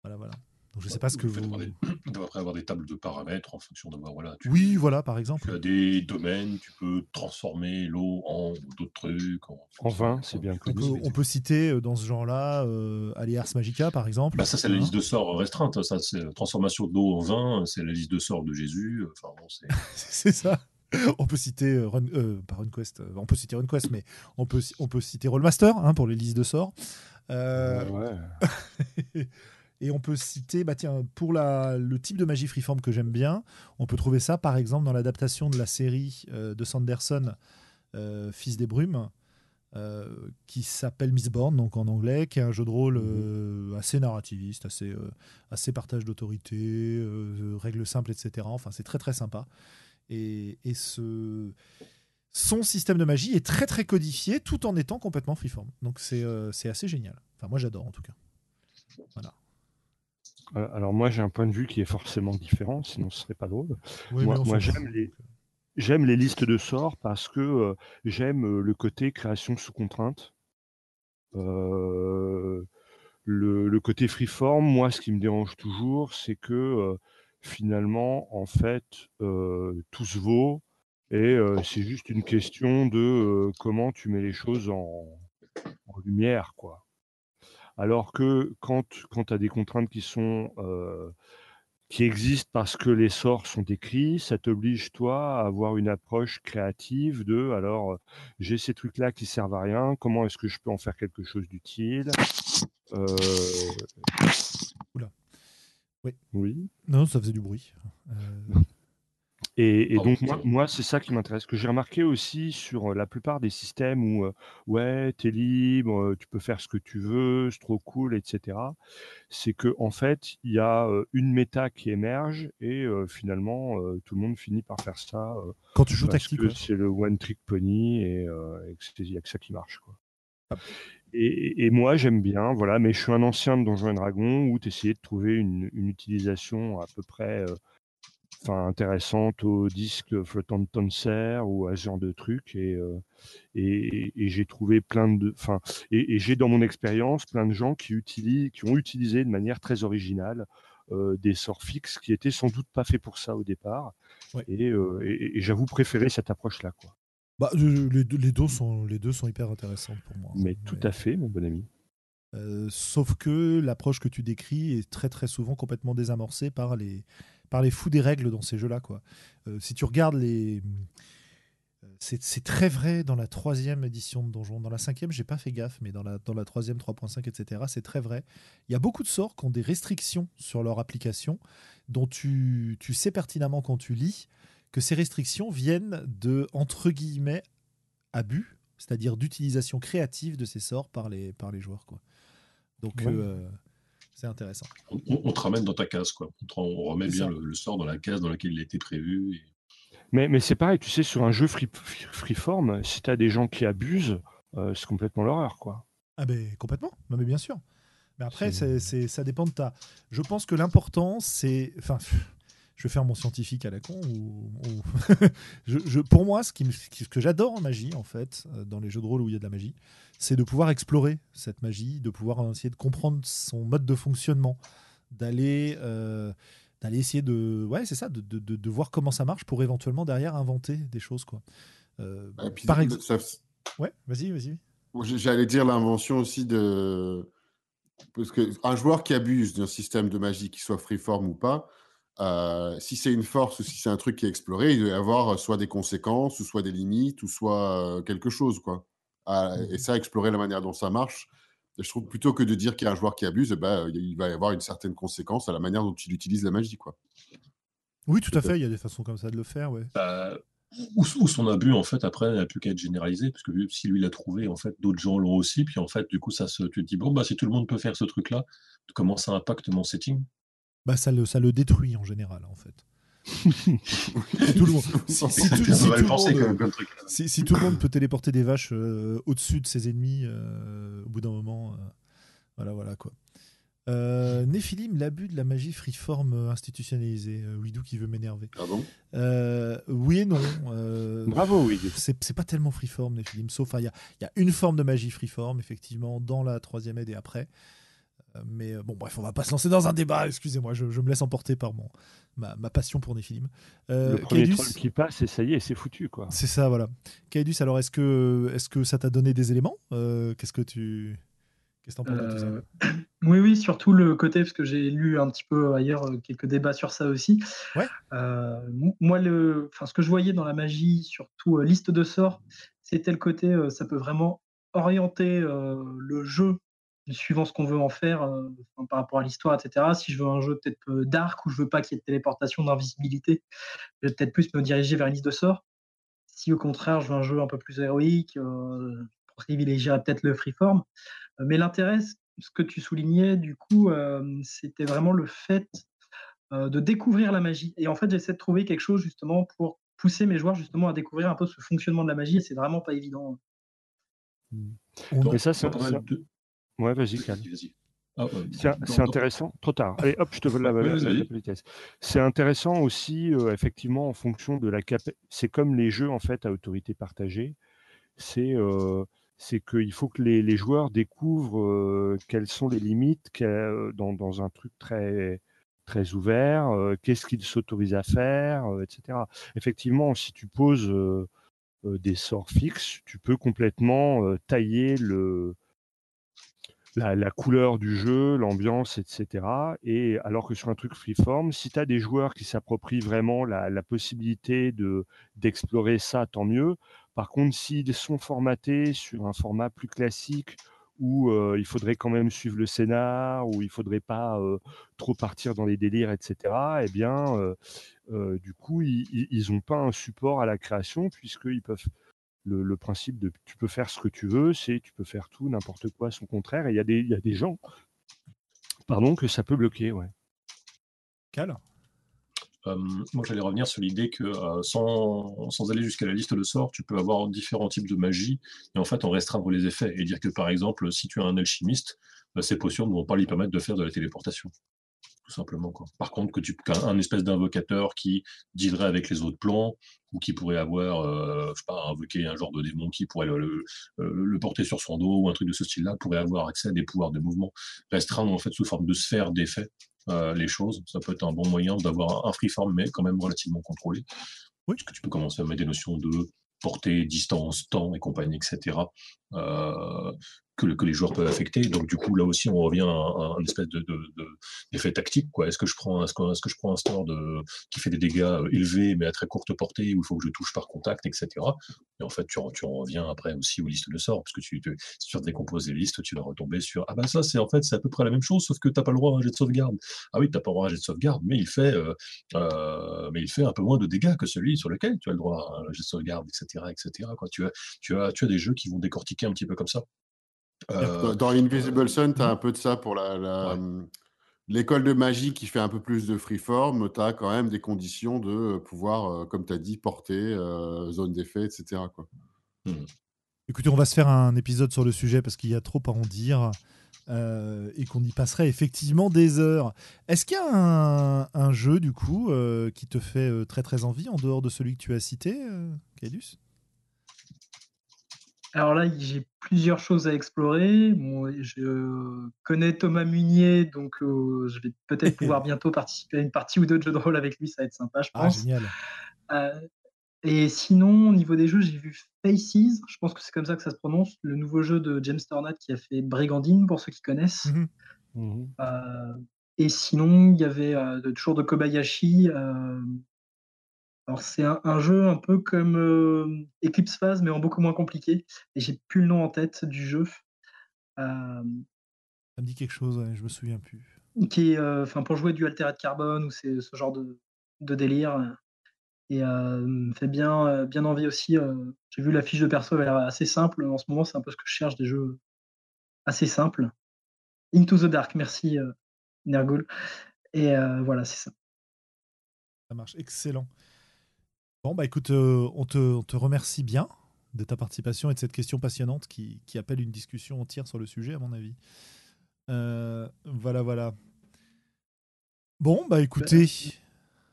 Voilà, voilà. Donc je sais pas ce que vous. d'avoir des- [clears throat] doit après avoir des tables de paramètres en fonction de bah, voilà, tu, Oui, voilà, par exemple. tu as des domaines, tu peux transformer l'eau en d'autres trucs. En, En vin, c'est bien On connu. peut, on peut citer euh, dans ce genre-là euh, Alias Magica, par exemple. Bah, ça, c'est la Hein. liste de sorts restreinte. Ça, c'est la transformation de l'eau en vin. C'est la liste de sorts de Jésus. Enfin, bon, c'est [laughs] c'est ça. [laughs] On peut citer euh, Run, euh, pas RunQuest, euh, on peut citer RunQuest, mais on peut, on peut citer Rollmaster hein, pour les listes de sorts. Ouais. [laughs] et on peut citer, bah tiens, pour la, le type de magie freeform que j'aime bien, on peut trouver ça par exemple dans l'adaptation de la série de Sanderson, Fils des Brumes, euh, qui s'appelle Mistborn, donc en anglais, qui est un jeu de rôle euh, assez narrativiste, assez, euh, assez partage d'autorité, règles simples, etc. Enfin, c'est très très sympa. Et, et ce, son système de magie est très très codifié tout en étant complètement freeform. Donc c'est euh, assez génial. Enfin, moi j'adore en tout cas. Voilà. Alors moi j'ai un point de vue qui est forcément différent, sinon ce serait pas drôle. Oui, Moi- j'aime les-. J'aime les listes de sorts parce que euh, j'aime euh, le côté création sous contrainte. Euh, le, le côté freeform, moi, ce qui me dérange toujours, c'est que finalement, en fait, euh, tout se vaut et euh, c'est juste une question de euh, comment tu mets les choses en, lumière, quoi. Alors que quand, quand tu as des contraintes qui sont qui existent parce que les sorts sont écrits, ça t'oblige toi à avoir une approche créative de alors j'ai ces trucs là qui servent à rien, comment est-ce que je peux en faire quelque chose d'utile? Oui. Oui. Non, ça faisait du bruit. Euh, Et, donc moi, moi c'est ça qui m'intéresse. Ce que j'ai remarqué aussi sur euh, la plupart des systèmes où euh, ouais t'es libre, tu peux faire ce que tu veux, c'est trop cool, etc. C'est que en fait il y a euh, une méta qui émerge et euh, finalement euh, tout le monde finit par faire ça euh, Quand tu joues parce tactique, c'est le one trick pony et, euh, il y a que ça qui marche quoi. Ah. Et, et moi j'aime bien, voilà, mais je suis un ancien de Donjons et Dragons où tu essayais de trouver une, une utilisation à peu près euh, intéressante au disque flottant de Tonser ou à ce genre de trucs et, euh, et, et j'ai trouvé plein de enfin et, j'ai dans mon expérience plein de gens qui utilisent qui ont utilisé de manière très originale euh, des sorts fixes qui étaient sans doute pas faits pour ça au départ. Ouais. et, j'avoue préférer cette approche là quoi Bah, euh, les, deux, les deux sont, les deux sont hyper intéressantes pour moi. mais tout à fait mon bon ami Euh, sauf que l'approche que tu décris est très très souvent complètement désamorcée par les, par les fous des règles dans ces jeux-là. quoi. Euh, si tu regardes les... C'est c'est très vrai dans la troisième édition de Donjon. Dans la cinquième, j'ai pas fait gaffe, mais dans la, dans la troisième, 3.5, etc., c'est très vrai. Il y a beaucoup de sorts qui ont des restrictions sur leur application, dont tu, tu sais pertinemment quand tu lis que ces restrictions viennent de, entre guillemets, abus, c'est-à-dire d'utilisation créative de ces sorts par les, par les joueurs. Quoi. Donc, Ouais. euh, c'est intéressant. On, on- on te ramène dans ta case, quoi. On, te rend- on remet bien le, le sort dans la case dans laquelle il a été prévu. et- mais, mais c'est pareil tu sais sur un jeu free, freeform si tu as des gens qui abusent euh, c'est complètement l'horreur quoi Ah ben complètement, non mais bien sûr. Mais après, C'est- c'est, c'est- ça dépend de ta. Je pense que l'important, c'est, enfin, je vais faire mon scientifique à la con ou, ou- [laughs] je, je- pour moi, ce, qui me- ce que j'adore en magie, en fait, euh, dans les jeux de rôle où il y a de la magie, c'est de pouvoir explorer cette magie, de pouvoir essayer de comprendre son mode de fonctionnement, d'aller, euh, d'aller essayer de, ouais, c'est ça, de, de- de- de voir comment ça marche pour éventuellement derrière inventer des choses, quoi. Euh, puis, par exemple, ça- ouais, vas-y, J'allais dire l'invention aussi de. Parce qu'un joueur qui abuse d'un système de magie, qu'il soit freeform ou pas, euh, si c'est une force ou si c'est un truc qui est exploré, il doit y avoir soit des conséquences, ou soit des limites, ou soit euh, quelque chose. Quoi. Ah, Mhm. Et ça, explorer la manière dont ça marche, je trouve plutôt que de dire qu'il y a un joueur qui abuse, eh ben, il va y avoir une certaine conséquence à la manière dont il utilise la magie. Quoi. Oui, tout à fait. Il y a des façons comme ça de le faire, ouais. Bah, ou, ou son abus, en fait, après, n'a plus qu'à être généralisé, parce que lui- si lui l'a trouvé, en fait, d'autres gens l'ont aussi. Puis, en fait, du coup, ça se, tu te dis, bon, bah, si tout le monde peut faire ce truc-là, comment ça impacte mon setting? Bah, ça, le, ça le détruit en général, en fait. Si tout le monde, peut téléporter des vaches euh, au-dessus de ses ennemis, euh, au bout d'un moment, euh, voilà, voilà quoi. Néphilim, l'abus de la magie freeform institutionnalisée. Widou qui veut m'énerver. Ah bon oui et non. bravo oui c'est pas tellement freeform, Néphilim, sauf il y a, il y a une forme de magie freeform, effectivement, dans la troisième aide et après. Euh, Mais euh, bon, bref, on va pas se lancer dans un débat, excusez-moi, je, je me laisse emporter par mon, ma, ma passion pour Néphilim. Euh, le premier Kaidus- troll qui passe et ça y est c'est foutu quoi c'est ça, voilà. Kaidus, alors est-ce que, est que ça t'a donné des éléments Euh, Qu'est-ce que tu. Qu'est-ce que t'en penses de tout ça [clears throat] oui, oui, surtout le côté, parce que j'ai lu un petit peu ailleurs quelques débats sur ça aussi. Ouais. Euh, moi, le, enfin, ce que je voyais dans la magie, surtout euh, liste de sorts, c'était le côté, euh, ça peut vraiment orienter euh, le jeu suivant ce qu'on veut en faire euh, enfin, par rapport à l'histoire, etc. Si je veux un jeu peut-être euh, dark où je veux pas qu'il y ait de téléportation, d'invisibilité, je vais peut-être plus me diriger vers une liste de sorts. Si au contraire, je veux un jeu un peu plus héroïque, euh, privilégierais peut-être le freeform. Euh, Mais l'intérêt, ce que tu soulignais, du coup, euh, c'était vraiment le fait euh, de découvrir la magie. Et en fait, j'essaie de trouver quelque chose justement pour pousser mes joueurs justement à découvrir un peu ce fonctionnement de la magie. Et c'est vraiment pas évident. On- mais ça c'est ouais vas-y Vas-y, Cal. vas-y. Ah, euh, C'est intéressant. Trop tard. Allez, hop, je te vole la, la- la- politesse. C'est intéressant aussi, euh, effectivement, en fonction de la cap. C'est comme les jeux en fait à autorité partagée. C'est euh, c'est qu'il faut que les, les joueurs découvrent euh, quelles sont les limites dans, dans un truc très très ouvert, euh, qu'est-ce qu'ils s'autorisent à faire, euh, etc. Effectivement, si tu poses euh, euh, des sorts fixes, tu peux complètement euh, tailler le, la, couleur du jeu, l'ambiance, etc. Et alors que sur un truc freeform, si tu as des joueurs qui s'approprient vraiment la, la possibilité de d'explorer ça, tant mieux. Par contre, s'ils sont formatés sur un format plus classique où euh, il faudrait quand même suivre le scénar, où il faudrait pas euh, trop partir dans les délires, etc. Eh bien, euh, du coup, ils n'ont pas un support à la création puisqu'ils peuvent le, le principe de tu peux faire ce que tu veux, c'est tu peux faire tout, n'importe quoi, son contraire. Et il y, a des- il y a des gens, pardon, que ça peut bloquer, ouais. Cal? Euh, moi, j'allais revenir sur l'idée que euh, sans, sans aller jusqu'à la liste de sorts, tu peux avoir différents types de magie et en fait en restreindre les effets et dire que par exemple, si tu es un alchimiste, bah, ces potions ne vont pas lui permettre de faire de la téléportation. Tout simplement. Quoi. Par contre, que tu qu'un un espèce d'invocateur qui dealerait avec les autres plans ou qui pourrait avoir, euh, je sais pas, invoquer un genre de démon qui pourrait le, le- porter sur son dos ou un truc de ce style-là, pourrait avoir accès à des pouvoirs de mouvement, restreindre en fait sous forme de sphère d'effets euh, les choses. Ça peut être un bon moyen d'avoir un freeform, mais quand même relativement contrôlé. Oui. Parce que tu peux commencer à mettre des notions de portée, distance, temps et compagnie, etc. euh, que, le- que les joueurs peuvent affecter. Donc du coup, là aussi, on revient à un, espèce de, de, de- d'effet tactique. Est-ce que je prends, est-ce que, je prends un store qui fait des dégâts euh, élevés mais à très courte portée où il faut que je touche par contact, etc. Et en fait, tu, en- tu en reviens après aussi aux listes de sorts, parce que tu, te- si tu décomposes les listes, tu vas retomber sur ah ben ça c'est en fait c'est à peu près la même chose, sauf que t'as pas le droit à un jet de sauvegarde. Ah oui, t'as pas le droit à un jet de sauvegarde, mais il fait euh, euh, mais il fait un peu moins de dégâts que celui sur lequel tu as le droit à un jet de sauvegarde, etc. etc. Tu, tu, tu as des jeux qui vont décortiquer un petit peu comme ça. Euh, Dans- Invisible Sun, tu as un peu de ça pour la, la- Ouais. l'école de magie qui fait un peu plus de freeform. Tu as quand même des conditions de pouvoir, euh, comme tu as dit, porter, euh, zone d'effet, etc. Quoi. Écoutez, on va se faire un épisode sur le sujet parce qu'il y a trop à en dire euh, et qu'on y passerait effectivement des heures. Est-ce qu'il y a un, un jeu, du coup, euh, qui te fait euh, très très envie en dehors de celui que tu as cité, euh, Cadus Alors là, j'ai plusieurs choses à explorer. Bon, je connais Thomas Munier, donc euh, je vais peut-être [laughs] pouvoir bientôt participer à une partie ou deux de jeux de rôle avec lui. Ça va être sympa, je Ah, pense. génial. Euh, et sinon, au niveau des jeux, j'ai vu Faces, je pense que c'est comme ça que ça se prononce, le nouveau jeu de James Tornat qui a fait Brigandine, pour ceux qui connaissent. Mhm. Euh, et sinon, il y avait euh, toujours de Kobayashi. Alors, c'est un, un jeu un peu comme euh, Eclipse Phase, mais en beaucoup moins compliqué. Et j'ai plus le nom en tête du jeu. Euh, Ça me dit quelque chose, ouais, je me souviens plus. qui est, euh, enfin, pour jouer du Altered Carbone ou c'est ce genre de, de délire. Et me fait bien, bien envie aussi. J'ai vu la fiche de perso, elle a l'air assez simple. En ce moment, c'est un peu ce que je cherche, des jeux assez simples. Into the Dark, merci Nergul. Et voilà, c'est ça. Ça marche, excellent. Bon, bah écoute, euh, on, te, on te remercie bien de ta participation et de cette question passionnante qui, qui appelle une discussion entière sur le sujet, à mon avis. Euh, voilà, voilà. Bon, bah écoutez.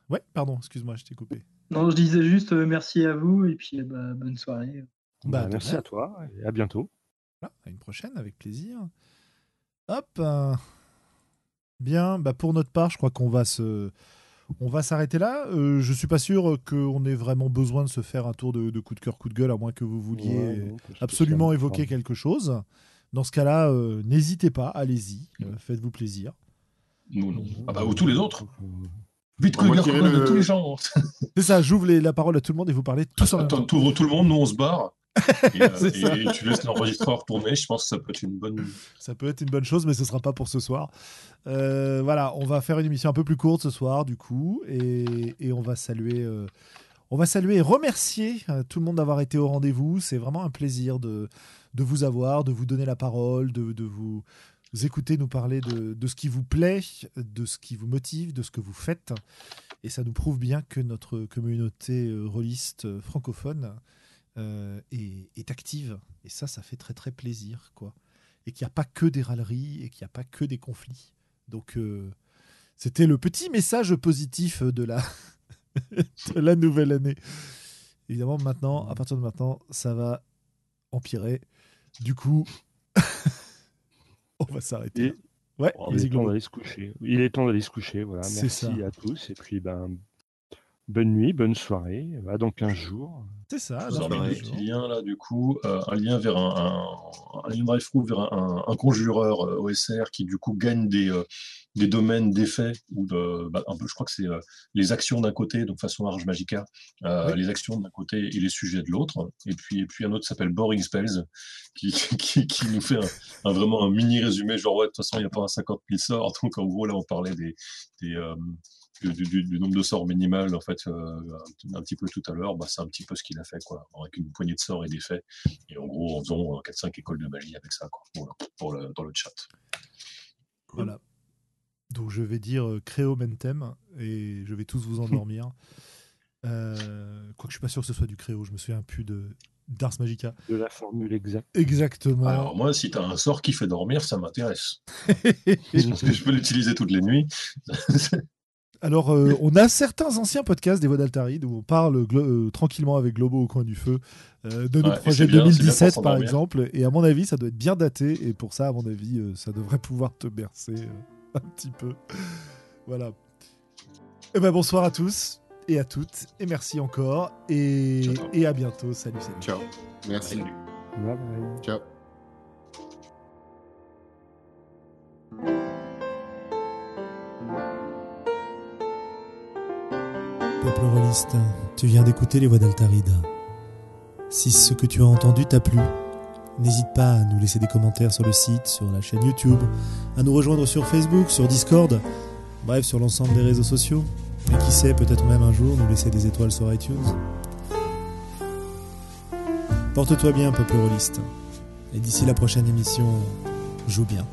Ouais, pardon, excuse-moi, je t'ai coupé. Non, je disais juste euh, merci à vous et puis euh, bah, bonne soirée. Bah, Bah, merci à toi et à bientôt. Voilà, à une prochaine, avec plaisir. Hop. euh, Bien, bah pour notre part, je crois qu'on va se, on va s'arrêter là. Euh, je suis pas sûr qu'on ait vraiment besoin de se faire un tour de, de coup de cœur, coup de gueule, à moins que vous vouliez Ouais, non, absolument évoquer quelque chose. Dans ce cas-là, euh, n'hésitez pas, allez-y, euh, faites-vous plaisir. Nous, non. Ah bah, ou tous les autres. Vite, Bon, moi, coup de le- tous les gens. C'est ça, j'ouvre la parole à tout le monde et vous parlez tous en même Attends, temps. t'ouvres tout le monde, nous on se barre. [laughs] Et, euh, tu laisses l'enregistreur tourner. Je pense que ça peut être une bonne. Ça peut être une bonne chose, mais ce sera pas pour ce soir. Euh, voilà, on va faire une émission un peu plus courte ce soir, du coup, et, et on va saluer, euh, on va saluer et remercier euh, tout le monde d'avoir été au rendez-vous. C'est vraiment un plaisir de, de vous avoir, de vous donner la parole, de, de vous écouter nous parler de, de ce qui vous plaît, de ce qui vous motive, de ce que vous faites. Et ça nous prouve bien que notre communauté rôliste francophone euh, est, est active. Et ça, ça fait très très plaisir, quoi. et qu'il n'y a pas que des râleries et qu'il n'y a pas que des conflits. Donc, euh, c'était le petit message positif de la, [laughs] de la nouvelle année. Évidemment, maintenant, à partir de maintenant, ça va empirer. Du coup, [laughs] on va s'arrêter. Et-. Ouais, Oh, il est temps d'aller se coucher. Il est temps d'aller se coucher. Voilà. Merci ça. à tous. Et puis, ben, bonne nuit, bonne soirée. À dans 15 jours. C'est ça. Je vous jours. petit lien là, du coup, euh, un lien vers un, un, un lien drive-thru vers un, un conjureur euh, OSR qui, du coup, gagne des, euh, des domaines d'effets ou de, bah, un peu, je crois que c'est euh, les actions d'un côté, donc façon Arge Magica, euh, Oui. les actions d'un côté et les sujets de l'autre. Et puis, et puis un autre qui s'appelle Boring Spells [laughs] qui, qui, qui nous fait un, un- vraiment un mini résumé, genre, ouais, de toute façon, il n'y a pas un 50 000 sorts. [laughs] Donc, en gros, là, on parlait des, des, euh, du, du- du- du nombre de sorts minimal en fait euh, un, un petit peu tout à l'heure bah, c'est un petit peu ce qu'il a fait quoi avec une poignée de sorts et d'effets et en gros en faisant 4-5 écoles de magie avec ça quoi voilà, pour le, dans le chat Voilà. Donc je vais dire euh, Créo Mentem et je vais tous vous endormir. [laughs] Euh, Quoique je suis pas sûr que ce soit du Créo, je me souviens plus de d'Ars Magica. De la formule exacte. Exactement. alors moi si tu as un sort qui fait dormir ça m'intéresse [laughs] parce que je peux l'utiliser toutes les nuits [laughs] Alors, euh, on a certains anciens podcasts des Voix d'Altaride où on parle euh, tranquillement avec Globo au coin du feu euh, de nos Ouais, et projets c'est bien, c'est bien pour 2017 par exemple. Et à mon avis, ça doit être bien daté. Et pour ça, à mon avis, euh, ça devrait pouvoir te bercer euh, [laughs] un petit peu. Voilà. Eh ben, bonsoir à tous et à toutes. Et merci encore. Et, Ciao, ciao. et à bientôt. Salut, salut. Ciao. Merci. Salut. Bye bye. Ciao. Peuple tu viens d'écouter les voix d'Altarida. Si ce que tu as entendu t'a plu, n'hésite pas à nous laisser des commentaires sur le site, sur la chaîne YouTube, à nous rejoindre sur Facebook, sur Discord, bref, sur l'ensemble des réseaux sociaux. Et qui sait, peut-être même un jour nous laisser des étoiles sur iTunes. Porte-toi bien, peuple rôliste. Et d'ici la prochaine émission, joue bien.